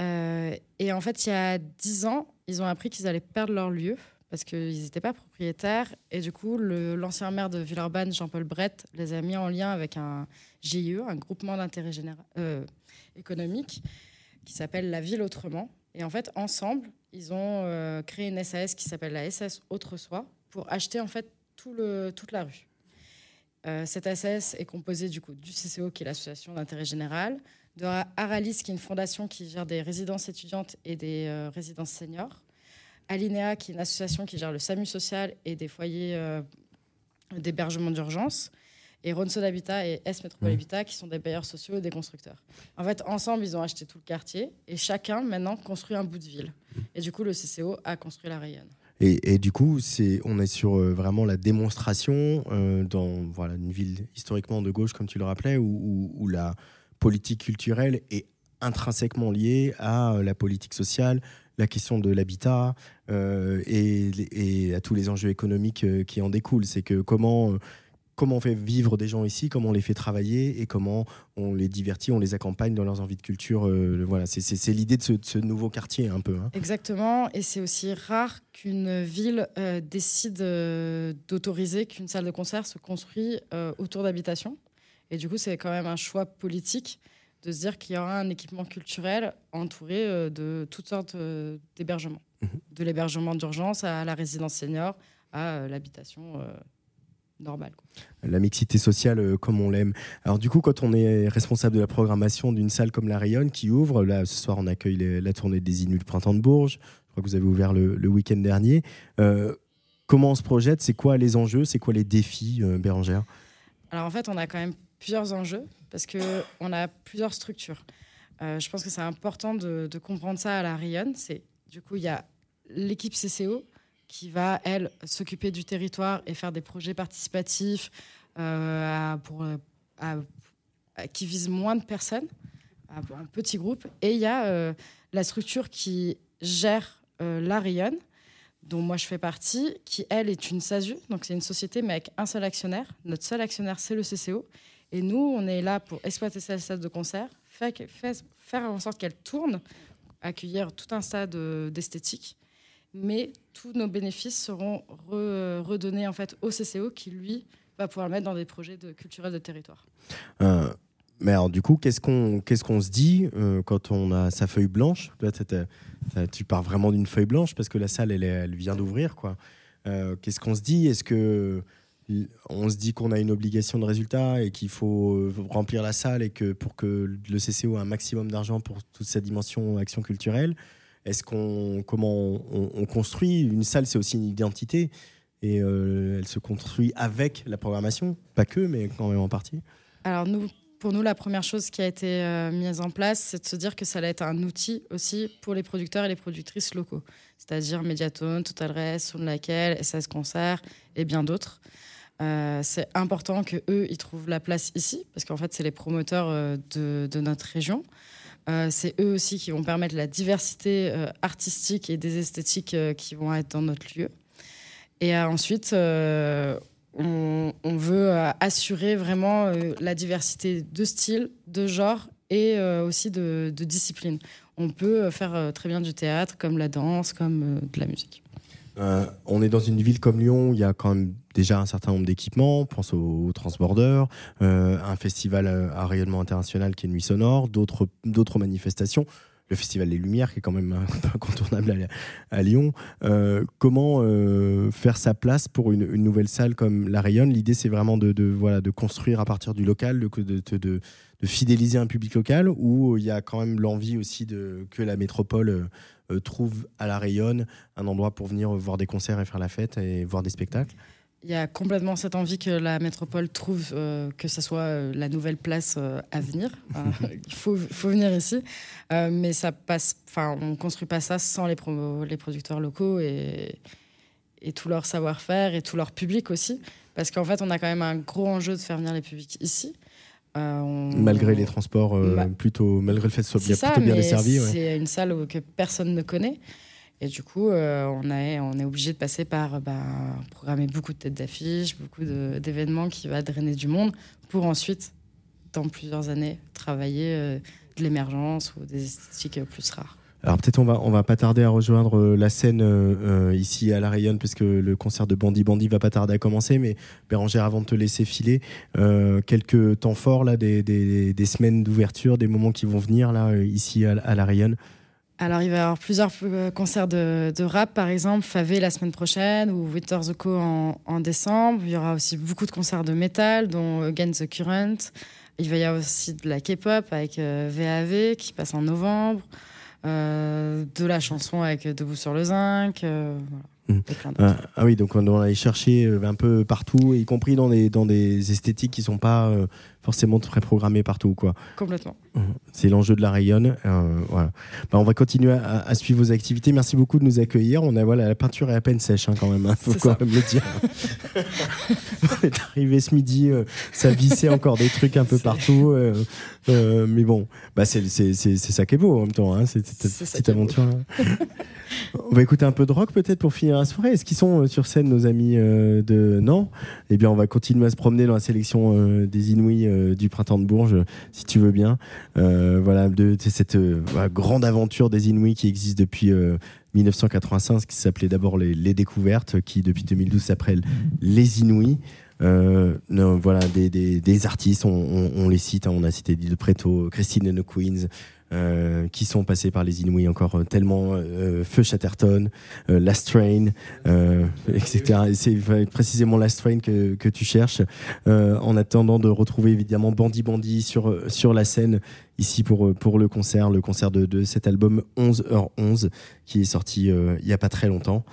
Euh, et en fait, il y a 10 ans, ils ont appris qu'ils allaient perdre leur lieu parce qu'ils n'étaient pas propriétaires. Et du coup, l'ancien maire de Villeurbanne, Jean-Paul Brett, les a mis en lien avec un GIE, un groupement d'intérêt euh, économique, qui s'appelle La Ville Autrement. Et en fait, ensemble, ils ont euh, créé une SAS qui s'appelle la SAS Autre-Soi pour acheter en fait toute la rue. Euh, cette SAS est composée du coup du CCO, qui est l'association d'intérêt général, de Aralis, qui est une fondation qui gère des résidences étudiantes et des euh, résidences seniors, Alinea, qui est une association qui gère le SAMU social et des foyers euh, d'hébergement d'urgence, et Ronson Habitat et S Métropole Habitat, qui sont des bailleurs sociaux et des constructeurs. En fait, ensemble, ils ont acheté tout le quartier et chacun maintenant construit un bout de ville. Et du coup, le CCO a construit la Rayonne. Et, du coup, c'est, on est sur euh, vraiment la démonstration euh, dans voilà, une ville historiquement de gauche, comme tu le rappelais, où, la politique culturelle est intrinsèquement liée à euh, la politique sociale, la question de l'habitat euh, et, et à tous les enjeux économiques qui en découlent. C'est que comment, comment on fait vivre des gens ici, comment on les fait travailler et comment on les divertit, on les accompagne dans leurs envies de culture. euh, voilà, c'est, l'idée de ce, de ce nouveau quartier un peu. hein. Exactement, et c'est aussi rare qu'une ville euh, décide euh, d'autoriser qu'une salle de concert se construit autour d'habitations. Et du coup, c'est quand même un choix politique de se dire qu'il y aura un équipement culturel entouré de toutes sortes d'hébergements. De l'hébergement d'urgence à la résidence senior, à l'habitation quoi. la mixité sociale euh, comme on l'aime. Alors du coup, quand on est responsable de la programmation d'une salle comme la Rayonne qui ouvre, là ce soir on accueille les- la tournée des Inuits Printemps de Bourges, je crois que vous avez ouvert le, le week-end dernier. Euh, comment on se projette? C'est quoi les enjeux? C'est quoi les défis, euh, Bérangère? Alors en fait, on a quand même plusieurs enjeux parce qu'on a plusieurs structures. Euh, je pense que c'est important de, de comprendre ça à la Rayonne. C'est du coup il y a l'équipe CCO qui va elle s'occuper du territoire et faire des projets participatifs euh, euh, qui visent moins de personnes, en petits groupes. Et il y a euh, la structure qui gère la Rayonne, dont moi je fais partie, qui elle est une SASU, donc c'est une société mais avec un seul actionnaire. Notre seul actionnaire c'est le CCO. Et nous, on est là pour exploiter cette salle de concert, faire, faire- en sorte qu'elle tourne, accueillir tout un stade d'esthétique. Mais tous nos bénéfices seront re- redonnés en fait au CCO qui, lui, va pouvoir le mettre dans des projets culturels de territoire. Euh, mais alors, du coup, qu'est-ce qu'on qu'est-ce se dit euh, quand on a sa feuille blanche? T'as- Tu pars vraiment d'une feuille blanche parce que la salle, elle, vient d'ouvrir. quoi. Euh, qu'est-ce qu'on se dit? Est-ce que on se dit qu'on a une obligation de résultat et qu'il faut remplir la salle et que pour que le CCO ait un maximum d'argent pour toute sa dimension action culturelle? Est-ce qu'on comment on, on construit une salle C'est aussi une identité et euh, elle se construit avec la programmation, pas que, mais quand même en partie. Alors pour nous, la première chose qui a été euh, mise en place, c'est de se dire que ça allait être un outil aussi pour les producteurs et les productrices locaux, c'est-à-dire Mediatone, Total Rest, Sound Laquelle, SS Concert et bien d'autres. Euh, c'est important que eux, ils trouvent la place ici, parce qu'en fait, c'est les promoteurs de notre région. Euh, c'est eux aussi qui vont permettre la diversité euh, artistique et des esthétiques euh, qui vont être dans notre lieu. Et ensuite, on, veut assurer vraiment la diversité de styles, de genres et aussi de, de disciplines. On peut faire très bien du théâtre, comme la danse, comme de la musique. Euh, on est dans une ville comme Lyon il y a quand même déjà un certain nombre d'équipements. Pense au, au euh, un festival euh, à rayonnement international qui est Nuit Sonore, d'autres manifestations. Le festival des Lumières qui est quand même incontournable à, Lyon. Comment faire sa place pour une, nouvelle salle comme la Rayonne? L'idée, c'est vraiment de, voilà, de construire à partir du local, de, de fidéliser un public local, où il y a quand même l'envie aussi de, que la métropole euh, euh, trouve à la Rayonne un endroit pour venir voir des concerts et faire la fête et voir des spectacles? Il y a complètement cette envie que la métropole trouve euh, que ce soit euh, la nouvelle place euh, à venir. Euh, il faut, faut venir ici. Euh, mais ça passe, on ne construit pas ça sans les, les producteurs locaux et, et tout leur savoir-faire et tout leur public aussi. Parce qu'en fait, on a quand même un gros enjeu de faire venir les publics ici. Euh, on- Malgré les transports, euh, Ma- plutôt, malgré le fait que ce soit bien, ça, plutôt bien desservi. ouais. C'est une salle où- que personne ne connaît. Et du coup, euh, on, est, on est obligé de passer par ben, programmer beaucoup de têtes d'affiches, beaucoup d'événements qui va drainer du monde pour ensuite, dans plusieurs années, travailler de l'émergence ou des esthétiques plus rares. Alors peut-être on va on va pas tarder à rejoindre euh, la scène euh, euh, ici à la Rayonne parce que le concert de Bandit Bandit va pas tarder à commencer. Mais Bérangère, avant de te laisser filer, quelques temps forts là, des, des, semaines d'ouverture, des moments qui vont venir là ici à, à la Rayonne. Alors, il va y avoir plusieurs concerts de, de rap, par exemple, Favé la semaine prochaine ou Winter the Co en, en décembre. Il y aura aussi beaucoup de concerts de métal, dont Against the Current. Il va y avoir aussi de la K-pop avec euh, VAV qui passe en novembre. Euh, de la chanson avec Debout sur le zinc. euh, voilà. Et plein d'autres. Ah, ah oui, donc on doit aller chercher un peu partout, y compris dans des, dans des esthétiques qui sont pas euh, forcément très programmées partout. Quoi. Complètement. Mhm. C'est l'enjeu de la Rayonne. euh, voilà. Bah, on va continuer à, à suivre vos activités. Merci beaucoup de nous accueillir. On a, voilà, la peinture est à peine sèche hein, quand même. Il faut quand même le dire. on est arrivé ce midi, euh, ça vissait encore des trucs un peu partout. euh, mais bon, bah, c'est ça qui est beau en même temps. Hein, c'est cette petite aventure. On va écouter un peu de rock peut-être pour finir la soirée. Est-ce qu'ils sont sur scène nos amis de Non? Eh bien, on va continuer à se promener dans la sélection des Inouïs euh, du printemps de Bourges, si tu veux bien. Euh, voilà, de, cette euh, grande aventure des Inouïs qui existe depuis euh, 1985, qui s'appelait d'abord les, Découvertes, qui depuis 2012 s'appelle Les non, voilà, des, artistes, on, les cite, hein, on a cité Dil Preto, Christine and Queens, euh, qui sont passés par les Inouïs encore euh, tellement, euh, Feu Chatterton, euh, Last Train, euh, etc. Et c'est euh, précisément Last Train que, que tu cherches, euh, en attendant de retrouver évidemment Bandit Bandit sur, euh, sur la scène ici pour, euh, pour le concert, le concert de, de cet album 11h11 qui est sorti euh, il y a pas très longtemps.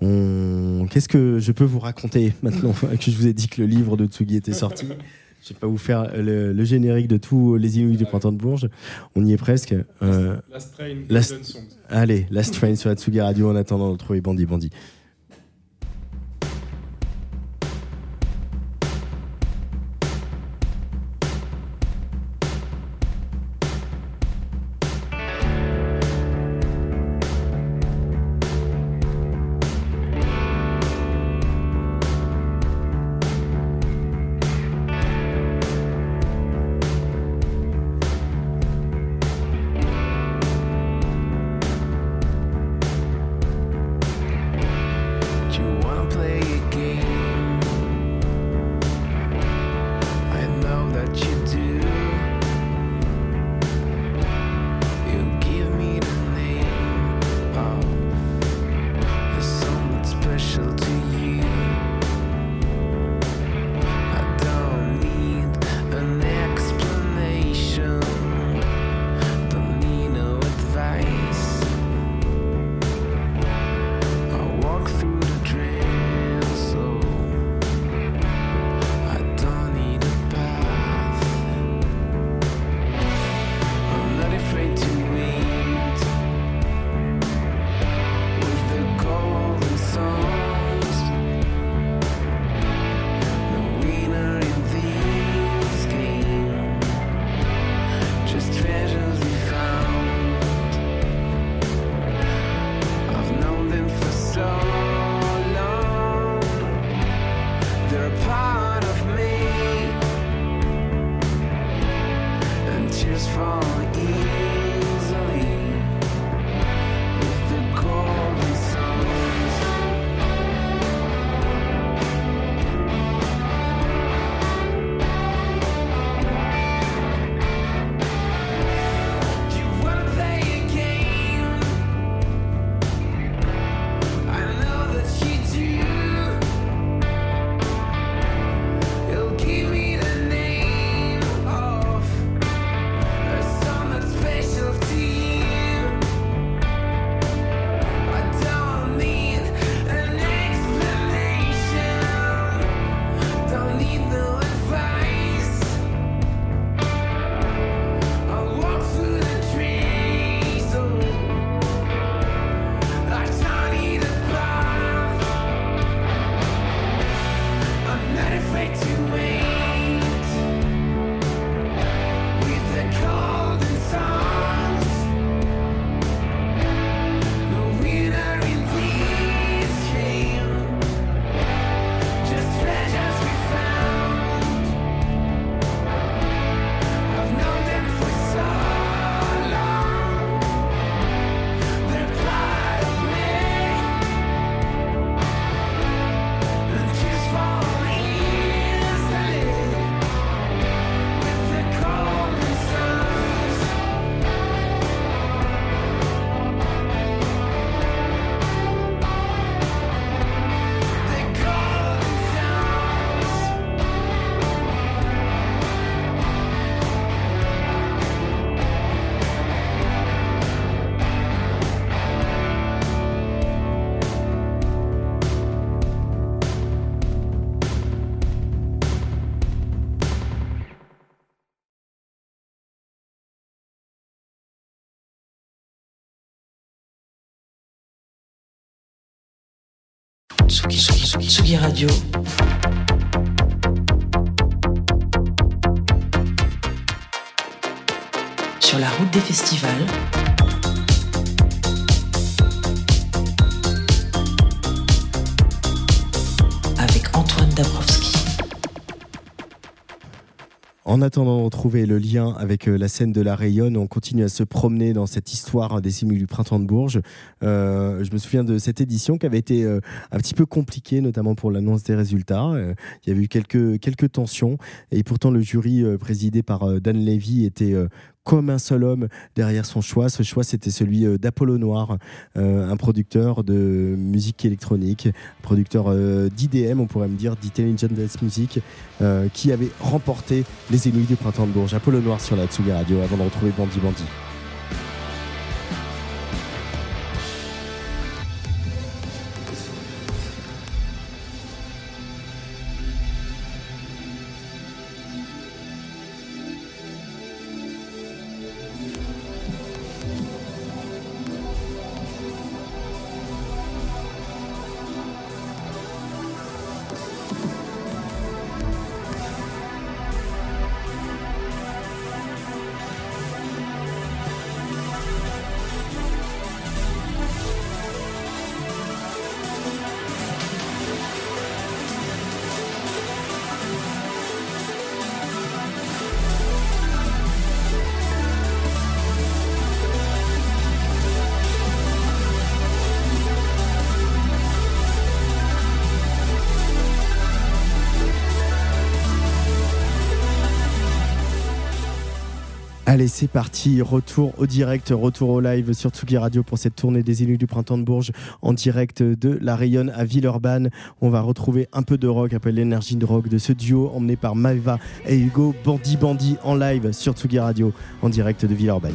On... Qu'est-ce que je peux vous raconter maintenant que je vous ai dit que le livre de Tsugi était sorti? Je vais pas vous faire le, le générique de tous les Inuits du printemps de Bourges. On y est presque. Euh, Last Train, Last- Golden Songs. Allez, Last Train sur Atsugi Radio en attendant de retrouver Bandit Bandit. Tsugi, Radio. Sur la route des festivals. En attendant de retrouver le lien avec euh, la scène de la Rayonne, on continue à se promener dans cette histoire des simules du printemps de Bourges. Euh, je me souviens de cette édition qui avait été euh, un petit peu compliquée, notamment pour l'annonce des résultats. Il y avait eu quelques, quelques tensions et pourtant le jury présidé par Dan Levy était comme un seul homme derrière son choix. Ce choix, c'était celui euh, d'Apollo Noir, euh, un producteur de musique électronique, producteur euh, d'IDM, on pourrait me dire, d'Intelligent Dance Music, qui avait remporté les Inuits du printemps de Bourges. Apollo Noir sur la Tsugi Radio avant de retrouver Bandit Bandit. Allez, c'est parti. Retour au direct, retour au live sur Tsugi Radio pour cette tournée des élus du printemps de Bourges en direct de la Rayonne à Villeurbanne. On va retrouver un peu de rock, après l'énergie de rock de ce duo emmené par Maeva et Hugo Bandi Bandi en live sur Tsugi Radio en direct de Villeurbanne.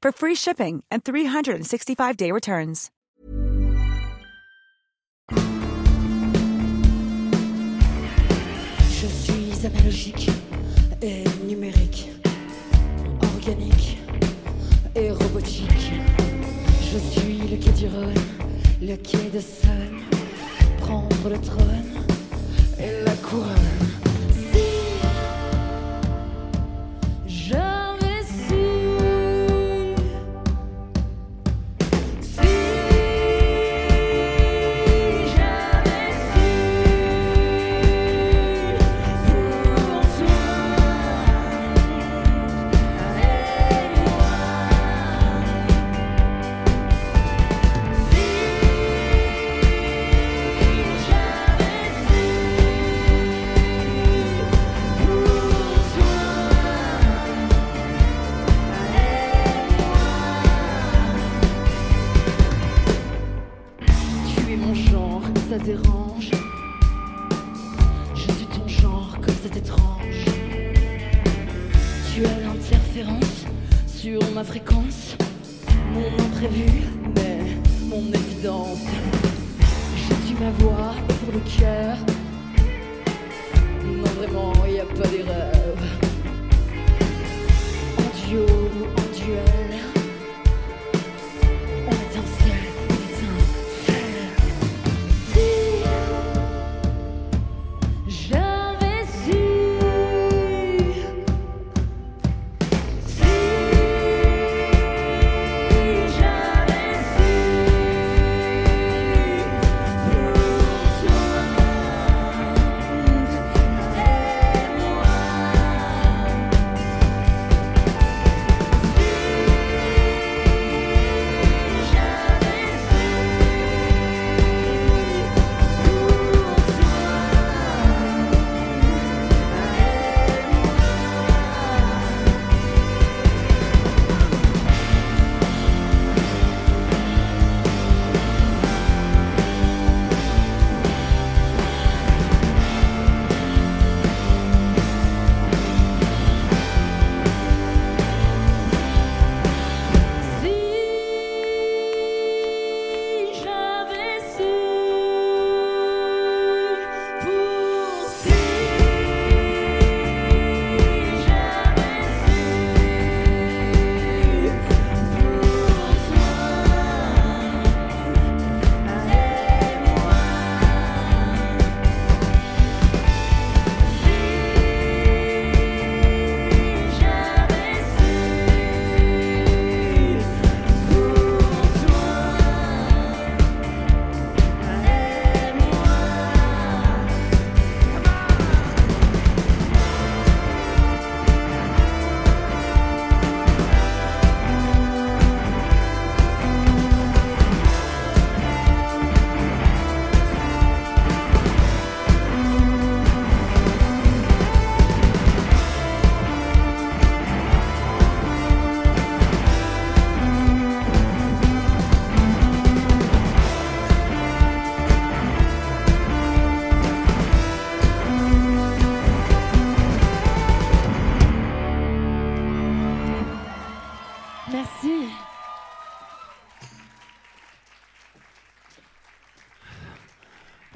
for free shipping and 365-day returns. Je suis analogique et numérique, organique et robotique. Je suis le quai du Rhône, le quai de prendre le trône et la couronne. Ma fréquence, mon imprévu, mais mon évidence. Je suis ma voix pour le cœur. Non, vraiment, y a pas d'erreur. En duo ou en duel,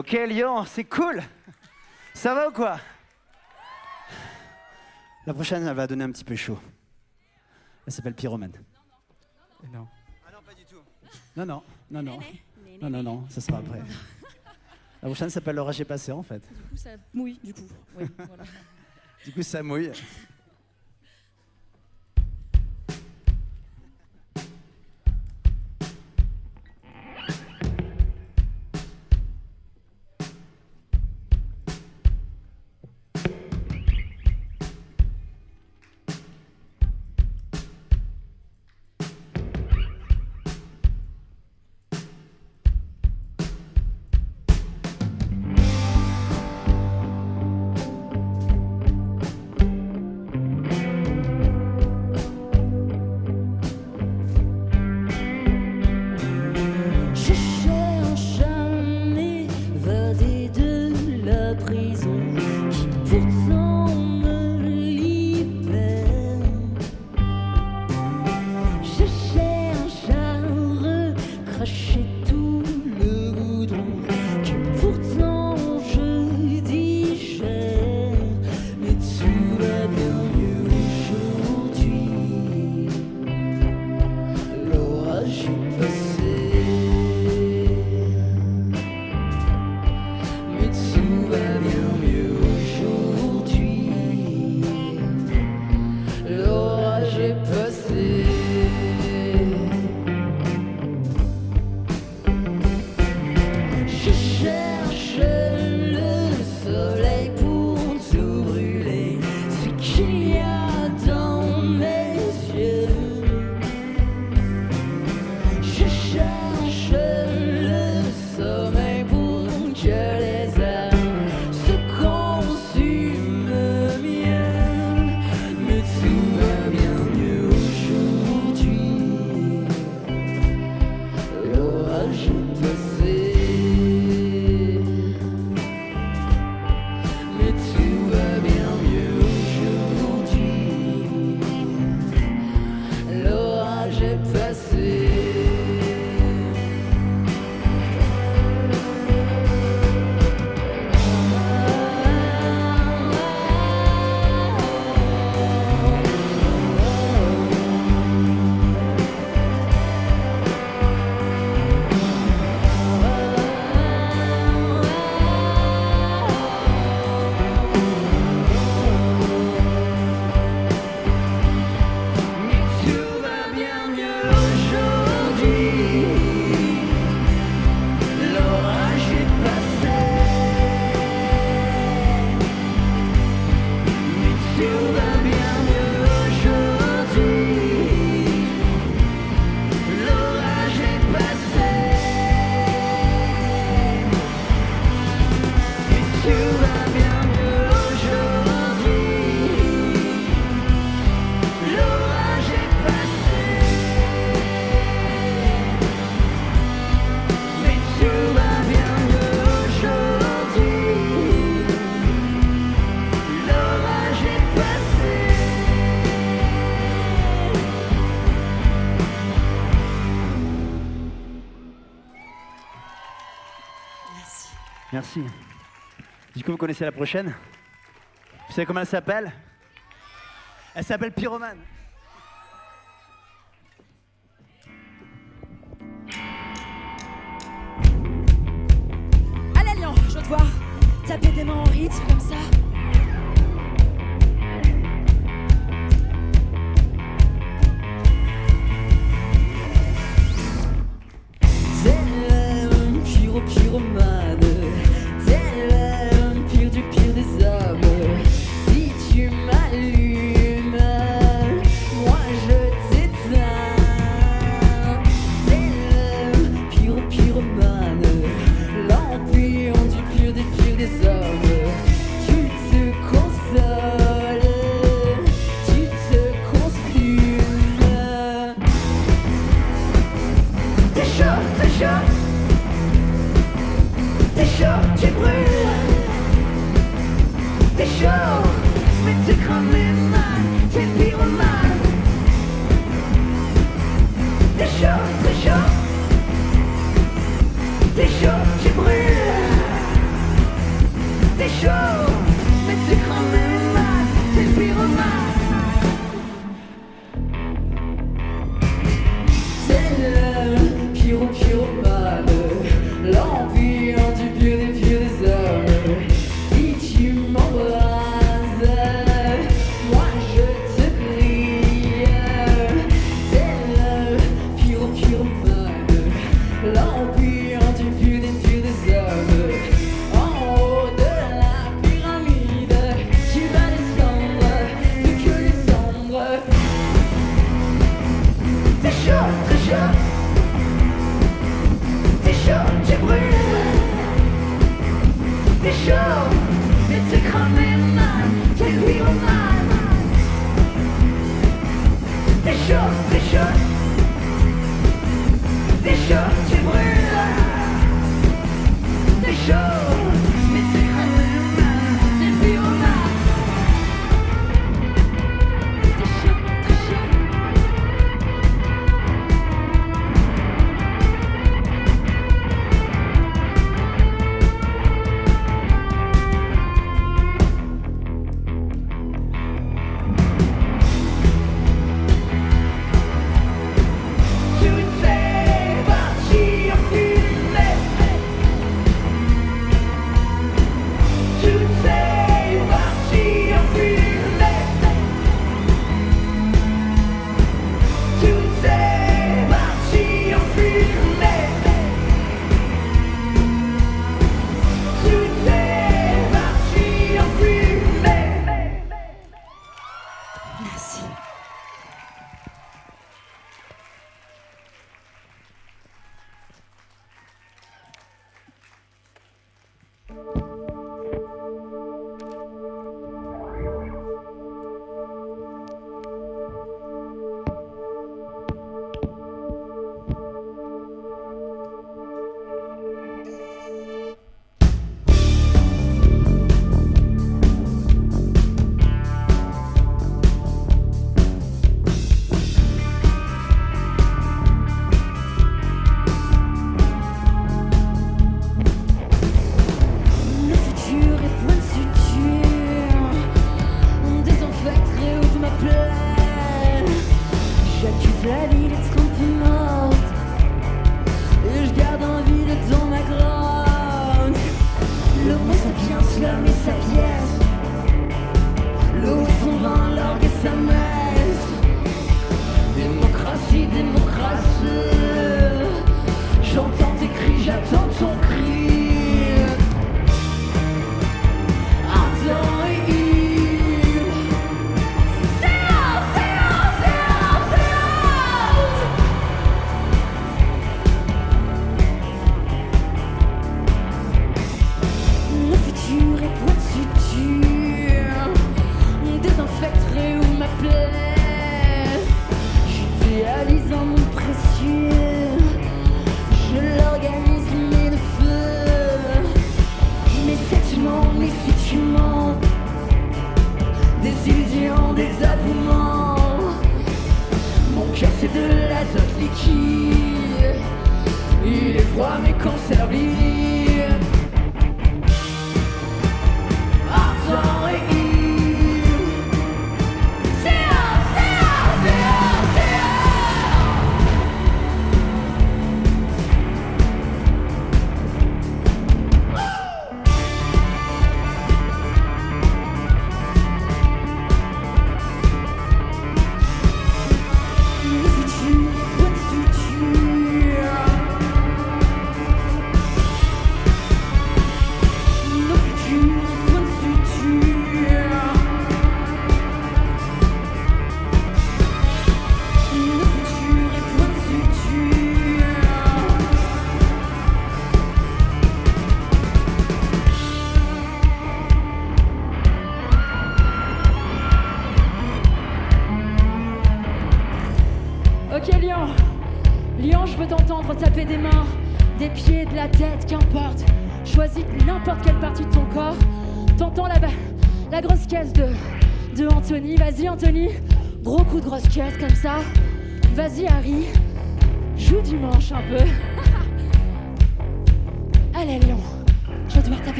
Ok Lyon, c'est cool Ça va ou quoi? La prochaine, elle va donner un petit peu chaud. Elle s'appelle Pyromane. Non. Ah non, pas du tout. Non, non, non, non. Non, non, non, ça sera après. La prochaine s'appelle L'orage est passé en fait. Du coup, ça mouille, du coup. Du coup, ça mouille. vous connaissez la prochaine Vous savez comment elle s'appelle? Elle s'appelle Pyromane.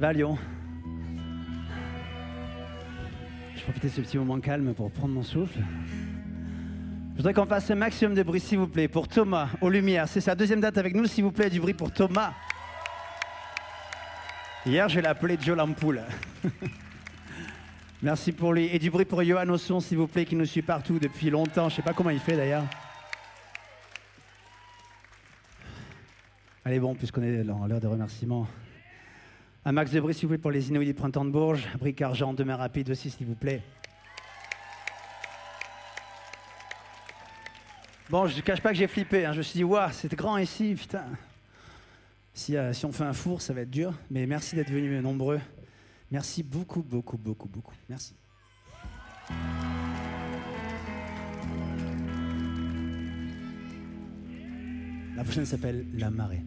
Ça Lyon Je profite de ce petit moment calme pour prendre mon souffle. Je voudrais qu'on fasse un maximum de bruit, s'il vous plaît, pour Thomas, aux Lumières. C'est sa deuxième date avec nous, s'il vous plaît, du bruit pour Thomas. Hier, je l'ai appelé Joe Lampoule. Merci pour lui. Et du bruit pour Johan Osson, s'il vous plaît, qui nous suit partout depuis longtemps. Je sais pas comment il fait d'ailleurs. Allez, bon, puisqu'on est dans l'heure des remerciements. Un max de bruit, s'il vous plaît, pour les Inouïs du Printemps de Bourges. Bric Argent, demain rapide aussi, s'il vous plaît. Bon, je ne cache pas que j'ai flippé. hein. Je me suis dit, waouh, c'est grand ici, putain. Si, euh, si on fait un four, ça va être dur. Mais merci d'être venus nombreux. Merci beaucoup, beaucoup, beaucoup, beaucoup. Merci. La prochaine s'appelle La Marée.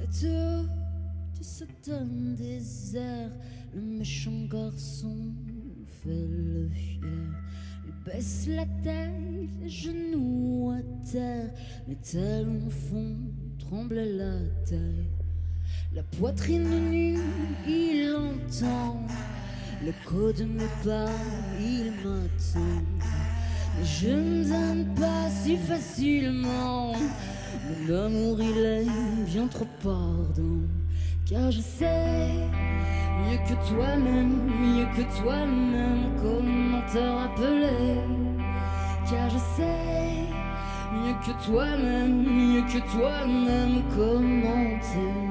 Cette du satin désert, le méchant garçon fait le fier. Il baisse la tête, les genoux à terre, les talons fond tremble la taille. La poitrine nue, il entend. Le code me parle, il m'attend. Je ne donne pas si facilement. L'amour il est bien trop pardon. Car je sais mieux que toi-même Mieux que toi-même comment te rappeler. Car je sais mieux que toi-même Mieux que toi-même comment te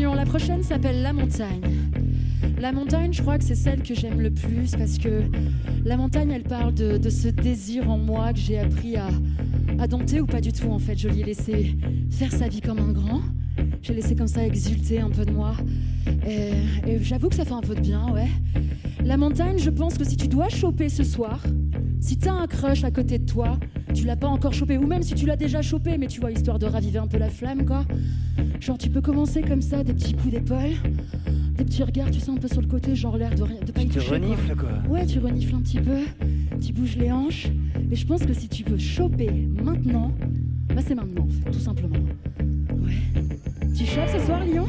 La prochaine s'appelle La Montagne. La montagne, je crois que c'est celle que j'aime le plus parce que la montagne, elle parle de, ce désir en moi que j'ai appris à, à dompter ou pas du tout en fait. Je l'ai laissé faire sa vie comme un grand. J'ai laissé comme ça exulter un peu de moi. Et, et j'avoue que ça fait un peu de bien, ouais. La montagne, je pense que si tu dois choper ce soir, si t'as un crush à côté de toi, tu l'as pas encore chopé, ou même si tu l'as déjà chopé, mais tu vois, histoire de raviver un peu la flamme, quoi. Genre, tu peux commencer comme ça, des petits coups d'épaule, des petits regards, tu sais, un peu sur le côté, genre l'air de, rien- de pas y te renifles, quoi. Ouais, tu renifles un petit peu, tu bouges les hanches, et je pense que si tu veux choper maintenant, bah c'est maintenant, en fait, tout simplement. Ouais. Tu chopes ce soir, Lyon?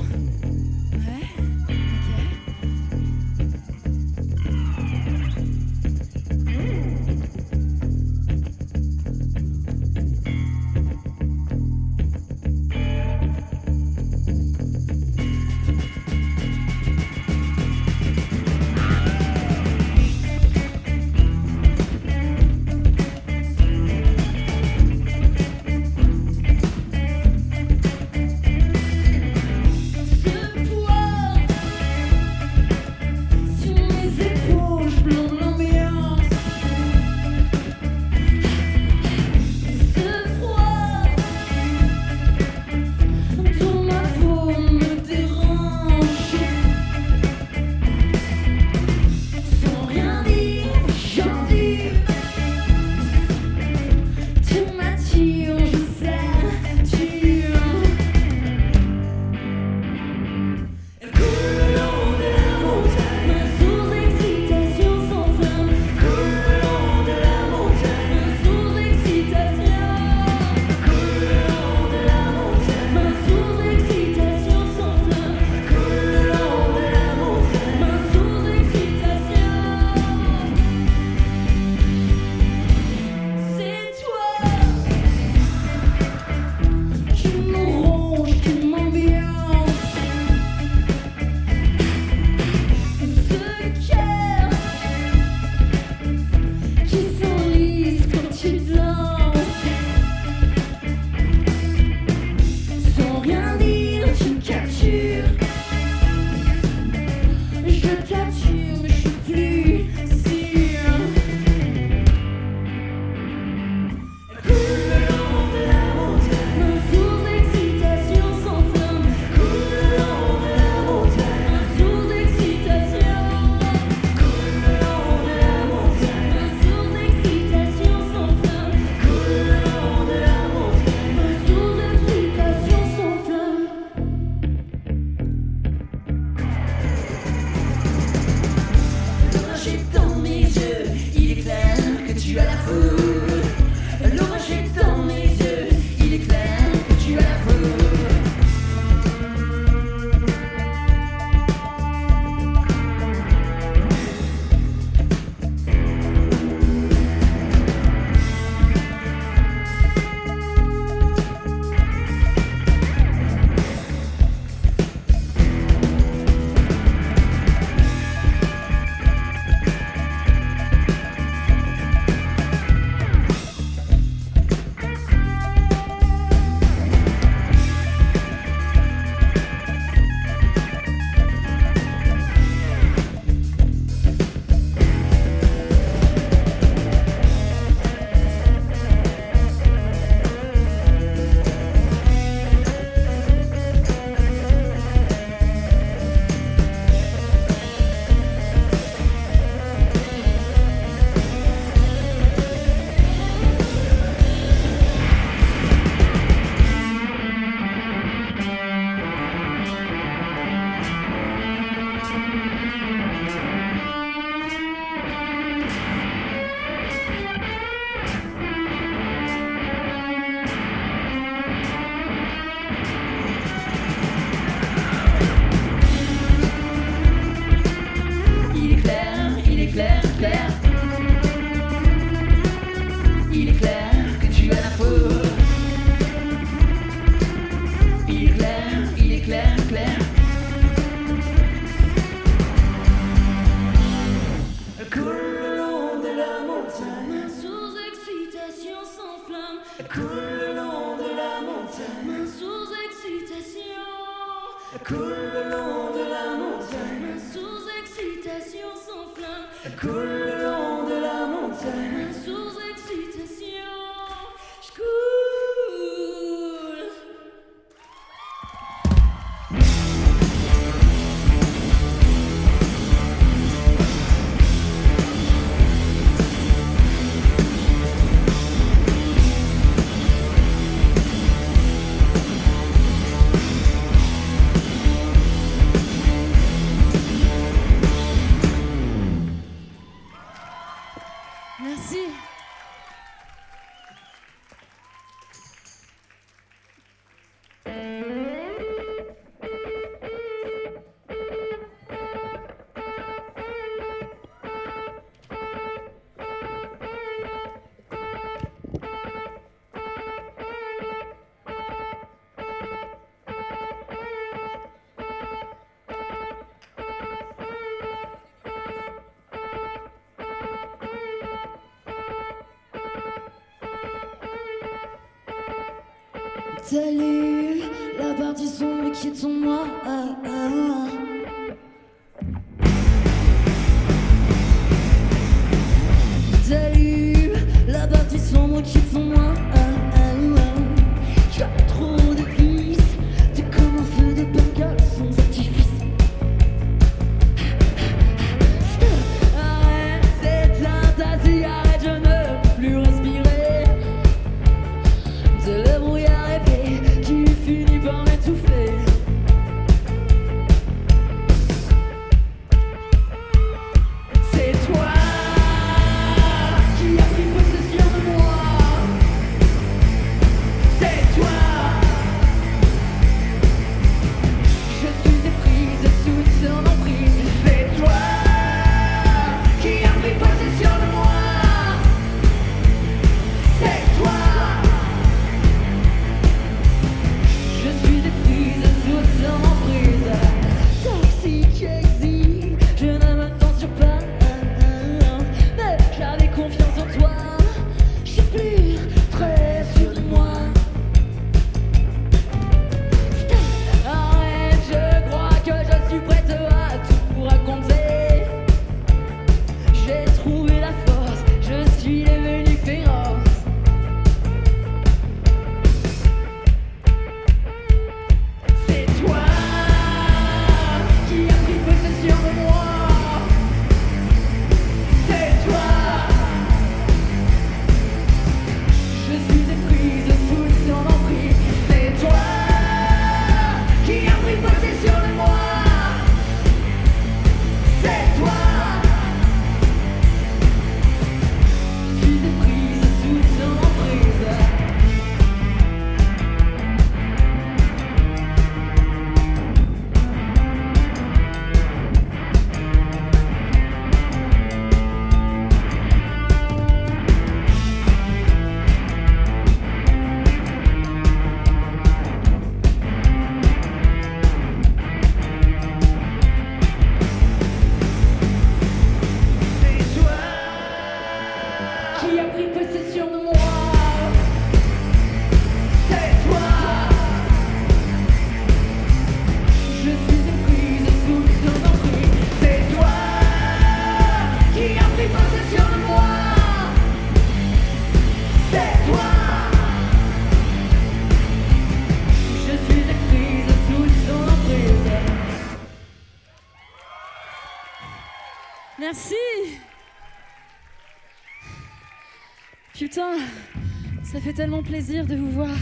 fait tellement plaisir de vous voir,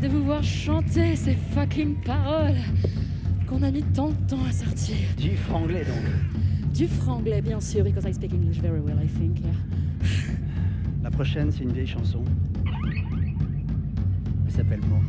de vous voir chanter ces fucking paroles qu'on a mis tant de temps à sortir. Du franglais donc. Du franglais bien sûr, because I speak English very well I think. Yeah. La prochaine c'est une vieille chanson. Elle s'appelle Mort.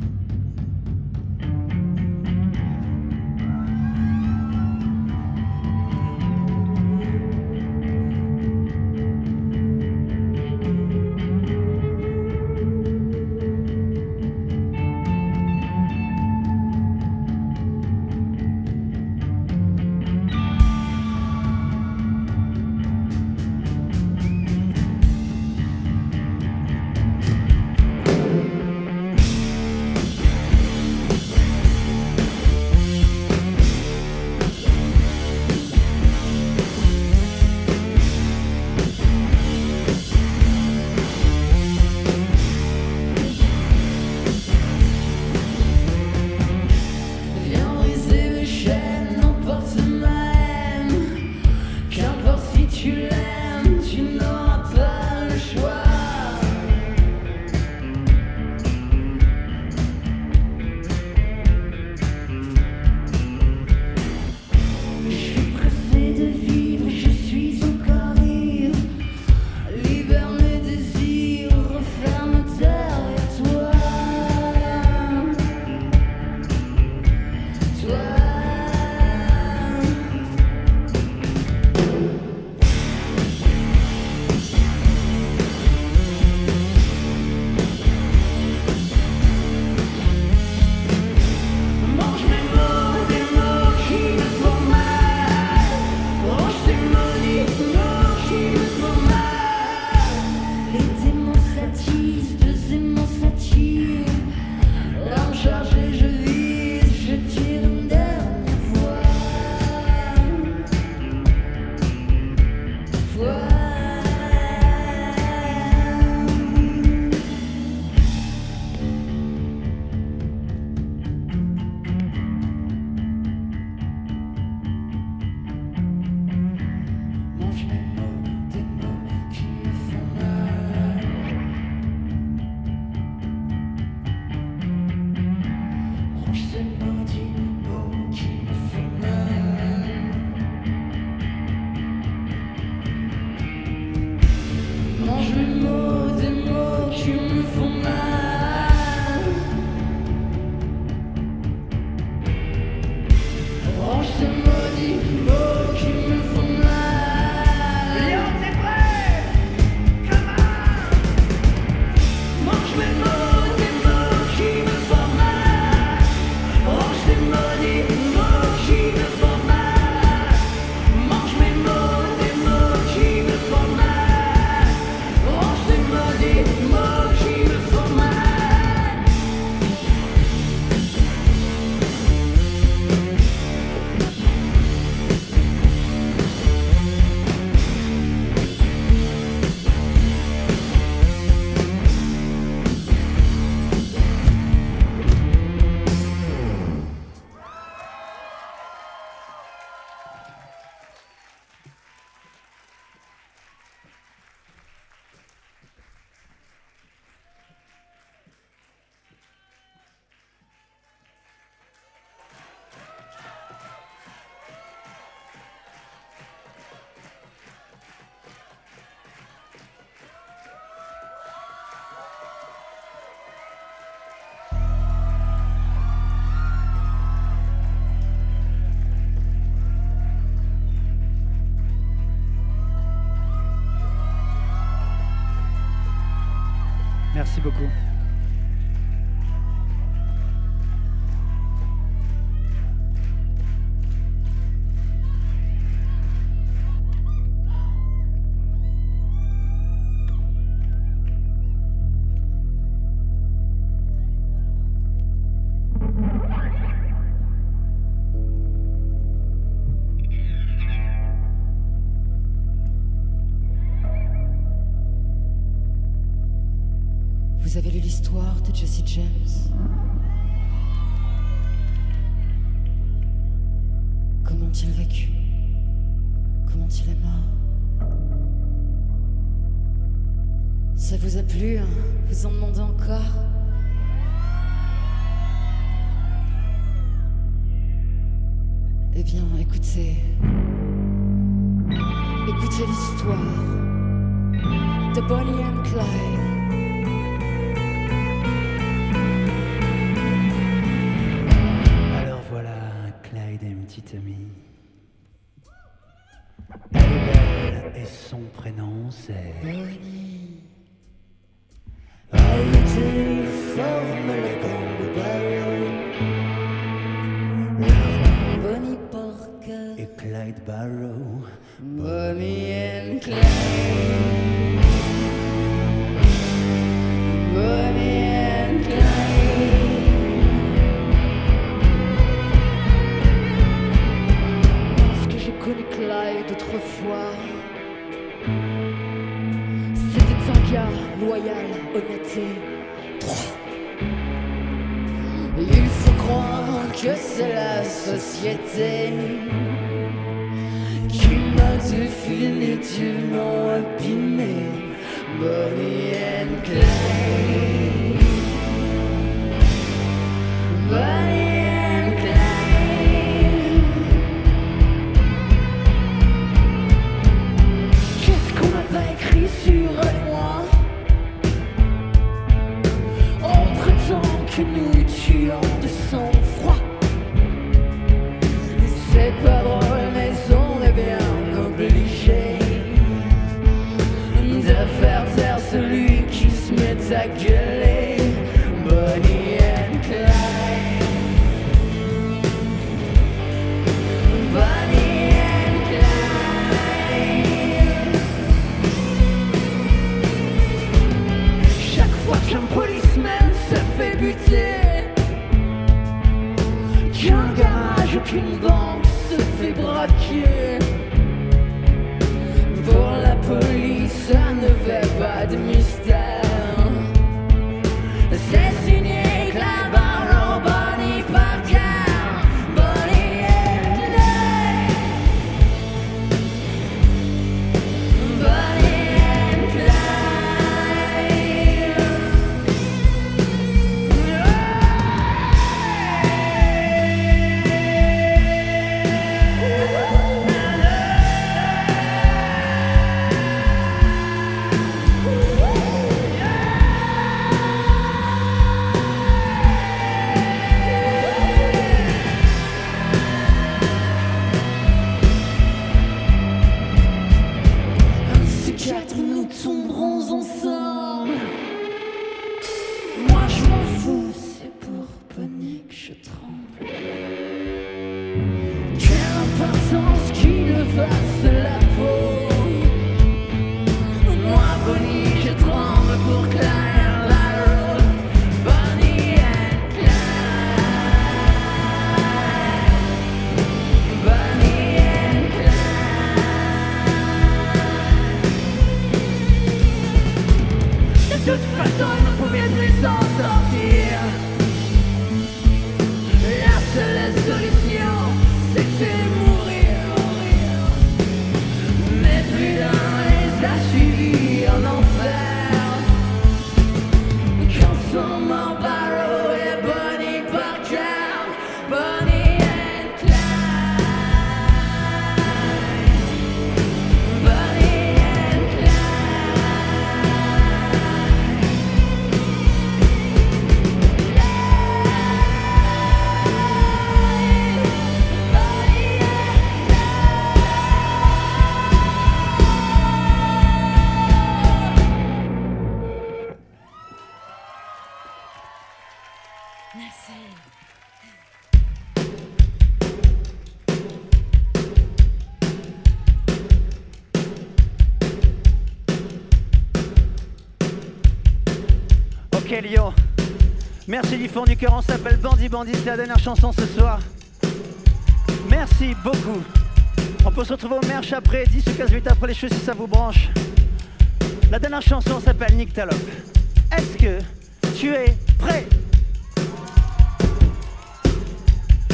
Merci du fond du cœur, on s'appelle Bandit Bandit, c'est la dernière chanson ce soir. Merci beaucoup. On peut se retrouver au merch après, 10 ou 15 minutes après les choses si ça vous branche. La dernière chanson s'appelle Nick Talop. Est-ce que tu es prêt?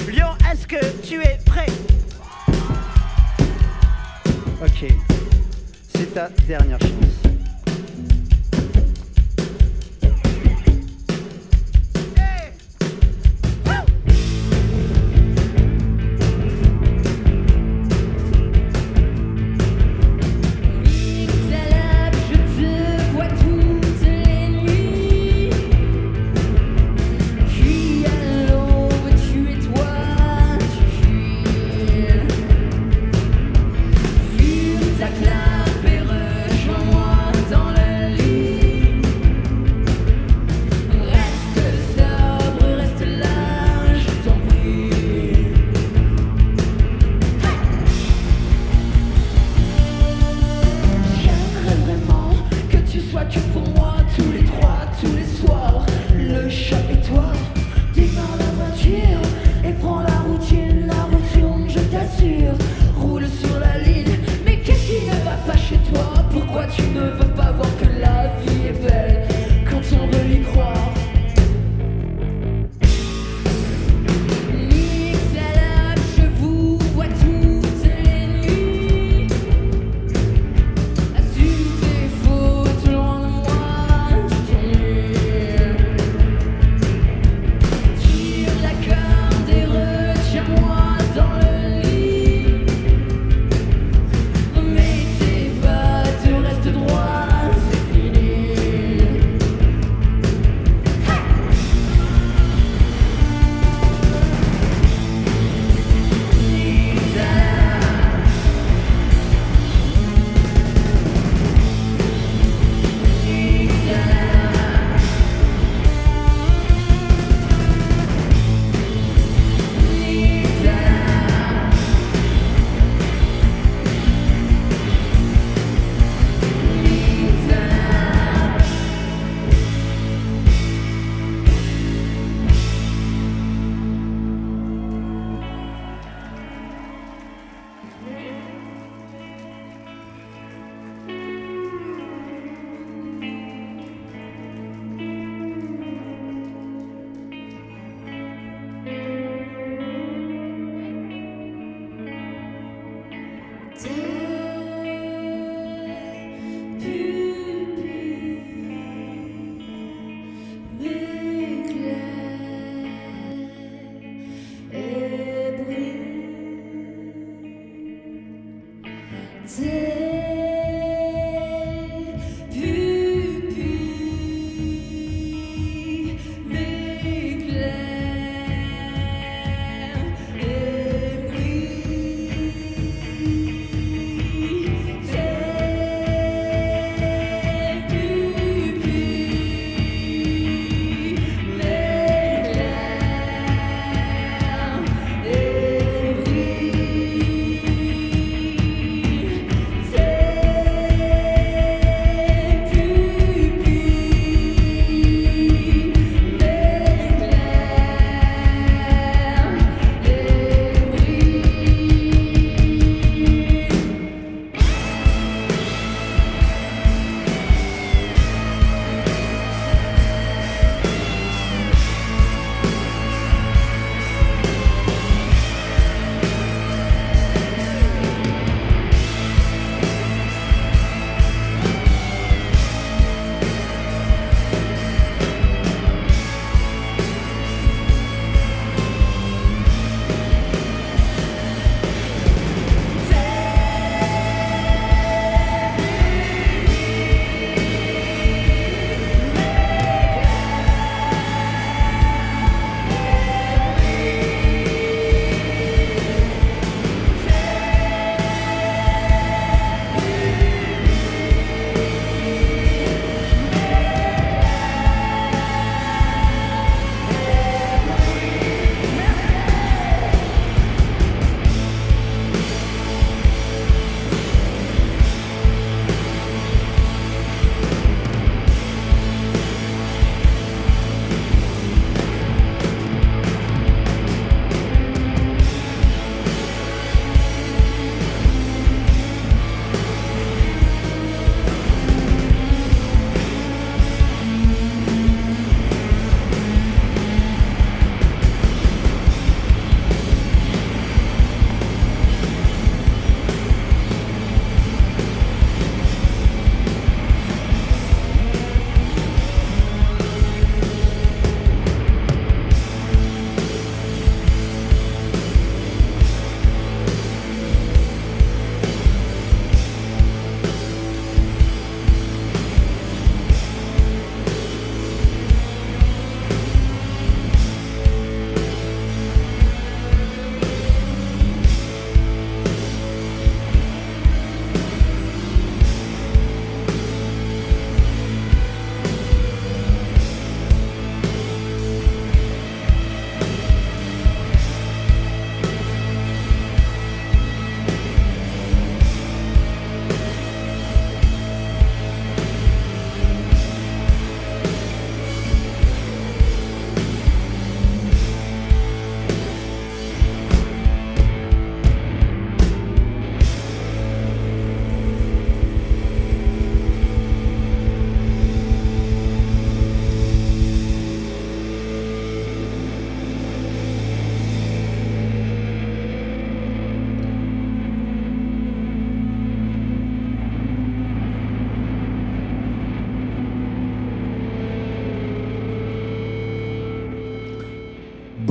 Lyon, est-ce que tu es prêt? Ok, c'est ta dernière chance.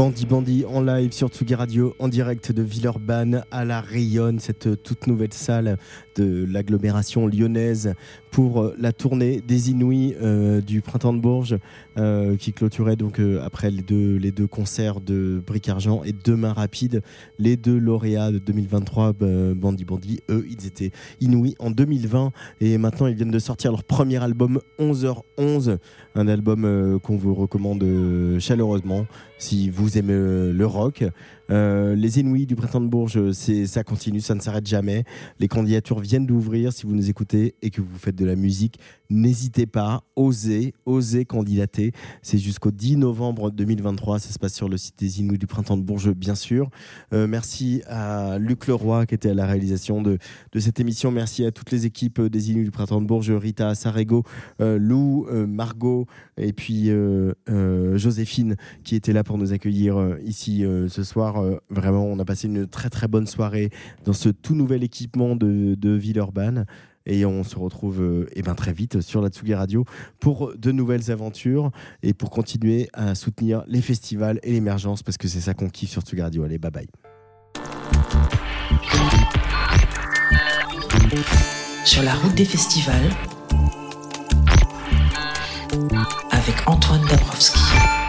Bandi Bandi en live sur Tsugi Radio, en direct de Villeurbanne à la Rayonne, cette toute nouvelle salle de l'agglomération lyonnaise pour euh, la tournée des Inouïs euh, du Printemps de Bourges euh, qui clôturait donc après les deux, les deux concerts de Bric Argent et Demain Rapide, les deux lauréats de 2023, euh, Bandi Bandi, eux ils étaient Inouïs en 2020 et maintenant ils viennent de sortir leur premier album 11h11, un album qu'on vous recommande chaleureusement si vous aimez le rock. Euh, les Inouïs du Printemps de Bourges, c'est, ça continue, ça ne s'arrête jamais. Les candidatures viennent d'ouvrir. Si vous nous écoutez et que vous faites de la musique, n'hésitez pas, osez, osez candidater. C'est jusqu'au 10 novembre 2023. Ça se passe sur le site des Inouïs du Printemps de Bourges, bien sûr. Euh, merci à Luc Leroy qui était à la réalisation de, de cette émission. Merci à toutes les équipes des Inouïs du Printemps de Bourges, Rita, Sarego, euh, Lou, euh, Margot et puis Joséphine qui était là pour nous accueillir ici ce soir. Vraiment, on a passé une très très bonne soirée dans ce tout nouvel équipement de, de Villeurbanne. Et on se retrouve euh, eh ben, très vite sur la Tsugi Radio pour de nouvelles aventures et pour continuer à soutenir les festivals et l'émergence parce que c'est ça qu'on kiffe sur Tsugi Radio. Allez, bye bye. Sur la route des festivals avec Antoine Dabrowski.